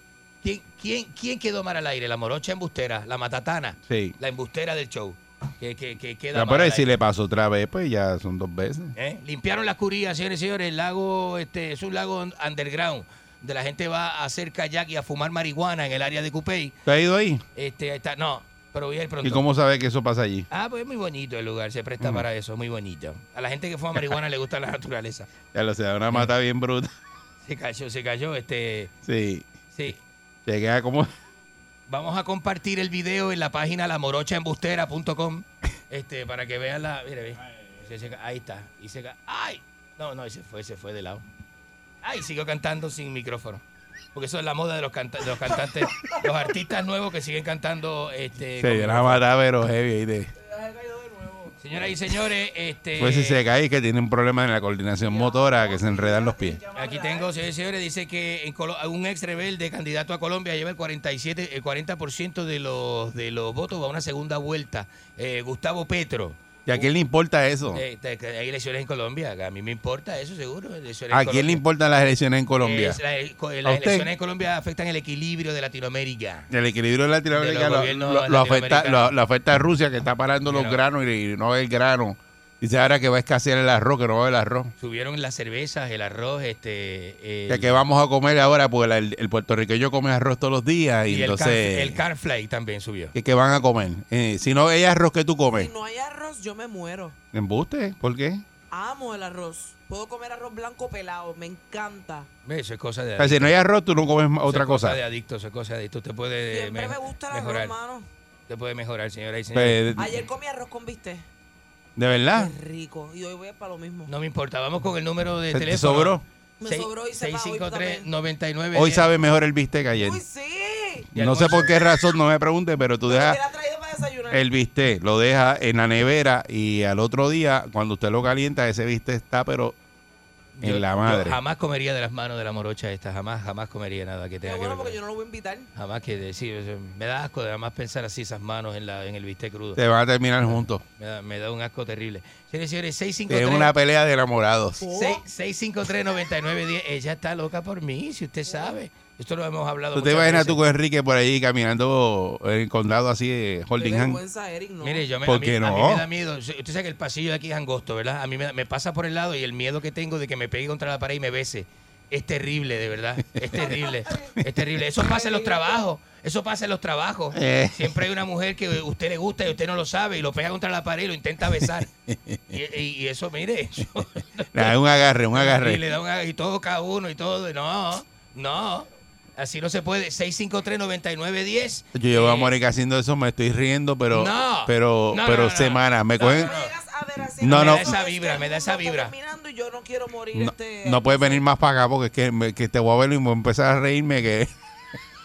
¿Quién, quién, ¿Quién quedó mal al aire? La morocha embustera, la matatana, Sí. la embustera del show. Que, que, que queda mal pero al si aire. le pasó otra vez, pues ya son dos veces. ¿Eh? Limpiaron las curillas, señores y señores. El lago este, es un lago underground. De la gente va a hacer kayak y a fumar marihuana en el área de Cupey. ¿Te has ido ahí? Este, está, no, pero voy a ir pronto. ¿Y cómo sabe que eso pasa allí? Ah, pues es muy bonito el lugar, se presta Ujú. para eso, muy bonito. A la gente que fuma marihuana le gusta la naturaleza. [LAUGHS] Ya lo sé, una mata bien bruta. Se cayó, se cayó, este, Sí. sí. Se queda como. Vamos a compartir el video en la página lamorochaembustera.com este, para que vean la... Mire, ve. Ahí está. Y se ¡Ay! No, no, se fue, se fue de lado. ¡Ay! Siguió cantando sin micrófono. Porque eso es la moda de los, canta- de los cantantes, los artistas nuevos que siguen cantando. Este, Se con dio una micrófono. mata, pero heavy. de- Señoras y señores, este, Pues si se cae, que tiene un problema en la coordinación motora, que se enredan los pies. Aquí tengo, señores y señores, dice que en Colo- un ex rebelde candidato a Colombia lleva el 47, el 40% de los, de los votos a una segunda vuelta. Eh, Gustavo Petro. ¿Y a quién le importa eso? Eh, hay elecciones en Colombia. A mí me importa eso, seguro. ¿A quién le importan las elecciones en Colombia? Es la- ¿A las elecciones en Colombia afectan el equilibrio de Latinoamérica. El equilibrio de Latinoamérica De lo, gobiernos lo- lo afecta, lo, afecta a Rusia, que está parando los granos y, no ve el grano. Dice ahora que va a escasear el arroz, que no va a haber arroz. Subieron las cervezas, el arroz, este... el- Que, que vamos a comer ahora, porque la- el, el puertorriqueño come arroz todos los días. Y, y el, entonces, car, el carfly también subió. ¿qué, qué van a comer? Eh, si no hay arroz, ¿qué tú comes? Si no hay arroz, yo me muero. ¿Embuste? ¿Por qué? Amo el arroz. Puedo comer arroz blanco pelado. Me encanta. Eso es cosa de O sea, si no hay arroz, tú no comes Eso otra es cosa cosa. de adicto, eso es cosa de adicto. Usted puede Siempre me- me gusta el arroz, mejorar. hermano. Usted puede mejorar, señora y. Pues, Ayer comí arroz con bistec. ¿De verdad? Qué rico. Y hoy voy para lo mismo. No me importa, vamos con el número de ¿Se te teléfono. sobró? Me sobró y se va hoy 653-99. Hoy sabe mejor el bistec que ayer. Uy, sí. No sé por qué razón, no me pregunte, pero tú dejas el bistec, lo deja en la nevera y al otro día, cuando usted lo calienta, ese bistec está, pero en Yo- la yo madre. jamás comería de las manos de la morocha esta, jamás, jamás comería nada que tenga Qué que bueno ver. porque yo no lo voy a invitar. Jamás que decir, me da asco de más pensar así esas manos en, la, en el bistec crudo. Te van a terminar juntos. Me da, me da un asco terrible. Señores, señores, Es 653 una pelea de enamorados. seis- 653-9910. Ella está loca por mí, si usted sabe. Esto lo hemos hablado ¿Tú te imaginas veces. tú con Enrique por ahí caminando en el condado así de holding hand? Mire, yo me, ¿Por a, mí, qué a mí no? me da miedo. Usted sabe que el pasillo de aquí es angosto, ¿verdad? A mí me, me pasa por el lado y el miedo que tengo de que me pegue contra la pared y me bese. Es terrible, de verdad. Es terrible. es terrible. Eso pasa en los trabajos. Eso pasa en los trabajos. [LAUGHS] Eh. Siempre hay una mujer que a usted le gusta y usted no lo sabe y lo pega contra la pared y lo intenta besar. y, y- y eso, mire, [LAUGHS] Nah, un agarre, un y le agarre. da un ag- y todo cada uno y todo. No, no. Así no se puede. 653-9910. Yo llevo a Mónica haciendo eso, me estoy riendo, pero No. pero No, pero no, no. semanas. Me No, cogen. Me No, no, da esa vibra, me da esa vibra. Caminando y yo no quiero morir. no, este, no puedes venir más para acá porque es que, me- que te voy a ver y voy a empezar a reírme que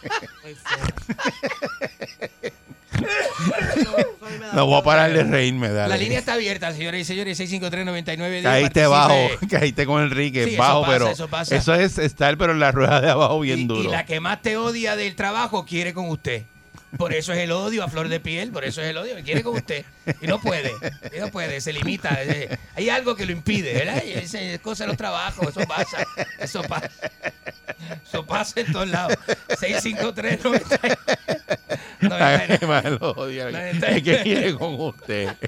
[LAUGHS] No voy a parar de reírme, dale. La línea está abierta, señores y señores, 653-99. Caíste bajo, [LAUGHS] caíste con Enrique, bajo, eso pero eso, es estar pero en la rueda de abajo bien y, duro. Y la que más te odia del trabajo quiere con usted. Por eso es el odio a flor de piel, por eso es el odio que quiere con usted. Y no puede, y no puede, se limita. Eh, hay algo que lo impide, ¿verdad? Es, cosa de los trabajos, eso pasa, eso pasa. Eso pasa en todos lados. 653 no es que viene con usted. [LAUGHS]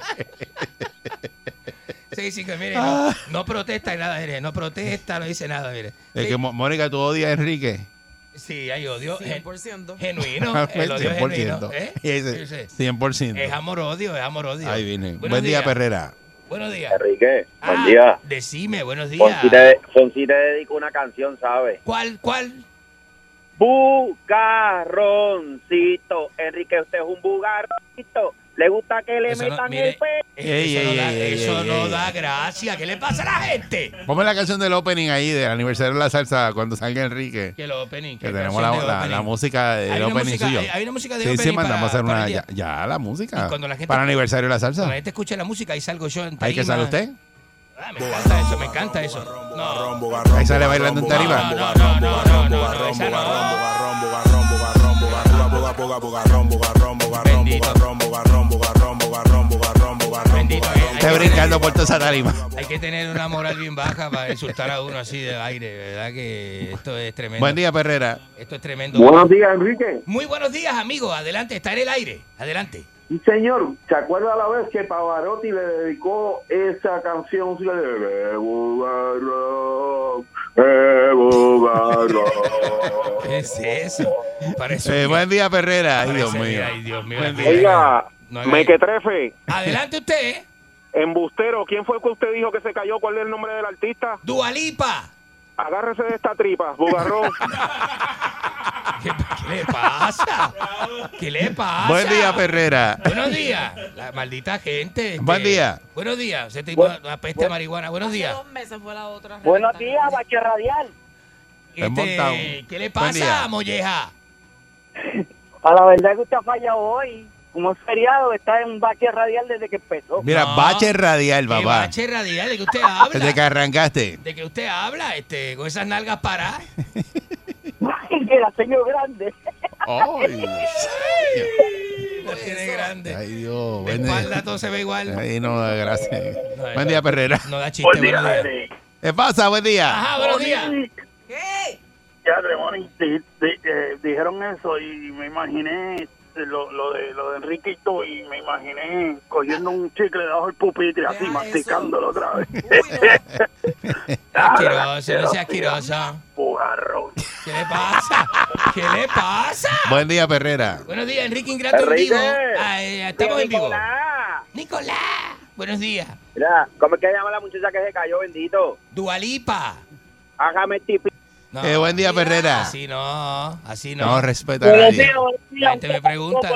Sí, sí, que mire, no, ah. protesta y nada, mire, no protesta, no dice nada, mire. Es que Mónica, tú odias a Enrique. Sí, hay odio 100%. genuino. [LAUGHS] El odio 100%. genuino. ¿eh? 100%. Es amor-odio, es amor-odio. Ahí viene. Buen día, día, Perrera. Buenos días. Enrique, buen ah, día. Decime, buenos días. Fonsi te, Fonsi te dedico una canción, ¿sabes? ¿Cuál, cuál? Bugarroncito. Enrique, usted es un bugarroncito. ¿Le gusta que le Eso no- metan mire, el pe... Ey, eso no, ey, da, ey, eso ey, no ey. da gracia. ¿Qué le pasa a la gente? Ponme la canción del opening ahí del aniversario de la salsa cuando salga Enrique. Que el opening. Que ¿qué tenemos la, de la- opening? la música del opening música- suyo. hay- hay una música de sí, sí, opening mandamos a hacer para- una. para Ya, la música. Y cuando la gente- para el aniversario de la salsa. Cuando la gente escuche la música, ahí salgo yo en ¿Ahí que sale usted? Ah, me encanta eso, me encanta eso. No, Ahí sale bailando en tarima. no, no, no, no, no, no, no, esa no. Bendito. eh, hay Está brincando por toda esa tarima. Hay que tener una moral bien baja para insultar a uno así de aire, ¿verdad? Que esto es tremendo. Buen día, Perrera. Esto es tremendo. Buenos días, Enrique. Muy buenos días, amigo. Adelante, está en el aire. Adelante. Señor. ¿Se acuerda la vez que Pavarotti le dedicó esa canción? Eh. ¿Qué es eso? Parece Eh, buen día, Perrera. Ay, Dios mío. ay, Dios mío. Buen día. Oiga, No Mequetrefe, Adelante usted. embustero, ¿quién fue que usted dijo que se cayó? ¿Cuál es el nombre del artista? Dualipa. Agárrese de esta tripa, bugarrón. ¿Qué, qué le pasa? ¿Qué le pasa? Buen día, Perrera. Buenos días. La maldita gente. este, Buen día. Buenos días. Ese tipo de peste a marihuana. Buenos días. Dos meses fue la otra. Buenos días, Bache Radial. Este, ¿Qué le pasa, molleja? A la verdad que usted ha fallado hoy. Como es feriado, está en un bache radial desde que empezó. Mira, No. bache radial, ¿Qué papá. bache radial de que usted habla? Desde que arrancaste. De que usted habla, este, con esas nalgas paradas. [LAUGHS] que la señor grande. Ay, Las tiene grande. ay, Dios. De Buen espalda día. todo se ve igual. Ay, no, gracias. No, Buen día, Perrera. No da chiste, buenos días. ¿Qué pasa? Buen día. Ajá, buenos días. ¿Qué? Ya, di- eh, dijeron eso y me imaginé lo, lo de lo de Enriquito y me imaginé cogiendo un chicle debajo del pupitre así, masticándolo otra vez. [LAUGHS] Asqueroso, no sea asqueroso. Bugarrón. ¿Qué le pasa? ¿Qué le pasa? Buen día, Perrera. Buenos días, Enrique Ingrato en vivo. Ah, eh, estamos en vivo. Nicolás. Nicolás. Buenos días. Mira, ¿cómo es que se llama la muchacha que se cayó, bendito? Dualipa. Hágame tipi. No, Eh, buen día, Perrera. Así no, así no. No respeta a nadie. La gente me pregunta.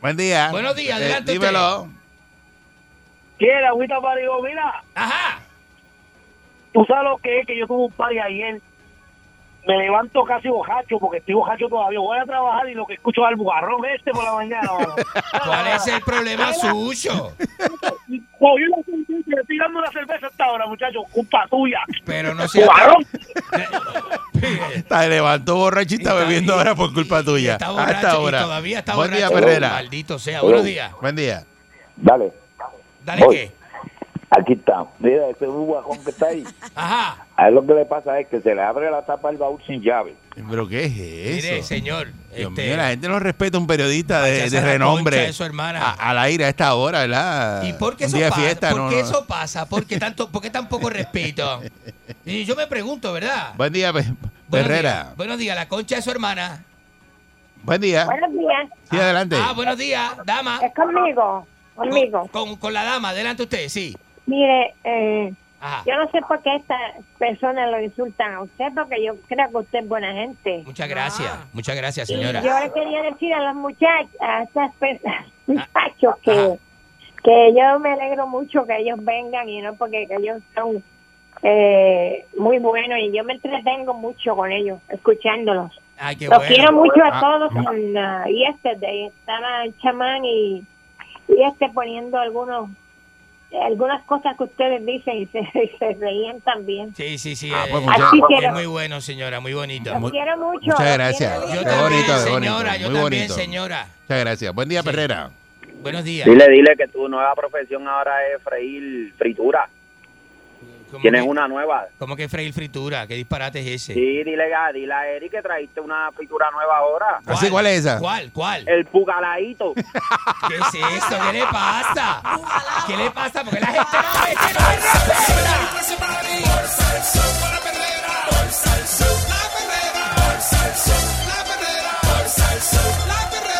Buen día. Buenos días, Eh, adelante dímelo. ¿Quiere agüita para digo, mira? Ajá. Tú sabes lo que es que yo tuve un party ayer. Me levanto casi bojacho porque estoy bojacho todavía. Voy a trabajar y lo que escucho es el bugarrón este por la mañana. [LAUGHS] ¿Cuál es el problema suyo? [LAUGHS] Cogí una cerveza, le estoy dando una cerveza hasta ahora, muchachos. Culpa tuya. Pero no sea. Bugarrón. Está levantó borrachita bebiendo ahora por culpa tuya. Está A borracho esta y hora. todavía está Buen día. Perrera. Maldito sea. Buenos días. Buen día. Dale. Dale Voy. qué. Aquí está. Mira, ese guajón que está ahí. Ajá. A él lo que le pasa es que se le abre la tapa del baúl sin llave. ¿Pero qué es eso? Mire, señor. Dios este, mío, la gente no respeta a un periodista de, de a la renombre. concha de su hermana. a- al aire a esta hora, ¿verdad? ¿Y por qué Un eso pasa? fiesta, ¿Por no, qué no. eso pasa? ¿Por qué, tanto, ¿Por qué tan poco respeto? Y yo me pregunto, ¿verdad? Buen día, Buenos Herrera. días. Buenos días, la concha de su hermana. Buen día. Buenos días. Sí, adelante. Ah, buenos días, dama. Es conmigo, conmigo. Con, con la dama, adelante usted, sí. Mire, eh, Ajá. yo no sé por qué estas personas lo insultan a usted, porque yo creo que usted es buena gente. Muchas gracias, muchas gracias, señora. Yo le quería decir a los muchachos, a estas pe- [LAUGHS] Ah. muchachos que, que yo me alegro mucho que ellos vengan y no porque que ellos son eh, muy buenos y yo me entretengo mucho con ellos, escuchándolos. Ay, qué Los bueno. quiero mucho a Ah, todos mm. con uh, Yesterday. Estaba el chamán y, y este poniendo algunos algunas cosas que ustedes dicen y se, [LAUGHS] y se reían también. Sí, sí, sí. Ah, pues, muchas- es Así quiero. muy bueno, señora, muy bonito. Los quiero mucho. Muchas gracias. Yo también, bonito, señora, bonito, yo muy también, bonito. señora. Muchas gracias. Buen día, Perrera. Buenos días. Dile, dile que tu nueva profesión ahora es freír fritura. ¿Cómo Tienes que- una nueva. ¿Cómo que freír fritura? ¿Qué disparate es ese? Sí, dile, a- dile a Eric que trajiste una fritura nueva ahora. ¿Así cuál es esa? ¿Cuál? ¿Cuál? El pugaladito. [LAUGHS] ¿Qué es esto? ¿Qué le pasa? ¿Qué le pasa? Porque la gente no ve que no respeta. Puerto